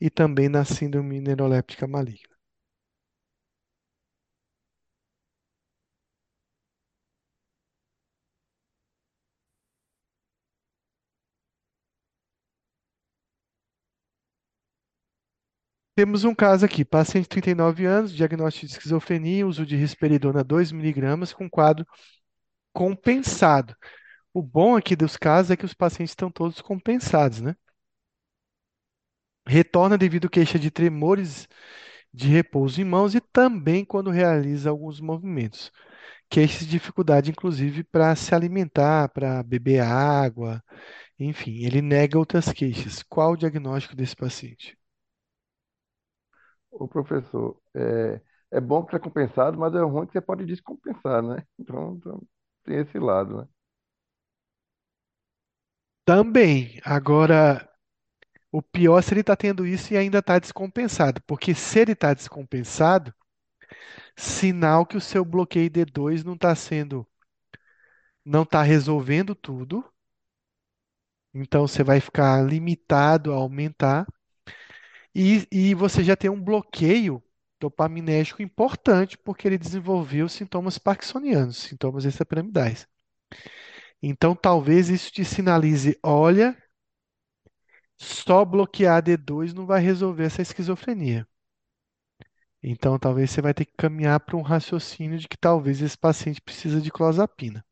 e também na síndrome neuroléptica maligna. Temos um caso aqui, paciente de 39 anos, diagnóstico de esquizofrenia, uso de risperidona 2 miligramas com quadro compensado. O bom aqui dos casos é que os pacientes estão todos compensados, né? Retorna devido queixa de tremores de repouso em mãos e também quando realiza alguns movimentos. Queixa de dificuldade, inclusive, para se alimentar, para beber água, enfim, ele nega outras queixas. Qual o diagnóstico desse paciente?
Ô, professor, é, é bom que é compensado, mas é ruim que você pode descompensar, né? Então, então tem esse lado, né?
Também, agora, o pior é se ele está tendo isso e ainda está descompensado, porque se ele está descompensado, sinal que o seu bloqueio D2 não está sendo, não está resolvendo tudo, então você vai ficar limitado a aumentar, e, e você já tem um bloqueio dopaminérgico importante, porque ele desenvolveu sintomas parkinsonianos, sintomas extrapiramidais. Então, talvez isso te sinalize: olha, só bloquear D2 não vai resolver essa esquizofrenia. Então, talvez você vai ter que caminhar para um raciocínio de que talvez esse paciente precisa de clozapina.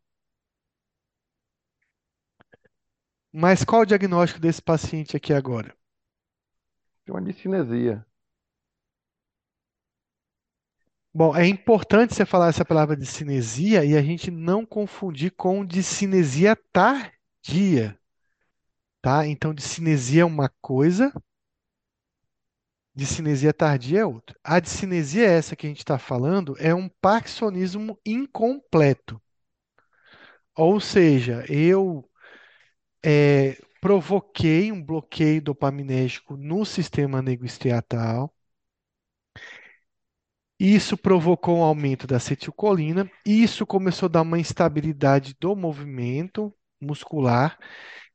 Mas qual o diagnóstico desse paciente aqui agora?
Tem uma discinesia.
Bom, é importante você falar essa palavra de cinesia e a gente não confundir com discinesia tardia, tá? Então, discinesia é uma coisa, discinesia tardia é outra. A discinesia essa que a gente está falando é um parkinsonismo incompleto. Ou seja, eu é, provoquei um bloqueio dopaminérgico no sistema negostriatal. Isso provocou um aumento da acetilcolina. Isso começou a dar uma instabilidade do movimento muscular,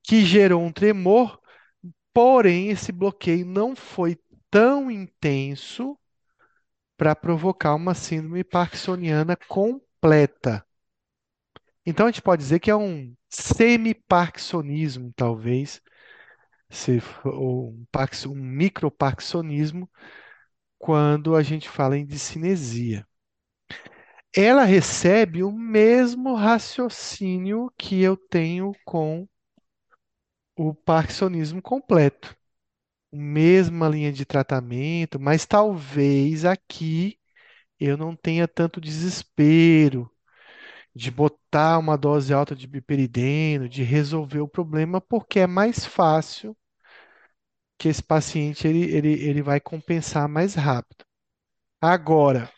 que gerou um tremor. Porém, esse bloqueio não foi tão intenso para provocar uma síndrome parkinsoniana completa. Então, a gente pode dizer que é um semi-parkinsonismo, talvez, ou um, um microparkinsonismo, quando a gente fala em discinesia. Ela recebe o mesmo raciocínio que eu tenho com o parkinsonismo completo. Mesma linha de tratamento, mas talvez aqui eu não tenha tanto desespero de botar uma dose alta de biperideno, de resolver o problema, porque é mais fácil que esse paciente ele, ele, ele vai compensar mais rápido. Agora,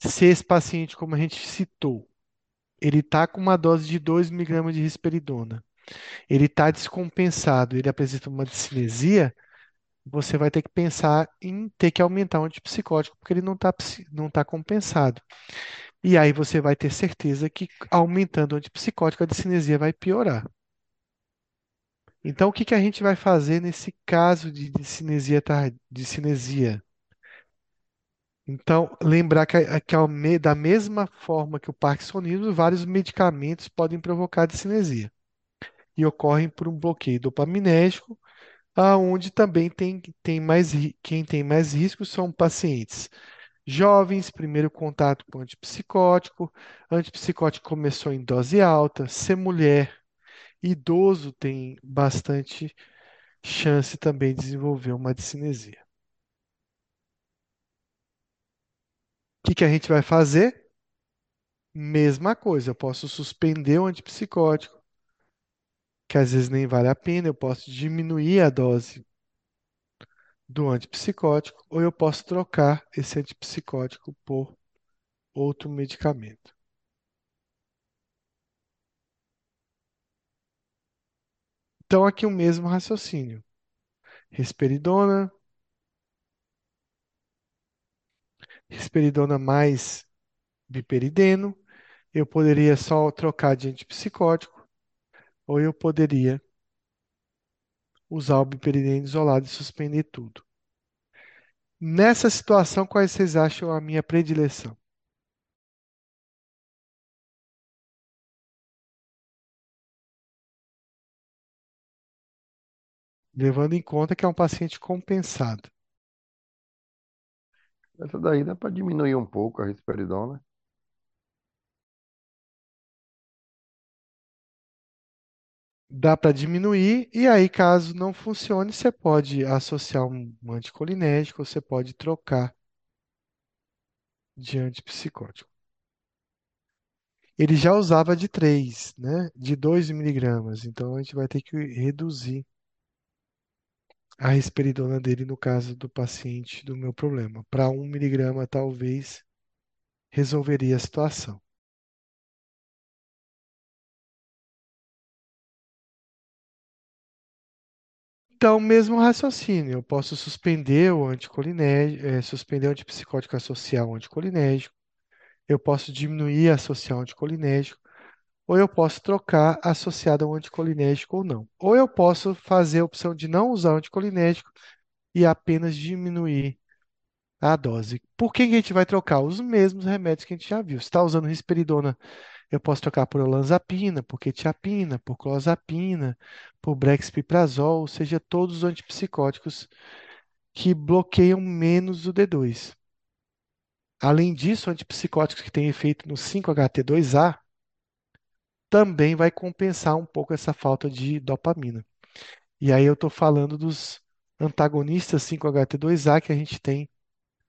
se esse paciente, como a gente citou, ele está com uma dose de 2 miligramas de risperidona, ele está descompensado, ele apresenta uma discinesia, você vai ter que pensar em ter que aumentar o antipsicótico, porque ele não está não tá compensado. E aí você vai ter certeza que aumentando o antipsicótico, a discinesia vai piorar. Então, o que que a gente vai fazer nesse caso de discinesia, tar- discinesia? Então, lembrar que, que ao me- da mesma forma que o parkinsonismo, vários medicamentos podem provocar discinesia e ocorrem por um bloqueio dopaminérgico, aonde também tem, tem mais, quem tem mais risco são pacientes jovens, primeiro contato com antipsicótico, antipsicótico começou em dose alta, ser mulher, idoso tem bastante chance também de desenvolver uma discinesia. O que que a gente vai fazer? Mesma coisa, eu posso suspender o antipsicótico, que às vezes nem vale a pena, eu posso diminuir a dose do antipsicótico, ou eu posso trocar esse antipsicótico por outro medicamento. Então, aqui o mesmo raciocínio. Risperidona, risperidona mais biperideno, eu poderia só trocar de antipsicótico, ou eu poderia usar o biperideno isolado e suspender tudo. Nessa situação, quais vocês acham a minha predileção? Levando em conta que é um paciente compensado.
Essa daí dá para diminuir um pouco a risperidona.
Dá para diminuir, e aí, caso não funcione, você pode associar um um anticolinérgico, você pode trocar de antipsicótico. Ele já usava de 3, né? De 2 miligramas, então a gente vai ter que reduzir a risperidona dele no caso do paciente do meu problema. Para 1 miligrama, talvez resolveria a situação. Então, mesmo raciocínio, eu posso suspender o anticolinérgico, eh, suspender o antipsicótico associar ao anticolinérgico, eu posso diminuir associar ao anticolinérgico, ou eu posso trocar associado ao anticolinérgico ou não. Ou eu posso fazer a opção de não usar o anticolinérgico e apenas diminuir a dose. Por que a gente vai trocar? Os mesmos remédios que a gente já viu. Se está usando risperidona, eu posso trocar por olanzapina, por quetiapina, por clozapina, por brexpiprazol, ou seja, todos os antipsicóticos que bloqueiam menos o D2. Além disso, antipsicóticos que têm efeito no 5-HT2A também vai compensar um pouco essa falta de dopamina. E aí eu estou falando dos antagonistas 5-HT2A que a gente tem,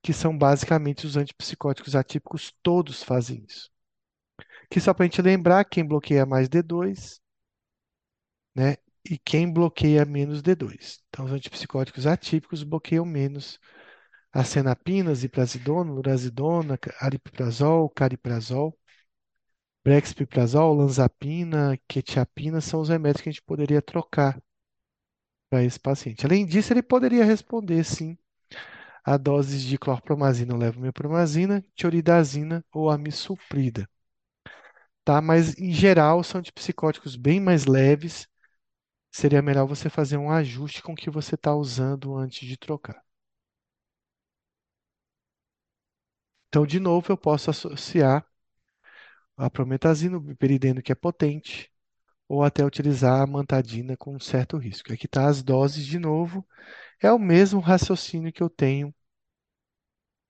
que são basicamente os antipsicóticos atípicos, todos fazem isso. Que só para a gente lembrar, quem bloqueia mais D2, né? E quem bloqueia menos D2. Então, os antipsicóticos atípicos bloqueiam menos as senapinas, ziprasidona, lurazidona, aripiprazol, cariprazol, brexpiprazol, olanzapina, quetiapina são os remédios que a gente poderia trocar para esse paciente. Além disso, ele poderia responder sim a doses de clorpromazina ou levomepromazina, tioridazina ou amisulprida. Tá? Mas em geral são antipsicóticos bem mais leves. Seria melhor você fazer um ajuste com o que você está usando antes de trocar. Então, de novo, eu posso associar a prometazina, o biperideno que é potente, ou até utilizar a mantadina com certo risco. Aqui está as doses de novo. É o mesmo raciocínio que eu tenho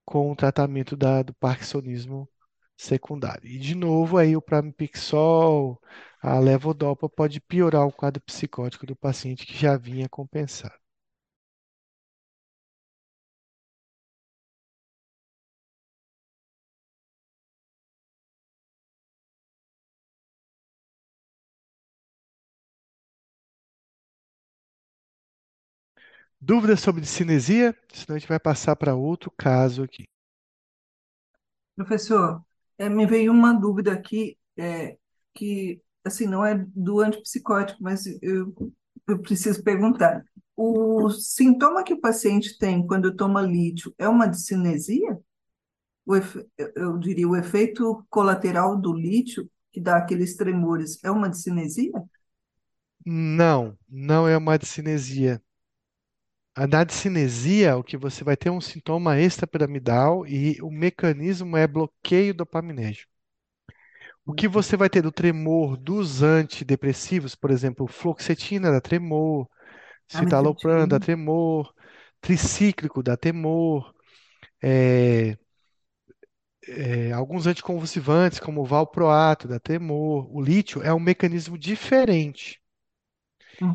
com o tratamento da, do parkinsonismo secundário. E, de novo, aí o pramipixol, a levodopa pode piorar o quadro psicótico do paciente que já vinha compensado. Dúvidas sobre cinesia? Senão a gente vai passar para outro caso aqui.
Professor, eh, me veio uma dúvida aqui, eh, que, assim, não é do antipsicótico, mas eu, eu preciso perguntar. O sintoma que o paciente tem quando toma lítio é uma discinesia? O efe- eu eu diria, o efeito colateral do lítio, que dá aqueles tremores, é uma discinesia?
Não, não é uma discinesia. A na discinesia, o que você vai ter é um sintoma extrapiramidal e o mecanismo é bloqueio dopaminérgico. O que você vai ter do tremor dos antidepressivos, por exemplo, fluoxetina dá tremor, citalopram dá tremor, tricíclico dá tremor, é, é, alguns anticonvulsivantes, como o valproato dá tremor. O lítio é um mecanismo diferente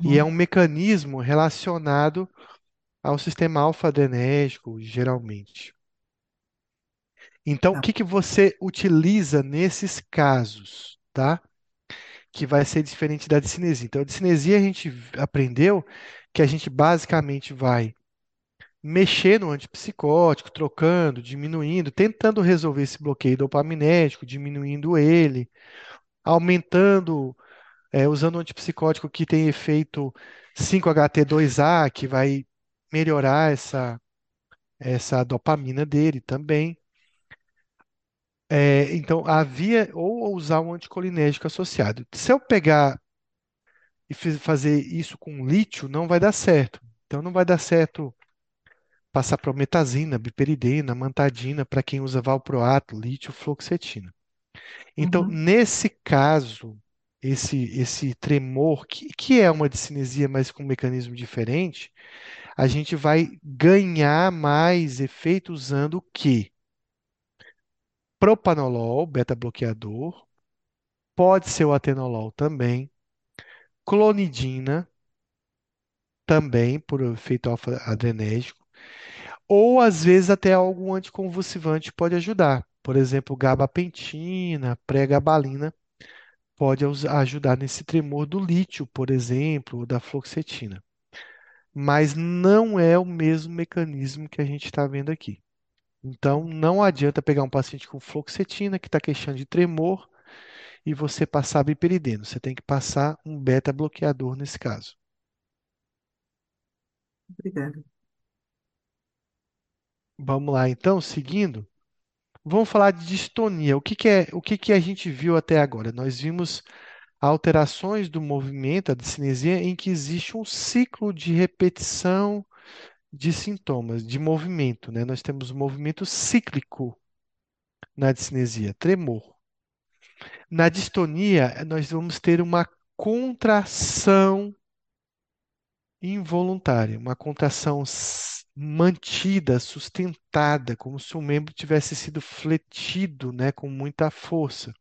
e é um
Uhum.
mecanismo relacionado ao sistema alfa-adrenérgico, geralmente. Então, o
Tá.
que que você utiliza nesses casos, tá? Que vai ser diferente da discinesia. Então, a discinesia a gente aprendeu que a gente basicamente vai mexer no antipsicótico, trocando, diminuindo, tentando resolver esse bloqueio dopaminérgico, diminuindo ele, aumentando, é, usando um antipsicótico que tem efeito 5-HT2A, que vai melhorar essa, essa dopamina dele também. É, então, havia ou usar um anticolinérgico associado. Se eu pegar e fazer isso com lítio, não vai dar certo. Então, não vai dar certo passar prometazina, biperidina, amantadina para quem usa valproato, lítio, fluoxetina. Então,
Uhum.
nesse caso, esse, esse tremor, que, que é uma discinesia, mas com um mecanismo diferente, a gente vai ganhar mais efeito usando o quê? Propanolol, beta-bloqueador, pode ser o atenolol também, clonidina, também, por efeito alfa-adrenérgico, ou às vezes até algum anticonvulsivante pode ajudar. Por exemplo, gabapentina, pregabalina pode ajudar nesse tremor do lítio, por exemplo, ou da fluoxetina. Mas não é o mesmo mecanismo que a gente está vendo aqui. Então, não adianta pegar um paciente com fluoxetina que está queixando de tremor e você passar biperideno. Você tem que passar um beta-bloqueador nesse caso.
Obrigada.
Vamos lá, então, seguindo. Vamos falar de distonia. O que que é, o que que a gente viu até agora? Nós vimos alterações do movimento, a discinesia, em que existe um ciclo de repetição de sintomas, de movimento, né? Nós temos um movimento cíclico na discinesia, tremor. Na distonia, nós vamos ter uma contração involuntária, uma contração mantida, sustentada, como se o membro tivesse sido fletido, né, com muita força.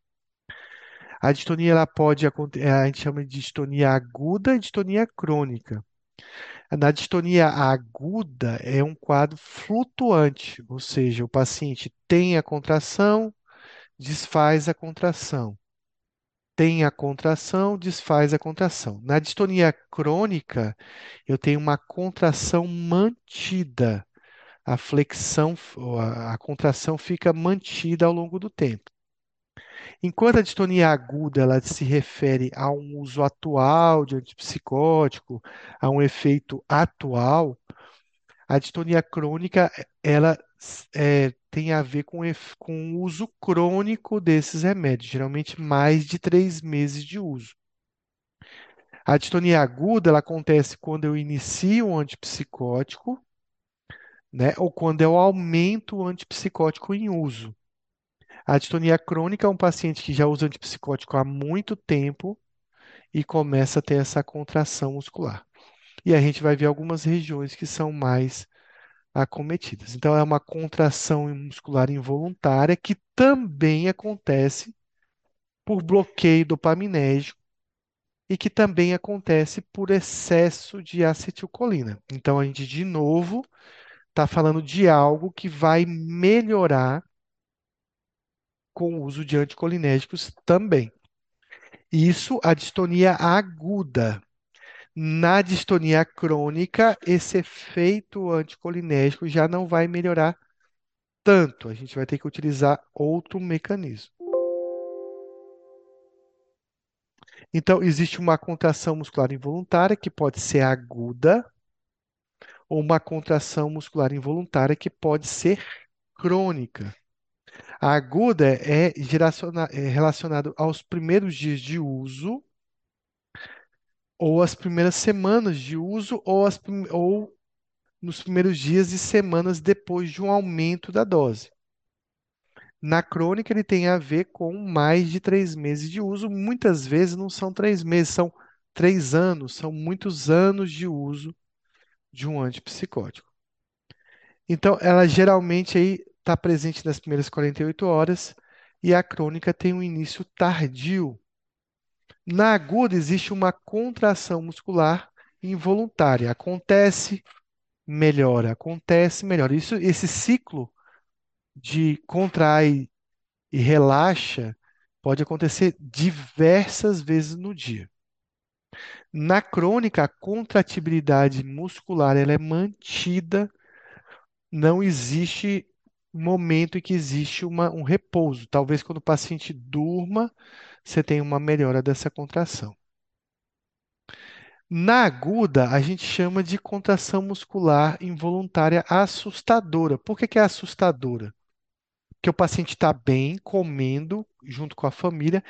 A distonia ela pode acontecer, a gente chama de distonia aguda e distonia crônica. Na distonia aguda é um quadro flutuante, ou seja, o paciente tem a contração, desfaz a contração. Tem a contração, desfaz a contração. Na distonia crônica, eu tenho uma contração mantida. A flexão, a contração fica mantida ao longo do tempo. Enquanto a distonia aguda ela se refere a um uso atual de antipsicótico, a um efeito atual, a distonia crônica ela é, tem a ver com, com o uso crônico desses remédios, geralmente mais de três meses de uso. A distonia aguda ela acontece quando eu inicio um antipsicótico, né, ou quando eu aumento o antipsicótico em uso. A distonia crônica é um paciente que já usa antipsicótico há muito tempo e começa a ter essa contração muscular. E a gente vai ver algumas regiões que são mais acometidas. Então, é uma contração muscular involuntária que também acontece por bloqueio dopaminérgico e que também acontece por excesso de acetilcolina. Então, a gente, de novo, está falando de algo que vai melhorar com o uso de anticolinérgicos também. Isso, a distonia aguda. Na distonia crônica, esse efeito anticolinérgico já não vai melhorar tanto. A gente vai ter que utilizar outro mecanismo. Então, existe uma contração muscular involuntária que pode ser aguda ou uma contração muscular involuntária que pode ser crônica. A aguda é geraciona- é relacionado aos primeiros dias de uso ou as primeiras semanas de uso ou, as prim- ou nos primeiros dias e semanas depois de um aumento da dose. Na crônica, ele tem a ver com mais de três meses de uso. Muitas vezes não são três meses, são três anos, são muitos anos de uso de um antipsicótico. Então, ela geralmente aí está presente nas primeiras 48 horas e a crônica tem um início tardio. Na aguda existe uma contração muscular involuntária. Acontece, melhora, acontece, melhora. Isso, esse ciclo de contrai e relaxa pode acontecer diversas vezes no dia. Na crônica, a contratibilidade muscular ela é mantida, não existe momento em que existe uma, um repouso. Talvez quando o paciente durma, você tenha uma melhora dessa contração. Na aguda, a gente chama de contração muscular involuntária assustadora. Por que, que é assustadora? Porque o paciente está bem, comendo, junto com a família,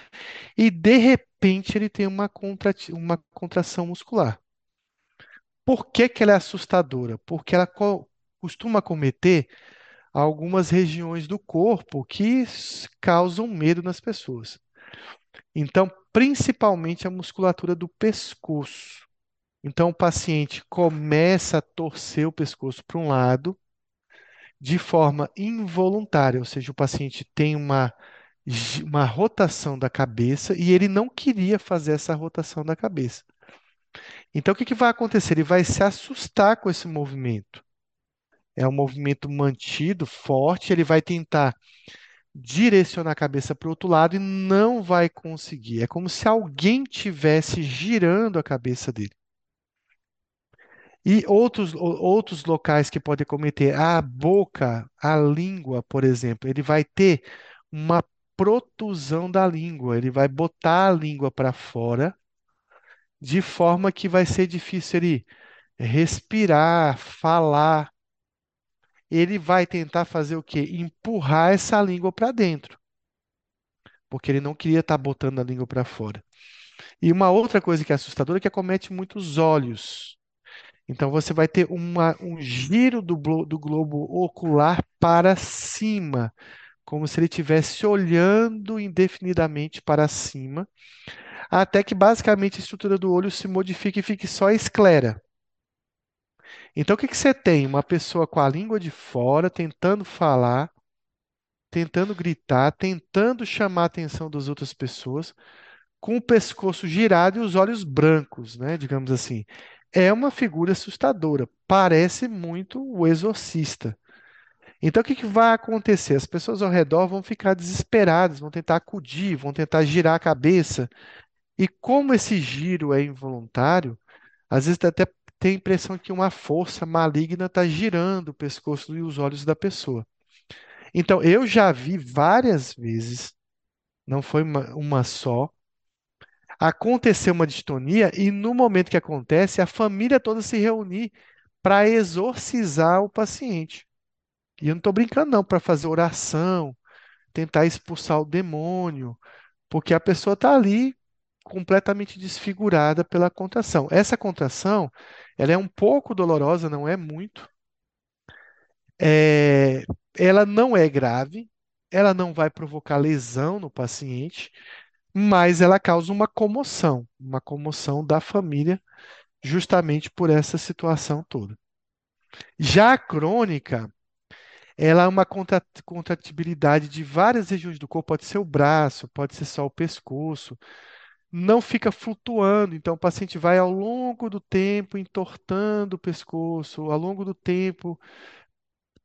e de repente ele tem uma, contra, uma contração muscular. Por que, que ela é assustadora? Porque ela co costuma cometer algumas regiões do corpo que causam medo nas pessoas. Então, principalmente a musculatura do pescoço. Então, o paciente começa a torcer o pescoço para um lado de forma involuntária, ou seja, o paciente tem uma, uma rotação da cabeça e ele não queria fazer essa rotação da cabeça. Então, o que, que vai acontecer? Ele vai se assustar com esse movimento. É um movimento mantido, forte, ele vai tentar direcionar a cabeça para o outro lado e não vai conseguir. É como se alguém tivesse girando a cabeça dele. E outros, outros locais que pode cometer, a boca, a língua, por exemplo, ele vai ter uma protusão da língua, ele vai botar a língua para fora, de forma que vai ser difícil ele respirar, falar. Ele vai tentar fazer o quê? Empurrar essa língua para dentro, porque ele não queria estar tá botando a língua para fora. E uma outra coisa que é assustadora é que acomete muito os olhos. Então você vai ter uma, um giro do, do globo ocular para cima, como se ele estivesse olhando indefinidamente para cima, até que basicamente a estrutura do olho se modifique e fique só esclera. Então o que, que você tem? Uma pessoa com a língua de fora, tentando falar, tentando gritar, tentando chamar a atenção das outras pessoas, com o pescoço girado e os olhos brancos, né? Digamos assim é uma figura assustadora. Parece muito o exorcista. Então, o que, que vai acontecer? As pessoas ao redor vão ficar desesperadas, vão tentar acudir, vão tentar girar a cabeça. E como esse giro é involuntário, às vezes até tem a impressão que uma força maligna está girando o pescoço e os olhos da pessoa. Então, eu já vi várias vezes, não foi uma, uma só, acontecer uma distonia e no momento que acontece, a família toda se reunir para exorcizar o paciente. E eu não estou brincando, não, para fazer oração, tentar expulsar o demônio, porque a pessoa está ali completamente desfigurada pela contração. Essa contração, ela é um pouco dolorosa, não é muito. É, ela não é grave, ela não vai provocar lesão no paciente, mas ela causa uma comoção, uma comoção da família, justamente por essa situação toda. Já a crônica, ela é uma contratibilidade de várias regiões do corpo, pode ser o braço, pode ser só o pescoço, não fica flutuando, então o paciente vai ao longo do tempo entortando o pescoço, ao longo do tempo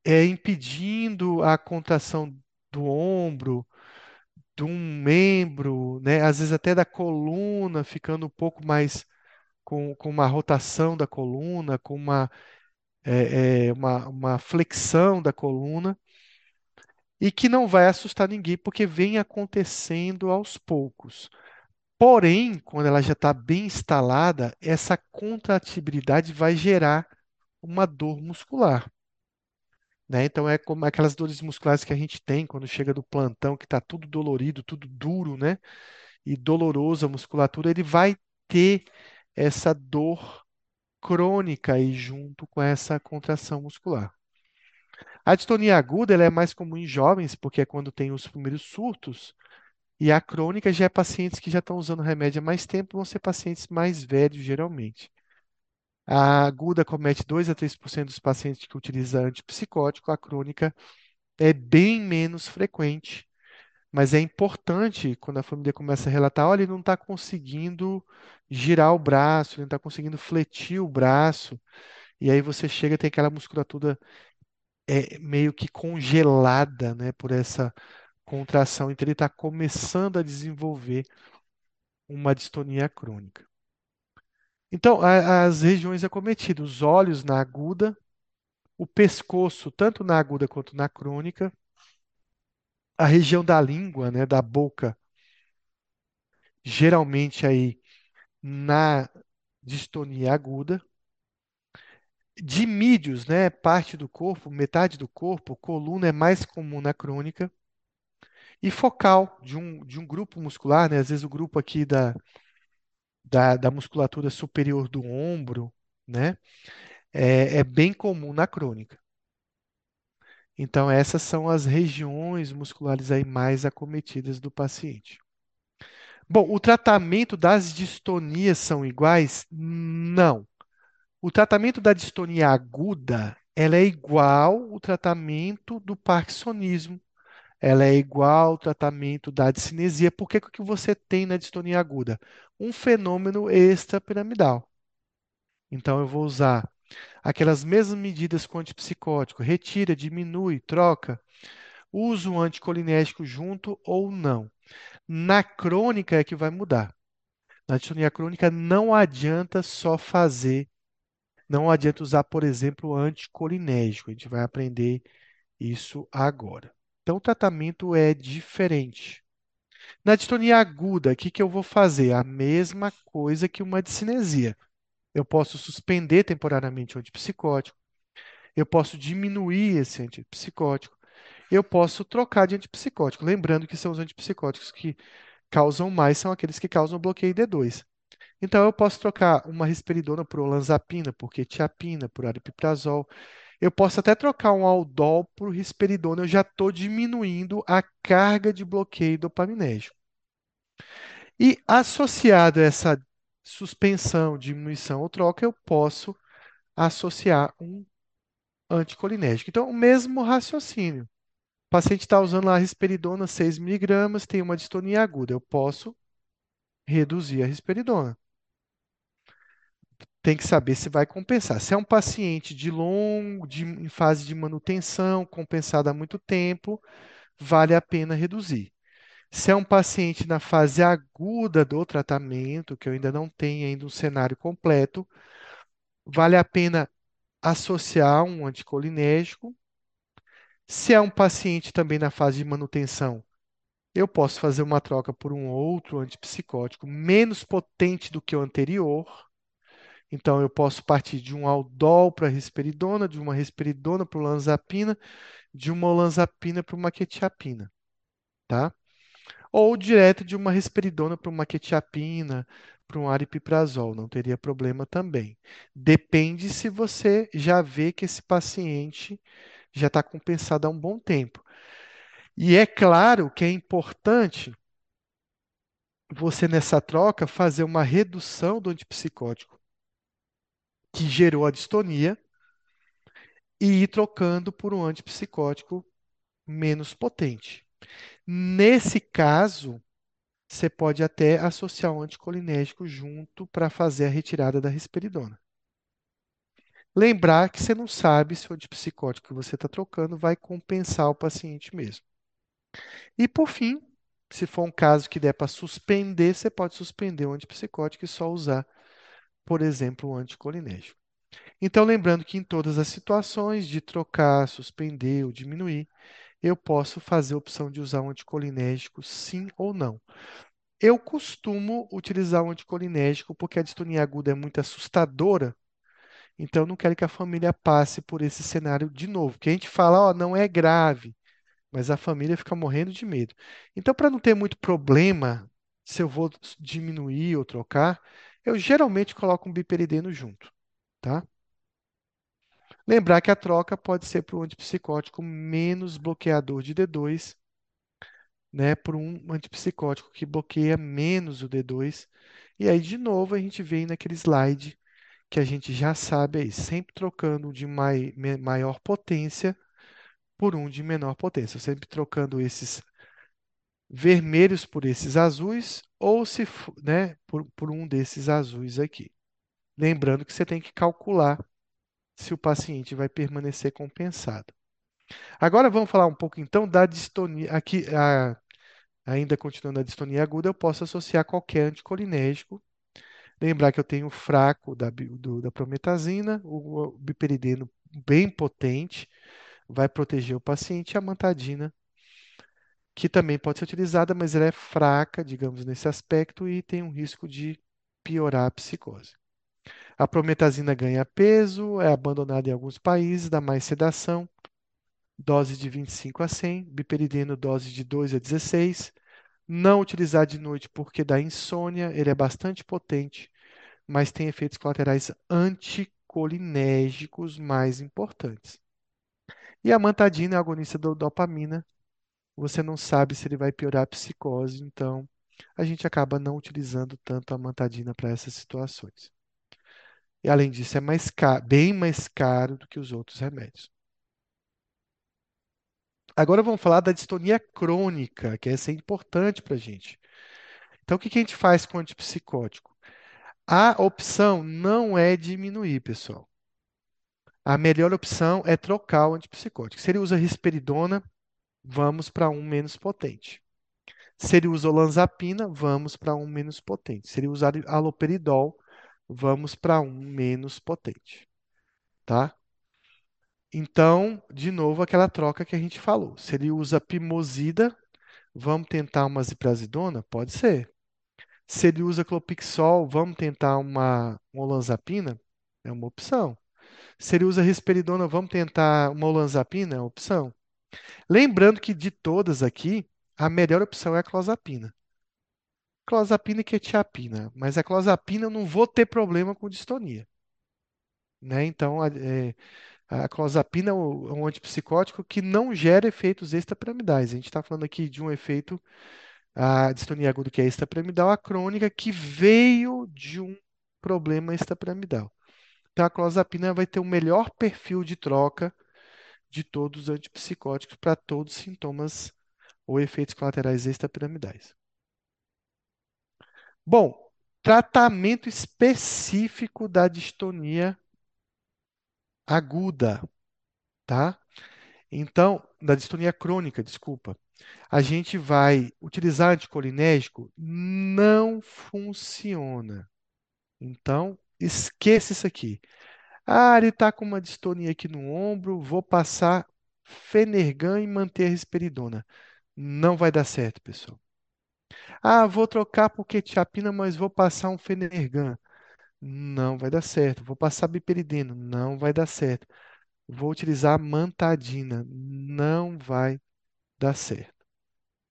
é, impedindo a contração do ombro, de um membro, né? Às vezes até da coluna, ficando um pouco mais com, com uma rotação da coluna, com uma, é, é, uma, uma flexão da coluna, e que não vai assustar ninguém, porque vem acontecendo aos poucos. Porém, quando ela já está bem instalada, essa contratibilidade vai gerar uma dor muscular. Né? Então é como aquelas dores musculares que a gente tem quando chega do plantão, que está tudo dolorido, tudo duro, né? E doloroso a musculatura, ele vai ter essa dor crônica aí junto com essa contração muscular. A distonia aguda ela é mais comum em jovens, porque é quando tem os primeiros surtos, e a crônica já é pacientes que já estão usando remédio há mais tempo, vão ser pacientes mais velhos, geralmente. A aguda comete 2 a 3% dos pacientes que utilizam antipsicótico, a crônica é bem menos frequente. Mas é importante quando a família começa a relatar: olha, ele não está conseguindo girar o braço, ele não está conseguindo fletir o braço. E aí você chega e tem aquela musculatura é, meio que congelada né, por essa contração. Então ele está começando a desenvolver uma distonia crônica. Então, a, as regiões acometidas, os olhos na aguda, o pescoço, tanto na aguda quanto na crônica, a região da língua, né, da boca, geralmente aí na distonia aguda. De mídios, né, parte do corpo, metade do corpo, coluna é mais comum na crônica. E focal, de um, de um grupo muscular, né, às vezes o grupo aqui da, da, da musculatura superior do ombro, né, é, é bem comum na crônica. Então, essas são as regiões musculares aí mais acometidas do paciente. Bom, o tratamento das distonias são iguais? Não. O tratamento da distonia aguda, ela é igual ao tratamento do parkinsonismo. Ela é igual ao tratamento da discinesia. Por que o que você tem na distonia aguda? Um fenômeno extrapiramidal. Então, eu vou usar aquelas mesmas medidas com antipsicótico, retira, diminui, troca, uso um anticolinérgico junto ou não. Na crônica é que vai mudar. Na distonia crônica não adianta só fazer, não adianta usar, por exemplo, anticolinérgico. A gente vai aprender isso agora. Então, o tratamento é diferente. Na distonia aguda, o que, que eu vou fazer? A mesma coisa que uma discinesia. Eu posso suspender temporariamente o antipsicótico. Eu posso diminuir esse antipsicótico. Eu posso trocar de antipsicótico. Lembrando que são os antipsicóticos que causam mais, são aqueles que causam bloqueio D2. Então, eu posso trocar uma risperidona por olanzapina, por quetiapina, por aripiprazol. Eu posso até trocar um aldol por risperidona. Eu já estou diminuindo a carga de bloqueio dopaminérgico. E associado a essa suspensão, diminuição ou troca, eu posso associar um anticolinérgico. Então, o mesmo raciocínio. O paciente está usando lá a risperidona 6 miligramas, tem uma distonia aguda. Eu posso reduzir a risperidona. Tem que saber se vai compensar. Se é um paciente de longo, de, em fase de manutenção, compensado há muito tempo, vale a pena reduzir. Se é um paciente na fase aguda do tratamento, que eu ainda não tenho ainda um cenário completo, vale a pena associar um anticolinérgico. Se é um paciente também na fase de manutenção, eu posso fazer uma troca por um outro antipsicótico menos potente do que o anterior. Então, eu posso partir de um aldol para risperidona, de uma risperidona para olanzapina, de uma olanzapina para uma quetiapina, tá? ou direto de uma risperidona para uma quetiapina, para um aripiprazol, não teria problema também. Depende se você já vê que esse paciente já está compensado há um bom tempo. E é claro que é importante você, nessa troca, fazer uma redução do antipsicótico que gerou a distonia e ir trocando por um antipsicótico menos potente. Nesse caso, você pode até associar um anticolinérgico junto para fazer a retirada da risperidona. Lembrar que você não sabe se o antipsicótico que você está trocando vai compensar o paciente mesmo. E por fim, se for um caso que der para suspender, você pode suspender o antipsicótico e só usar, por exemplo, o anticolinérgico. Então, lembrando que em todas as situações de trocar, suspender ou diminuir, eu posso fazer a opção de usar um anticolinérgico sim ou não. Eu costumo utilizar um anticolinérgico porque a distonia aguda é muito assustadora, então não quero que a família passe por esse cenário de novo. Que a gente fala, ó, não é grave, mas a família fica morrendo de medo. Então, para não ter muito problema, se eu vou diminuir ou trocar, eu geralmente coloco um biperideno junto. tá? Lembrar que a troca pode ser para um antipsicótico menos bloqueador de D2, né, por um antipsicótico que bloqueia menos o D2. E aí, de novo, a gente vem naquele slide que a gente já sabe aí, sempre trocando de mai, maior potência por um de menor potência, sempre trocando esses vermelhos por esses azuis ou se, né, por, por um desses azuis aqui. Lembrando que você tem que calcular se o paciente vai permanecer compensado. Agora vamos falar um pouco então da distonia. Aqui, a, ainda continuando a distonia aguda, eu posso associar qualquer anticolinérgico. Lembrar que eu tenho o fraco da, do, da prometazina, o, biperideno bem potente, vai proteger o paciente, e a mantadina, que também pode ser utilizada, mas ela é fraca, digamos, nesse aspecto e tem um risco de piorar a psicose. A prometazina ganha peso, é abandonada em alguns países, dá mais sedação, dose de 25 a 100, biperideno dose de 2 a 16. Não utilizar de noite porque dá insônia, ele é bastante potente, mas tem efeitos colaterais anticolinérgicos mais importantes. E a mantadina é agonista da dopamina. Você não sabe se ele vai piorar a psicose, então a gente acaba não utilizando tanto a mantadina para essas situações. E além disso, é mais caro, bem mais caro do que os outros remédios. Agora vamos falar da distonia crônica, que essa é importante para a gente. Então, o que a gente faz com o antipsicótico? A opção não é diminuir, pessoal. A melhor opção é trocar o antipsicótico. Se ele usa risperidona, vamos para um menos potente. Se ele usa olanzapina, vamos para um menos potente. Se ele usar aloperidol, vamos para um menos potente, tá? Então, de novo, aquela troca que a gente falou. Se ele usa pimosida, vamos tentar uma ziprasidona? Pode ser. Se ele usa clopixol, vamos tentar uma, olanzapina? É uma opção. Se ele usa risperidona, vamos tentar uma olanzapina? É uma opção. Lembrando que de todas aqui, a melhor opção é a clozapina clozapina e quetiapina, mas a clozapina eu não vou ter problema com distonia. Né? Então, a, é, a clozapina é um antipsicótico que não gera efeitos extrapiramidais. A gente está falando aqui de um efeito, a distonia aguda que é extrapiramidal, a crônica que veio de um problema extrapiramidal. Então, a clozapina vai ter o melhor perfil de troca de todos os antipsicóticos para todos os sintomas ou efeitos colaterais extrapiramidais. Bom, tratamento específico da distonia aguda, tá? Então, da distonia crônica, desculpa. A gente vai utilizar anticolinérgico? Não funciona. Então, esqueça isso aqui. Ah, ele está com uma distonia aqui no ombro, vou passar Fenergan e manter a risperidona. Não vai dar certo, pessoal. Ah, vou trocar por quetiapina, mas vou passar um Fenergan. Não vai dar certo. Vou passar biperideno. Não vai dar certo. Vou utilizar mantadina. Não vai dar certo.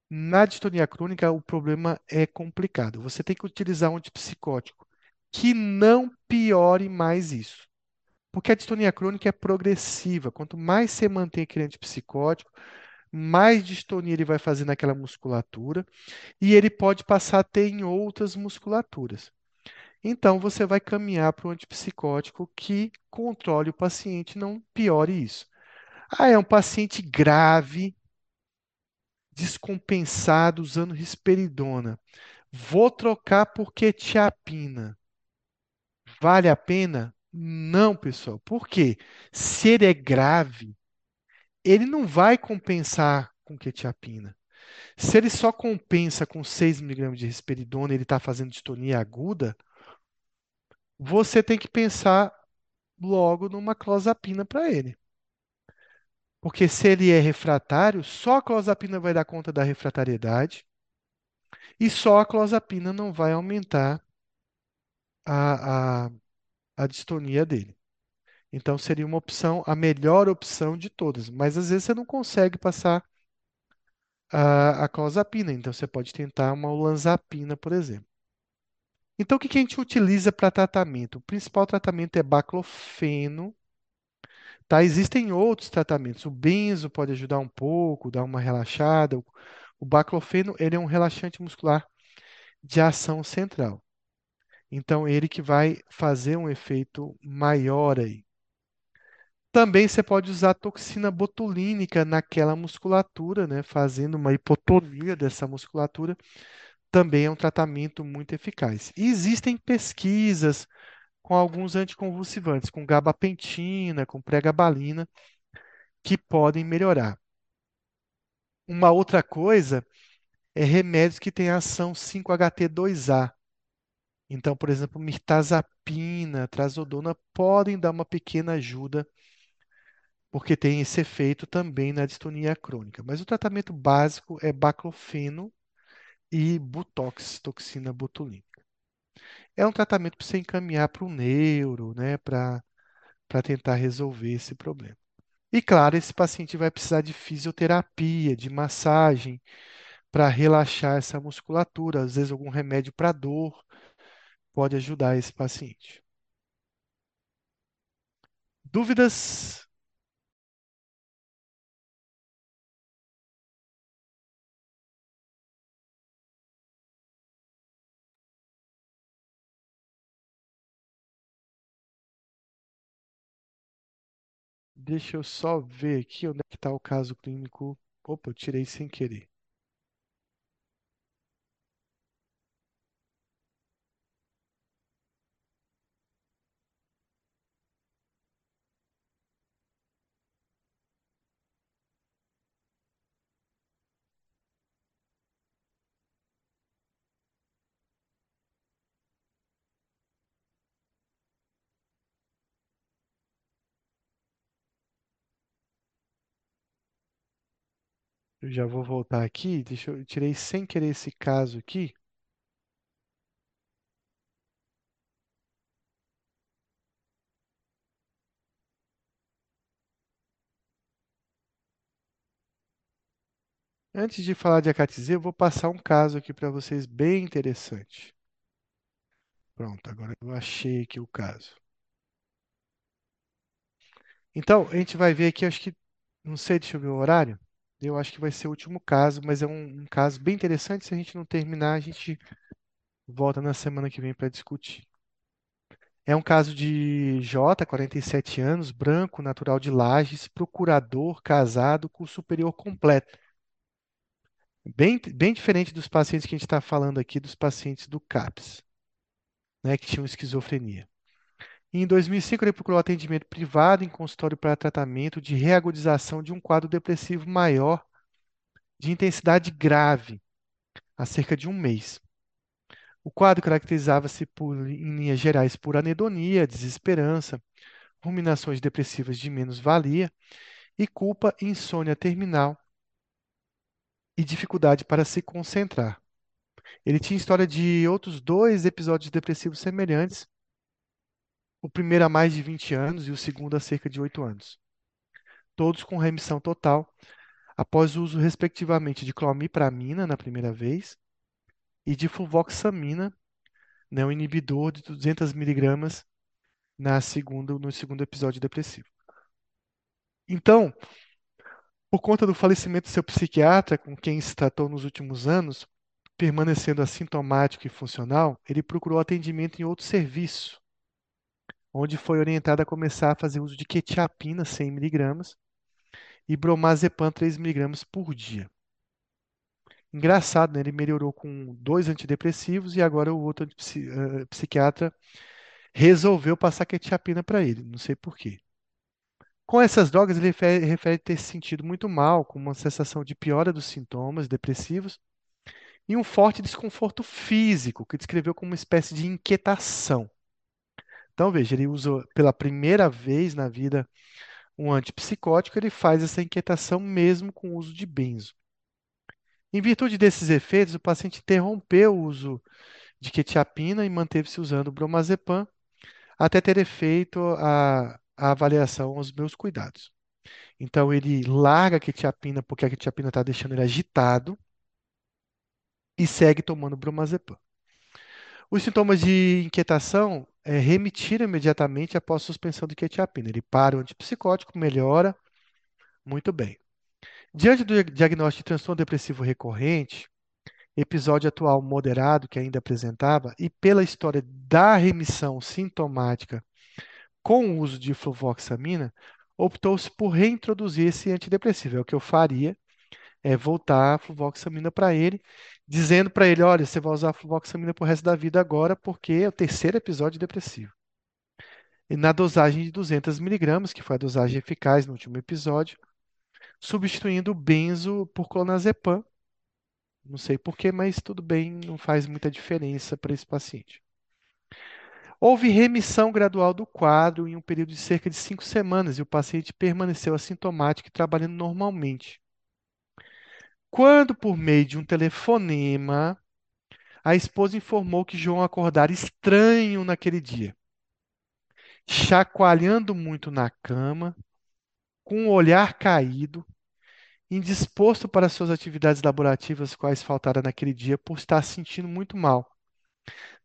Na distonia crônica, o problema é complicado. Você tem que utilizar um antipsicótico que não piore mais isso. Porque a distonia crônica é progressiva. Quanto mais você mantém aquele antipsicótico, mais distonia ele vai fazer naquela musculatura e ele pode passar a ter em outras musculaturas. Então, você vai caminhar para um antipsicótico que controle o paciente, não piore isso. Ah, é um paciente grave, descompensado, usando risperidona. Vou trocar por quetiapina. Vale a pena? Não, pessoal. Por quê? Se ele é grave, ele não vai compensar com quetiapina. Se ele só compensa com 6 mg de risperidona, ele está fazendo distonia aguda, você tem que pensar logo numa clozapina para ele. Porque se ele é refratário, só a clozapina vai dar conta da refratariedade e só a clozapina não vai aumentar a, a, a distonia dele. Então seria uma opção, a melhor opção de todas. Mas às vezes você não consegue passar a, a clozapina, então você pode tentar uma olanzapina, por exemplo. Então, o que que a gente utiliza para tratamento? O principal tratamento é baclofeno, tá? Existem outros tratamentos. O benzo pode ajudar um pouco, dar uma relaxada. O o baclofeno, ele é um relaxante muscular de ação central. Então, ele que vai fazer um efeito maior aí. Também você pode usar toxina botulínica naquela musculatura, né, fazendo uma hipotonia dessa musculatura. Também é um tratamento muito eficaz. E existem pesquisas com alguns anticonvulsivantes, com gabapentina, com pregabalina, que podem melhorar. Uma outra coisa é remédios que têm ação 5-HT2A. Então, por exemplo, mirtazapina, trazodona podem dar uma pequena ajuda, porque tem esse efeito também na distonia crônica. Mas o tratamento básico é baclofeno e Butox, toxina botulínica. É um tratamento para você encaminhar para o neuro, né, para para tentar resolver esse problema. E claro, esse paciente vai precisar de fisioterapia, de massagem, para relaxar essa musculatura. Às vezes, algum remédio para dor pode ajudar esse paciente. Dúvidas? Deixa eu só ver aqui onde é que está o caso clínico. Opa, eu tirei sem querer. Eu já vou voltar aqui. Deixa eu, eu tirei sem querer esse caso aqui. Antes de falar de acatizia, eu vou passar um caso aqui para vocês bem interessante. Pronto, agora eu achei aqui o caso. Então, a gente vai ver aqui, acho que, não sei, deixa eu ver o horário. Eu acho que vai ser o último caso, mas é um, um caso bem interessante. Se a gente não terminar, a gente volta na semana que vem para discutir. É um caso de J, 47 anos, branco, natural de Lages, procurador, casado, com superior completo. Bem, bem diferente dos pacientes que a gente está falando aqui, dos pacientes do CAPS, né, que tinham esquizofrenia. Em 2005, ele procurou atendimento privado em consultório para tratamento de reagudização de um quadro depressivo maior de intensidade grave, há cerca de um mês. O quadro caracterizava-se, em linhas gerais, por anedonia, desesperança, ruminações depressivas de menos-valia e culpa insônia terminal e dificuldade para se concentrar. Ele tinha história de outros dois episódios depressivos semelhantes, o primeiro há mais de 20 anos e o segundo há cerca de 8 anos. Todos com remissão total, após o uso, respectivamente, de clomipramina na primeira vez e de fluvoxamina, né, um inibidor de 200 miligramas na segunda, no segundo episódio depressivo. Então, por conta do falecimento do seu psiquiatra, com quem se tratou nos últimos anos, permanecendo assintomático e funcional, ele procurou atendimento em outro serviço, onde foi orientado a começar a fazer uso de quetiapina 100 mg e bromazepam 3 mg por dia. Engraçado, né? Ele melhorou com dois antidepressivos e agora o outro uh, psiquiatra resolveu passar quetiapina para ele, não sei por quê. Com essas drogas, ele refere, refere ter se sentido muito mal, com uma sensação de piora dos sintomas depressivos e um forte desconforto físico, que descreveu como uma espécie de inquietação. Então, veja, ele usou pela primeira vez na vida um antipsicótico, ele faz essa inquietação mesmo com o uso de benzo. Em virtude desses efeitos, o paciente interrompeu o uso de quetiapina e manteve-se usando bromazepam até ter feito a, a avaliação aos meus cuidados. Então, ele larga a quetiapina porque a quetiapina está deixando ele agitado e segue tomando bromazepam. Os sintomas de inquietação é, remitiram imediatamente após suspensão de quetiapina. Ele para o antipsicótico, melhora, muito bem. Diante do diagnóstico de transtorno depressivo recorrente, episódio atual moderado que ainda apresentava, e pela história da remissão sintomática com o uso de fluvoxamina, optou-se por reintroduzir esse antidepressivo. É o que eu faria, é voltar a fluvoxamina para ele, dizendo para ele, olha, você vai usar fluvoxamina para o resto da vida agora, porque é o terceiro episódio depressivo. E na dosagem de 200 miligramas, que foi a dosagem eficaz no último episódio, substituindo o benzo por clonazepam. Não sei porquê, mas tudo bem, não faz muita diferença para esse paciente. Houve remissão gradual do quadro em um período de cerca de cinco semanas e o paciente permaneceu assintomático e trabalhando normalmente. Quando, por meio de um telefonema, a esposa informou que João acordara estranho naquele dia, chacoalhando muito na cama, com o olhar caído, indisposto para suas atividades laborativas, quais faltaram naquele dia, por estar sentindo muito mal.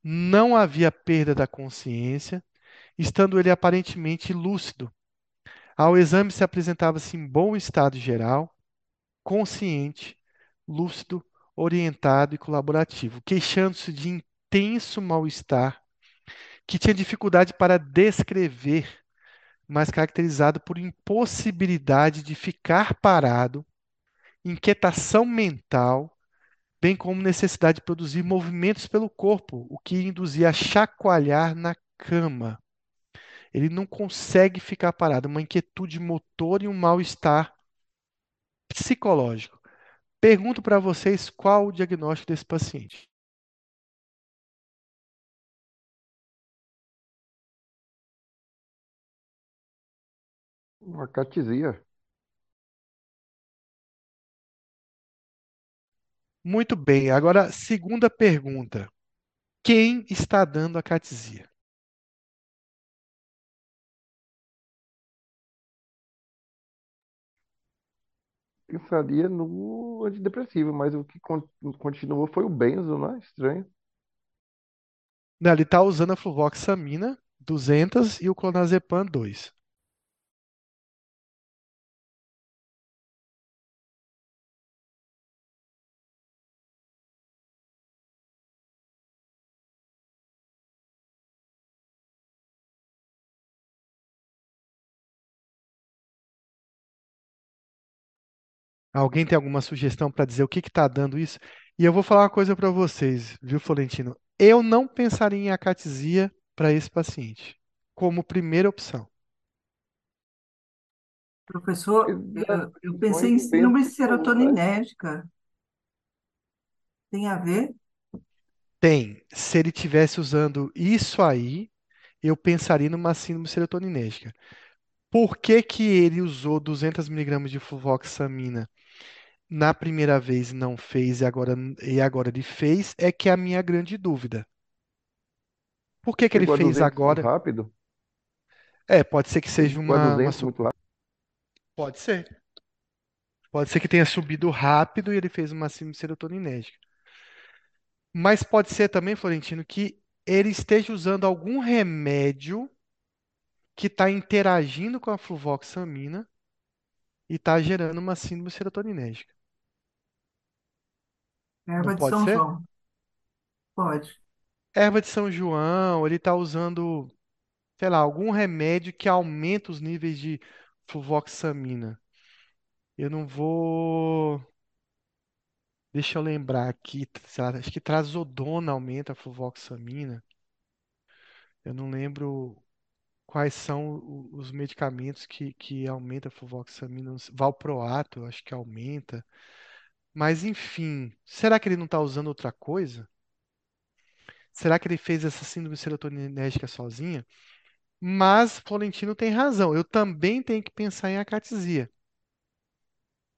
Não havia perda da consciência, estando ele aparentemente lúcido. Ao exame se apresentava-se em bom estado geral, consciente, lúcido, orientado e colaborativo, queixando-se de intenso mal-estar, que tinha dificuldade para descrever, mas caracterizado por impossibilidade de ficar parado, inquietação mental, bem como necessidade de produzir movimentos pelo corpo, o que induzia a chacoalhar na cama. Ele não consegue ficar parado, uma inquietude motor e um mal-estar psicológico. Pergunto para vocês qual o diagnóstico desse paciente.
Uma catesia.
Muito bem. Agora, segunda pergunta. Quem está dando a catesia?
Pensaria no antidepressivo, mas o que con- continuou foi o benzo, não é? Estranho.
Não, ele está usando a fluvoxamina 200 e o clonazepam 2. Alguém tem alguma sugestão para dizer o que está dando isso? E eu vou falar uma coisa para vocês, viu, Florentino? Eu não pensaria em acatesia para esse paciente como primeira opção.
Professor, eu, eu pensei em síndrome
né?
serotoninérgica. Tem a ver?
Tem. Se ele tivesse usando isso aí, eu pensaria numa síndrome serotoninérgica. Por que que ele usou 200 miligramas de fluvoxamina na primeira vez não fez e agora, e agora ele fez? É que é a minha grande dúvida. Por que que ele
Chegou a
fez
200 muito
agora?
rápido.
É, pode ser que seja
Chegou a
uma, uma
200
su-
muito rápido.
Pode ser. Pode ser que tenha subido rápido e ele fez uma síndrome serotoninérgica. Mas pode ser também, Florentino, que ele esteja usando algum remédio que está interagindo com a fluvoxamina e está gerando uma síndrome serotoninérgica. Não
Erva de
pode
São
ser?
João. Pode.
Erva de São João, ele está usando, sei lá, algum remédio que aumenta os níveis de fluvoxamina. Eu não vou. Deixa eu lembrar aqui, sei lá, acho que trazodona aumenta a fluvoxamina. Eu não lembro quais são o- os medicamentos que, que aumentam a fluvoxamina. Valproato, eu acho que aumenta. Mas enfim, será que ele não está usando outra coisa? Será que ele fez essa síndrome serotoninérgica sozinha? Mas Florentino tem razão. Eu também tenho que pensar em acatesia.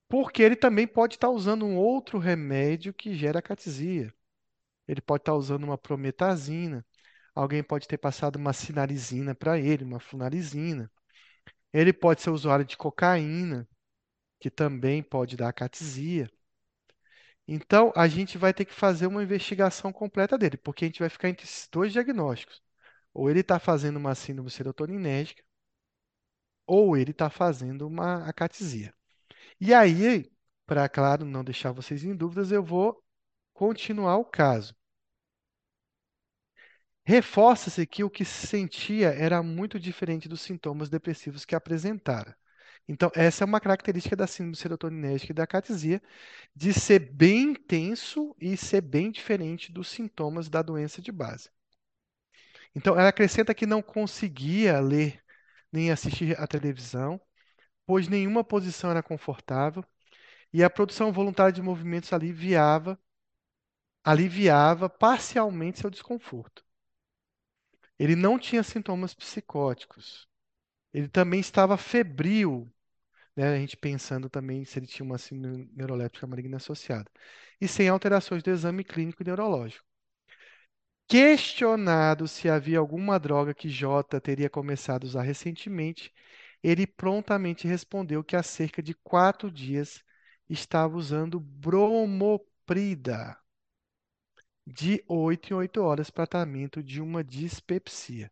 Porque ele também pode estar usando um outro remédio que gera acatesia. Ele pode estar usando uma prometazina. Alguém pode ter passado uma sinalizina para ele, uma flunarizina. Ele pode ser usuário de cocaína, que também pode dar acatesia. Então, a gente vai ter que fazer uma investigação completa dele, porque a gente vai ficar entre esses dois diagnósticos. Ou ele está fazendo uma síndrome serotoninérgica, ou ele está fazendo uma acatesia. E aí, para, claro, não deixar vocês em dúvidas, eu vou continuar o caso. Reforça-se que o que se sentia era muito diferente dos sintomas depressivos que apresentara. Então, essa é uma característica da síndrome serotoninérgica e da acatesia, de ser bem intenso e ser bem diferente dos sintomas da doença de base. Então, ela acrescenta que não conseguia ler nem assistir à televisão, pois nenhuma posição era confortável, e a produção voluntária de movimentos aliviava, aliviava parcialmente seu desconforto. Ele não tinha sintomas psicóticos. Ele também estava febril, né? A gente pensando também se ele tinha uma síndrome neuroléptica maligna associada. E sem alterações do exame clínico neurológico. Questionado se havia alguma droga que J teria começado a usar recentemente, ele prontamente respondeu que há cerca de quatro dias estava usando bromoprida de 8 em 8 horas tratamento de uma dispepsia.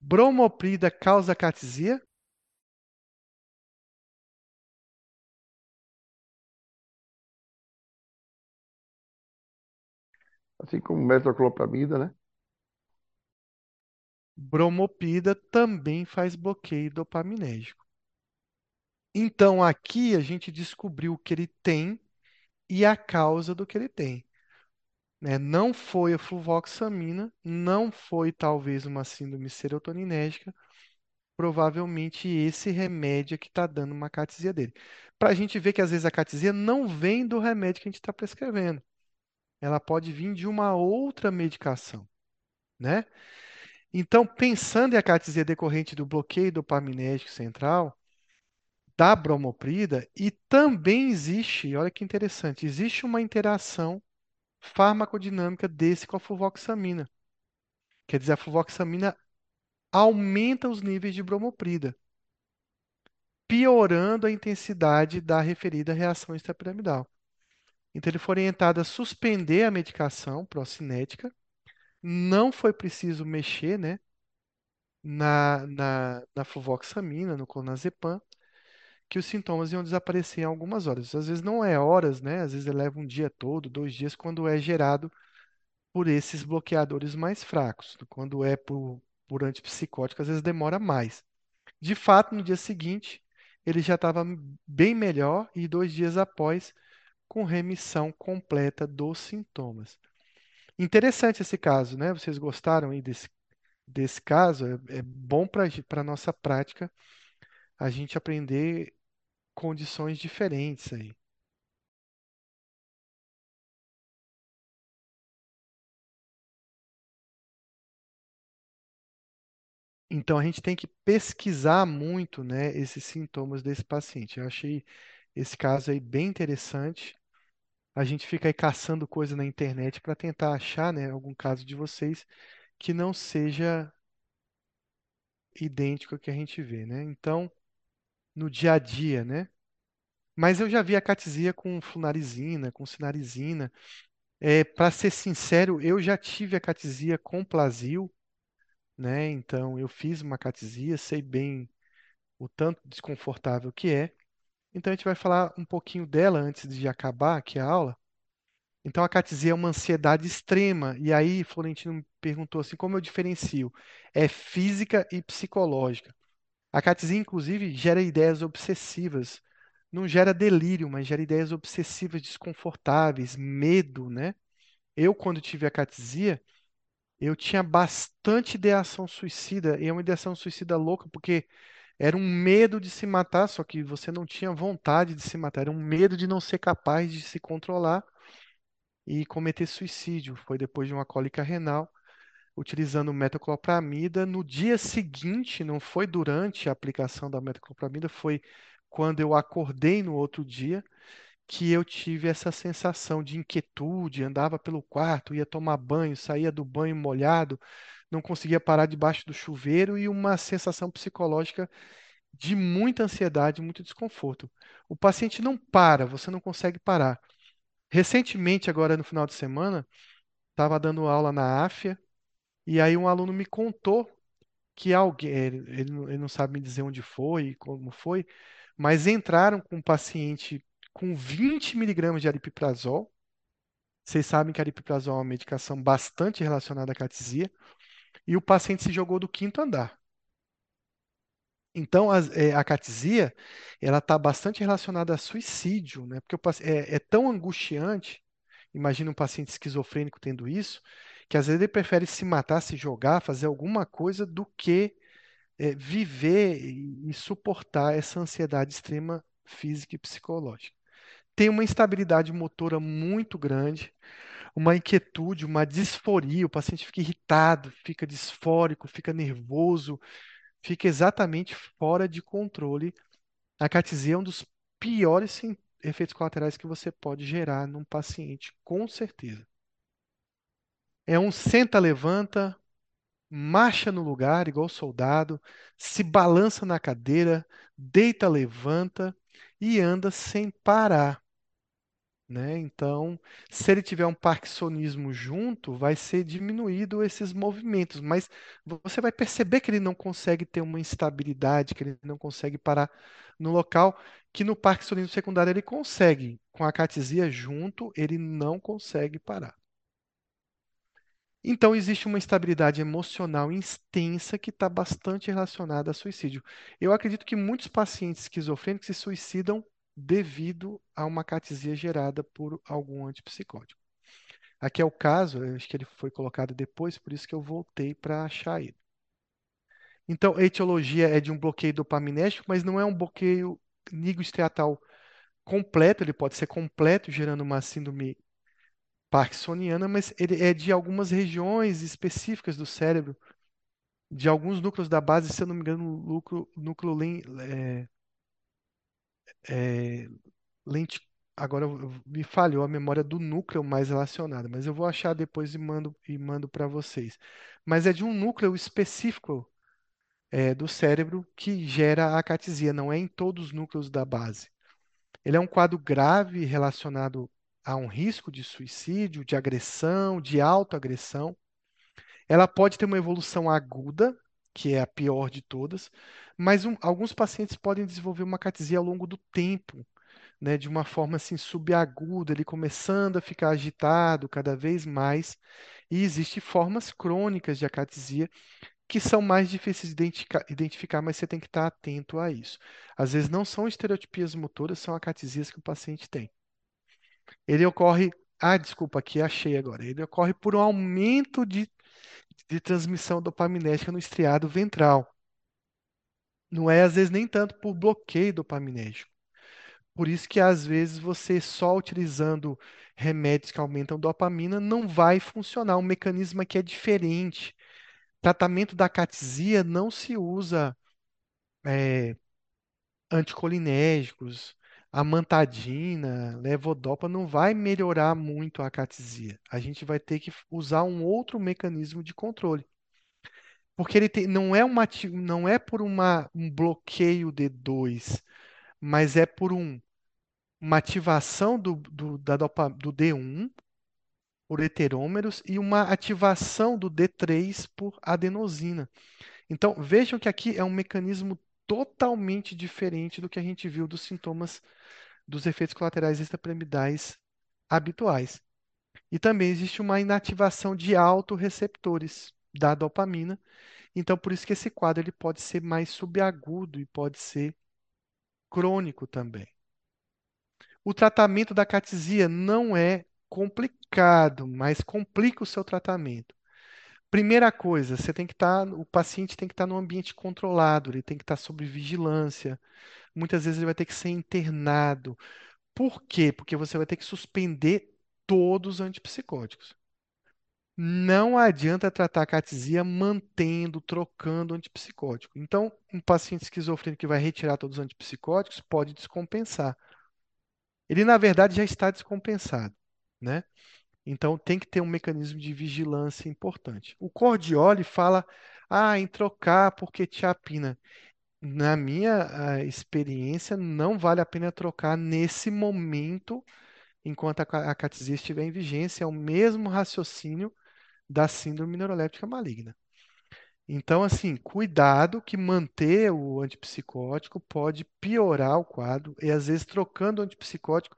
Bromoprida causa catesia?
Assim como metoclopramida, né?
Bromoprida também faz bloqueio dopaminérgico. Então, aqui a gente descobriu o que ele tem e a causa do que ele tem. Né? Não foi a fluvoxamina, não foi talvez uma síndrome serotoninérgica, provavelmente esse remédio é que está dando uma catesia dele. Para a gente ver que às vezes a catesia não vem do remédio que a gente está prescrevendo. Ela pode vir de uma outra medicação, né? Então, pensando em acatesia decorrente do bloqueio dopaminérgico central, da bromoprida, e também existe, olha que interessante, existe uma interação farmacodinâmica desse com a fluvoxamina. Quer dizer, a fluvoxamina aumenta os níveis de bromoprida, piorando a intensidade da referida reação extrapiramidal. Então, ele foi orientado a suspender a medicação procinética. Não foi preciso mexer, né, na, na, na fluvoxamina, no clonazepam, que os sintomas iam desaparecer em algumas horas. Às vezes não é horas, né? Às vezes leva um dia todo, dois dias, quando é gerado por esses bloqueadores mais fracos. Quando é por, por antipsicótico, às vezes demora mais. De fato, no dia seguinte, ele já estava bem melhor e dois dias após, com remissão completa dos sintomas. Interessante esse caso, né? Vocês gostaram aí desse, desse caso? É, é bom para a nossa prática a gente aprender condições diferentes aí. Então a gente tem que pesquisar muito, né, esses sintomas desse paciente. Eu achei esse caso aí bem interessante. A gente fica aí caçando coisa na internet para tentar achar, né, algum caso de vocês que não seja idêntico ao que a gente vê, né? Então, no dia a dia, né? Mas eu já vi a catesia com flunarizina, com sinarizina. É, para ser sincero, eu já tive a catesia com Plasil, né? Então eu fiz uma catesia, sei bem o tanto desconfortável que é. Então a gente vai falar um pouquinho dela antes de acabar aqui a aula. Então a catesia é uma ansiedade extrema. E aí Florentino me perguntou assim, como eu diferencio? É física e psicológica. A catesia, inclusive, gera ideias obsessivas. Não gera delírio, mas gera ideias obsessivas, desconfortáveis, medo, né? Eu, quando tive a catesia, eu tinha bastante ideação suicida, e é uma ideação suicida louca, porque era um medo de se matar, só que você não tinha vontade de se matar, era um medo de não ser capaz de se controlar e cometer suicídio. Foi depois de uma cólica renal, utilizando metoclopramida. No dia seguinte, não foi durante a aplicação da metoclopramida, foi quando eu acordei no outro dia que eu tive essa sensação de inquietude, andava pelo quarto, ia tomar banho, saía do banho molhado, não conseguia parar debaixo do chuveiro e uma sensação psicológica de muita ansiedade, muito desconforto. O paciente não para, você não consegue parar. Recentemente, agora no final de semana, estava dando aula na AFIA e aí um aluno me contou que alguém, ele, ele não ele não sabe me dizer onde foi, como foi, mas entraram com um paciente com 20 miligramas de aripiprazol. Vocês sabem que aripiprazol é uma medicação bastante relacionada à catesia, e o paciente se jogou do quinto andar. Então, as- é, a catesia, ela está bastante relacionada a suicídio, né? Porque o é, é tão angustiante, imagina um paciente esquizofrênico tendo isso, que às vezes ele prefere se matar, se jogar, fazer alguma coisa do que é, viver e, e suportar essa ansiedade extrema física e psicológica. Tem uma instabilidade motora muito grande, uma inquietude, uma disforia, o paciente fica irritado, fica disfórico, fica nervoso, fica exatamente fora de controle. A catesia é um dos piores efeitos colaterais que você pode gerar num paciente, com certeza. É um senta, levanta, marcha no lugar, igual soldado, se balança na cadeira, deita, levanta e anda sem parar, né? Então, se ele tiver um parkinsonismo junto, vai ser diminuído esses movimentos, mas você vai perceber que ele não consegue ter uma instabilidade, que ele não consegue parar no local, que no parkinsonismo secundário ele consegue. Com a catesia junto, ele não consegue parar. Então, existe uma instabilidade emocional extensa que está bastante relacionada a suicídio. Eu acredito que muitos pacientes esquizofrênicos se suicidam devido a uma catesia gerada por algum antipsicótico. Aqui é o caso, acho que ele foi colocado depois, por isso que eu voltei para achar ele. Então, a etiologia é de um bloqueio dopaminérgico, mas não é um bloqueio nigrostriatal completo, ele pode ser completo, gerando uma síndrome parkinsoniana, mas ele é de algumas regiões específicas do cérebro, de alguns núcleos da base, se eu não me engano, núcleo, núcleo é, é, lenti, agora me falhou a memória do núcleo mais relacionado, mas eu vou achar depois e mando e mando para vocês. Mas é de um núcleo específico é, do cérebro que gera a acatesia, não é em todos os núcleos da base. Ele é um quadro grave relacionado a um risco de suicídio, de agressão, de autoagressão. Ela pode ter uma evolução aguda, que é a pior de todas, mas um- alguns pacientes podem desenvolver uma catesia ao longo do tempo, né, de uma forma assim subaguda, ele começando a ficar agitado cada vez mais. E existem formas crônicas de acatesia que são mais difíceis de identificar, identificar, mas você tem que estar atento a isso. Às vezes não são estereotipias motoras, são acatesias que o paciente tem. Ele ocorre, ah, desculpa, aqui achei agora. Ele ocorre por um aumento de, de transmissão dopaminérgica no estriado ventral. Não é, às vezes, nem tanto por bloqueio dopaminérgico. Por isso que, às vezes, você só utilizando remédios que aumentam dopamina não vai funcionar. Um mecanismo aqui é diferente. Tratamento da catesia não se usa é, anticolinérgicos, amantadina, levodopa não vai melhorar muito a catesia. A gente vai ter que usar um outro mecanismo de controle. Porque ele tem, não é uma, não é por uma, um bloqueio D2, mas é por um, uma ativação do, do, da dopa, do D1 por heterômeros e uma ativação do D3 por adenosina. Então, vejam que aqui é um mecanismo totalmente diferente do que a gente viu dos sintomas dos efeitos colaterais extrapiramidais habituais. E também existe uma inativação de autorreceptores da dopamina. Então, por isso que esse quadro ele pode ser mais subagudo e pode ser crônico também. O tratamento da catesia não é complicado, mas complica o seu tratamento. Primeira coisa, você tem que estar, o paciente tem que estar num ambiente controlado, ele tem que estar sob vigilância. Muitas vezes ele vai ter que ser internado. Por quê? Porque você vai ter que suspender todos os antipsicóticos. Não adianta tratar a catesia mantendo, trocando antipsicótico. Então, um paciente esquizofrênico que vai retirar todos os antipsicóticos pode descompensar. Ele, na verdade, já está descompensado, né? Então, tem que ter um mecanismo de vigilância importante. O Cordioli fala, ah, em trocar porque tiapina. Na minha ah, experiência, não vale a pena trocar nesse momento enquanto a a estiver em vigência. É o mesmo raciocínio da síndrome neuroléptica maligna. Então, assim, cuidado que manter o antipsicótico pode piorar o quadro e às vezes trocando o antipsicótico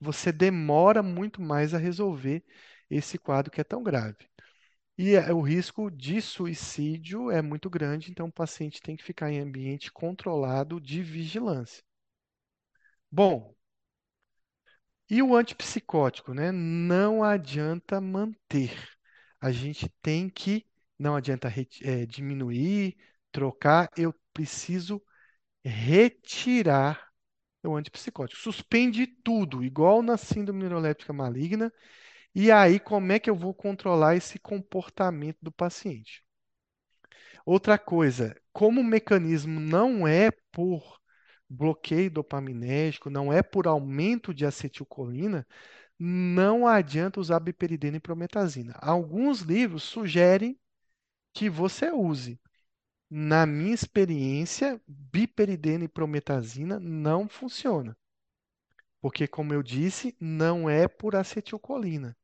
você demora muito mais a resolver esse quadro que é tão grave. E é- o risco de suicídio é muito grande, então o paciente tem que ficar em ambiente controlado de vigilância. Bom, e o antipsicótico, né? Não adianta manter. A gente tem que, não adianta eh, diminuir, trocar, eu preciso retirar o antipsicótico. Suspende tudo, igual na síndrome neuroléptica maligna. E aí, como é que eu vou controlar esse comportamento do paciente? Outra coisa, como o mecanismo não é por bloqueio dopaminérgico, não é por aumento de acetilcolina, não adianta usar biperidina e prometazina. Alguns livros sugerem que você use. Na minha experiência, biperidina e prometazina não funciona. Porque, como eu disse, não é por acetilcolina,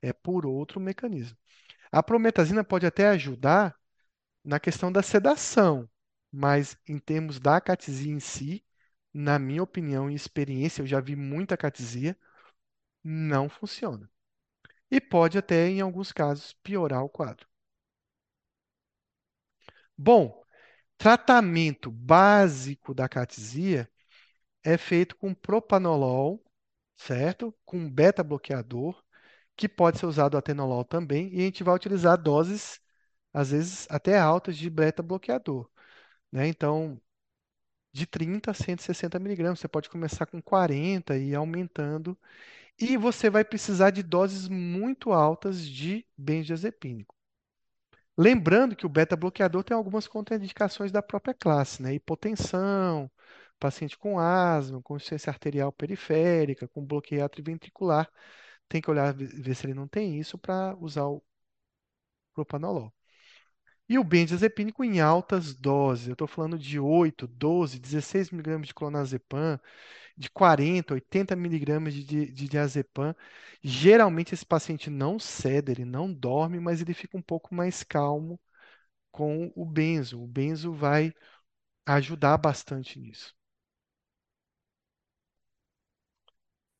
é por outro mecanismo. A prometazina pode até ajudar na questão da sedação, mas em termos da catesia em si, na minha opinião e experiência, eu já vi muita catesia, não funciona. E pode até, em alguns casos, piorar o quadro. Bom, tratamento básico da catesia é feito com propanolol, certo? Com beta-bloqueador, que pode ser usado atenolol também, e a gente vai utilizar doses, às vezes até altas, de beta-bloqueador. Né? Então, de 30 a 160 miligramas, você pode começar com 40 e ir aumentando, e você vai precisar de doses muito altas de benzodiazepínico. Lembrando que o beta-bloqueador tem algumas contraindicações da própria classe, né? Hipotensão, paciente com asma, com insuficiência arterial periférica, com bloqueio atrioventricular. Tem que olhar, ve- ver se ele não tem isso para usar o propanolol. E o benzodiazepínico em altas doses. Eu estou falando de 8, 12, 16 miligramas de clonazepam, de 40, 80 miligramas de, de, diazepam. Geralmente esse paciente não cede, ele não dorme, mas ele fica um pouco mais calmo com o benzo. O benzo vai ajudar bastante nisso.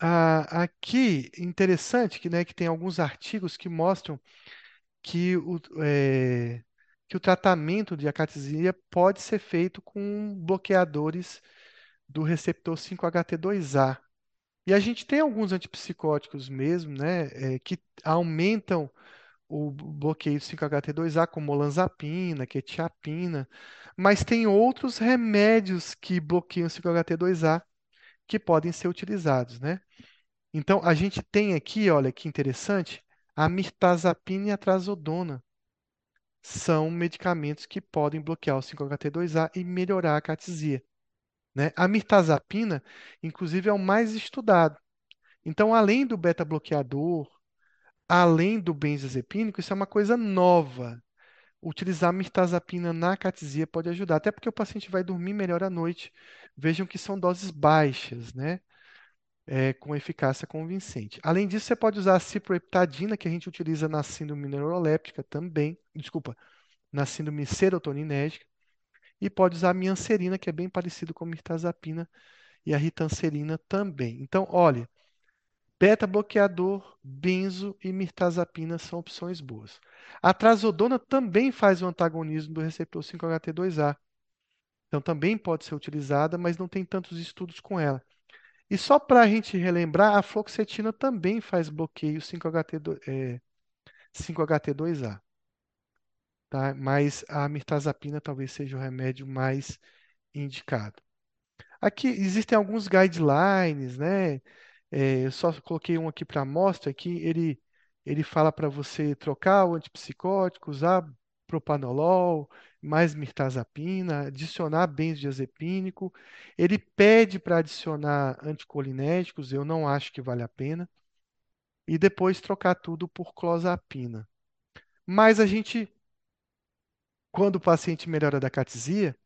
Ah, aqui, interessante que, né, que tem alguns artigos que mostram que o, é, que o tratamento de acatesia pode ser feito com bloqueadores do receptor 5-HT2A. E a gente tem alguns antipsicóticos mesmo, né, é, que aumentam o bloqueio 5-HT2A, como olanzapina, quetiapina, mas tem outros remédios que bloqueiam 5-HT2A que podem ser utilizados, né? Então, a gente tem aqui, olha que interessante, a mirtazapina e a trazodona são medicamentos que podem bloquear o 5-HT2A e melhorar a catesia, né? A mirtazapina, inclusive, é o mais estudado. Então, além do beta-bloqueador, além do benzodiazepínico, isso é uma coisa nova. Utilizar mirtazapina na catesia pode ajudar, até porque o paciente vai dormir melhor à noite. Vejam que são doses baixas, né? É, com eficácia convincente. Além disso, você pode usar a ciproheptadina, que a gente utiliza na síndrome neuroléptica também, desculpa, na síndrome serotoninérgica, e pode usar a mianserina, que é bem parecido com a mirtazapina, e a ritanserina também. Então, olha, Beta-bloqueador, benzo e mirtazapina são opções boas. A trazodona também faz o antagonismo do receptor 5-HT2A. Então também pode ser utilizada, mas não tem tantos estudos com ela. E só para a gente relembrar, a fluoxetina também faz bloqueio 5-HT2, é, 5-HT2A. Tá? Mas a mirtazapina talvez seja o remédio mais indicado. Aqui existem alguns guidelines, né? É, eu só coloquei um aqui para amostra, que ele, ele fala para você trocar o antipsicótico, usar propanolol, mais mirtazapina, adicionar benzodiazepínico. Ele pede para adicionar anticolinérgicos, eu não acho que vale a pena. E depois trocar tudo por clozapina. Mas a gente, quando o paciente melhora da catesia,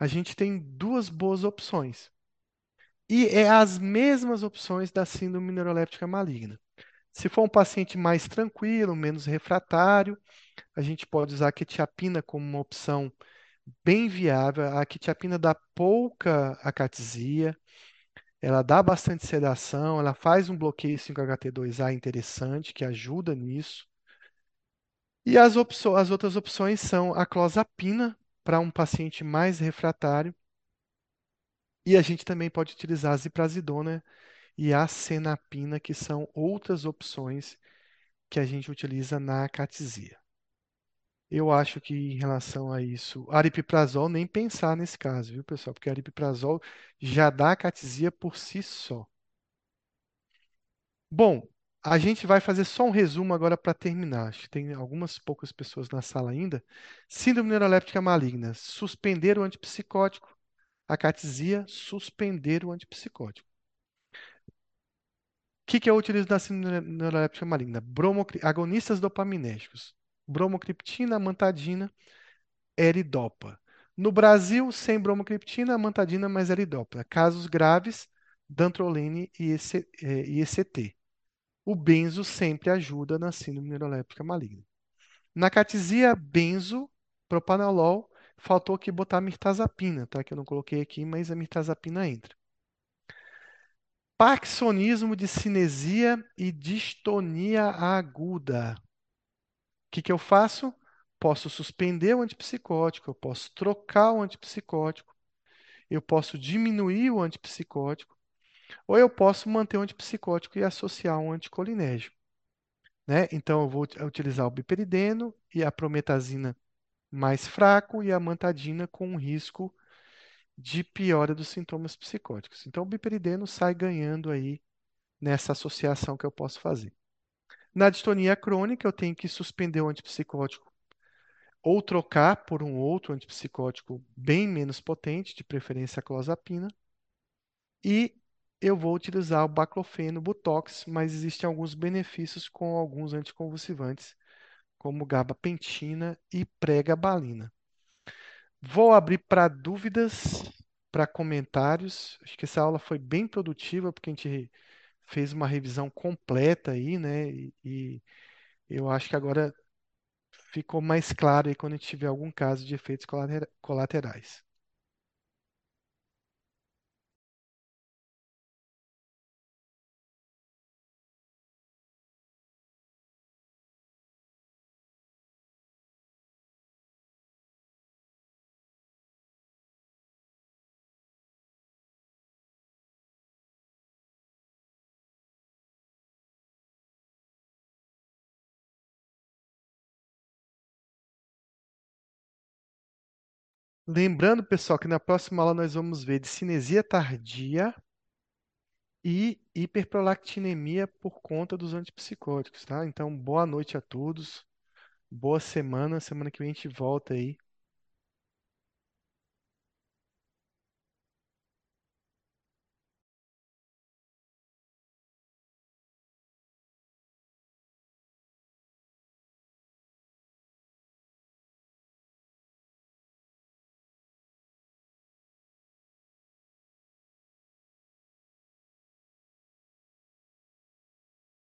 a gente tem duas boas opções E é as mesmas opções da síndrome neuroléptica maligna. Se for um paciente mais tranquilo, menos refratário, a gente pode usar a quetiapina como uma opção bem viável. A quetiapina dá pouca acatesia, ela dá bastante sedação, ela faz um bloqueio 5-HT2A interessante, que ajuda nisso. E as, as outras opções são a clozapina, para um paciente mais refratário, e a gente também pode utilizar a ziprasidona e a senapina, que são outras opções que a gente utiliza na acatesia. Eu acho que em relação a isso, aripiprazol nem pensar nesse caso, viu, pessoal? Porque aripiprazol já dá acatesia por si só. Bom, a gente vai fazer só um resumo agora para terminar. Acho que tem algumas poucas pessoas na sala ainda. Síndrome neuroléptica maligna, suspender o antipsicótico. Acatesia, suspender o antipsicótico. O que, que eu utilizo na síndrome neuroléptica maligna? Bromocri... Agonistas dopaminérgicos. Bromocriptina, amantadina, eridopa. No Brasil, sem bromocriptina, amantadina mais eridopa. Casos graves, dantrolene e ECT. É, o benzo sempre ajuda na síndrome neuroléptica maligna. Na catesia benzo, propanolol, faltou aqui botar mirtazapina, tá? Que eu não coloquei aqui, mas a mirtazapina entra. Parkinsonismo de cinesia e distonia aguda. Que, que eu faço? Posso suspender o antipsicótico, eu posso trocar o antipsicótico, eu posso diminuir o antipsicótico, ou eu posso manter o antipsicótico e associar um anticolinérgico. Né? Então, eu vou utilizar o biperideno e a prometazina mais fraco e a mantadina com um risco de piora dos sintomas psicóticos. Então, o biperideno sai ganhando aí nessa associação que eu posso fazer. Na distonia crônica, eu tenho que suspender o antipsicótico ou trocar por um outro antipsicótico bem menos potente, de preferência a clozapina, e eu vou utilizar o baclofeno, Butox, mas existem alguns benefícios com alguns anticonvulsivantes, como gabapentina e pregabalina. Vou abrir para dúvidas, para comentários. Acho que essa aula foi bem produtiva, porque a gente fez uma revisão completa aí, né? E, e eu acho que agora ficou mais claro aí quando a gente tiver algum caso de efeitos colaterais. Lembrando, pessoal, que na próxima aula nós vamos ver de cinesia tardia e hiperprolactinemia por conta dos antipsicóticos, tá? Então, boa noite a todos, boa semana. Semana que vem a gente volta aí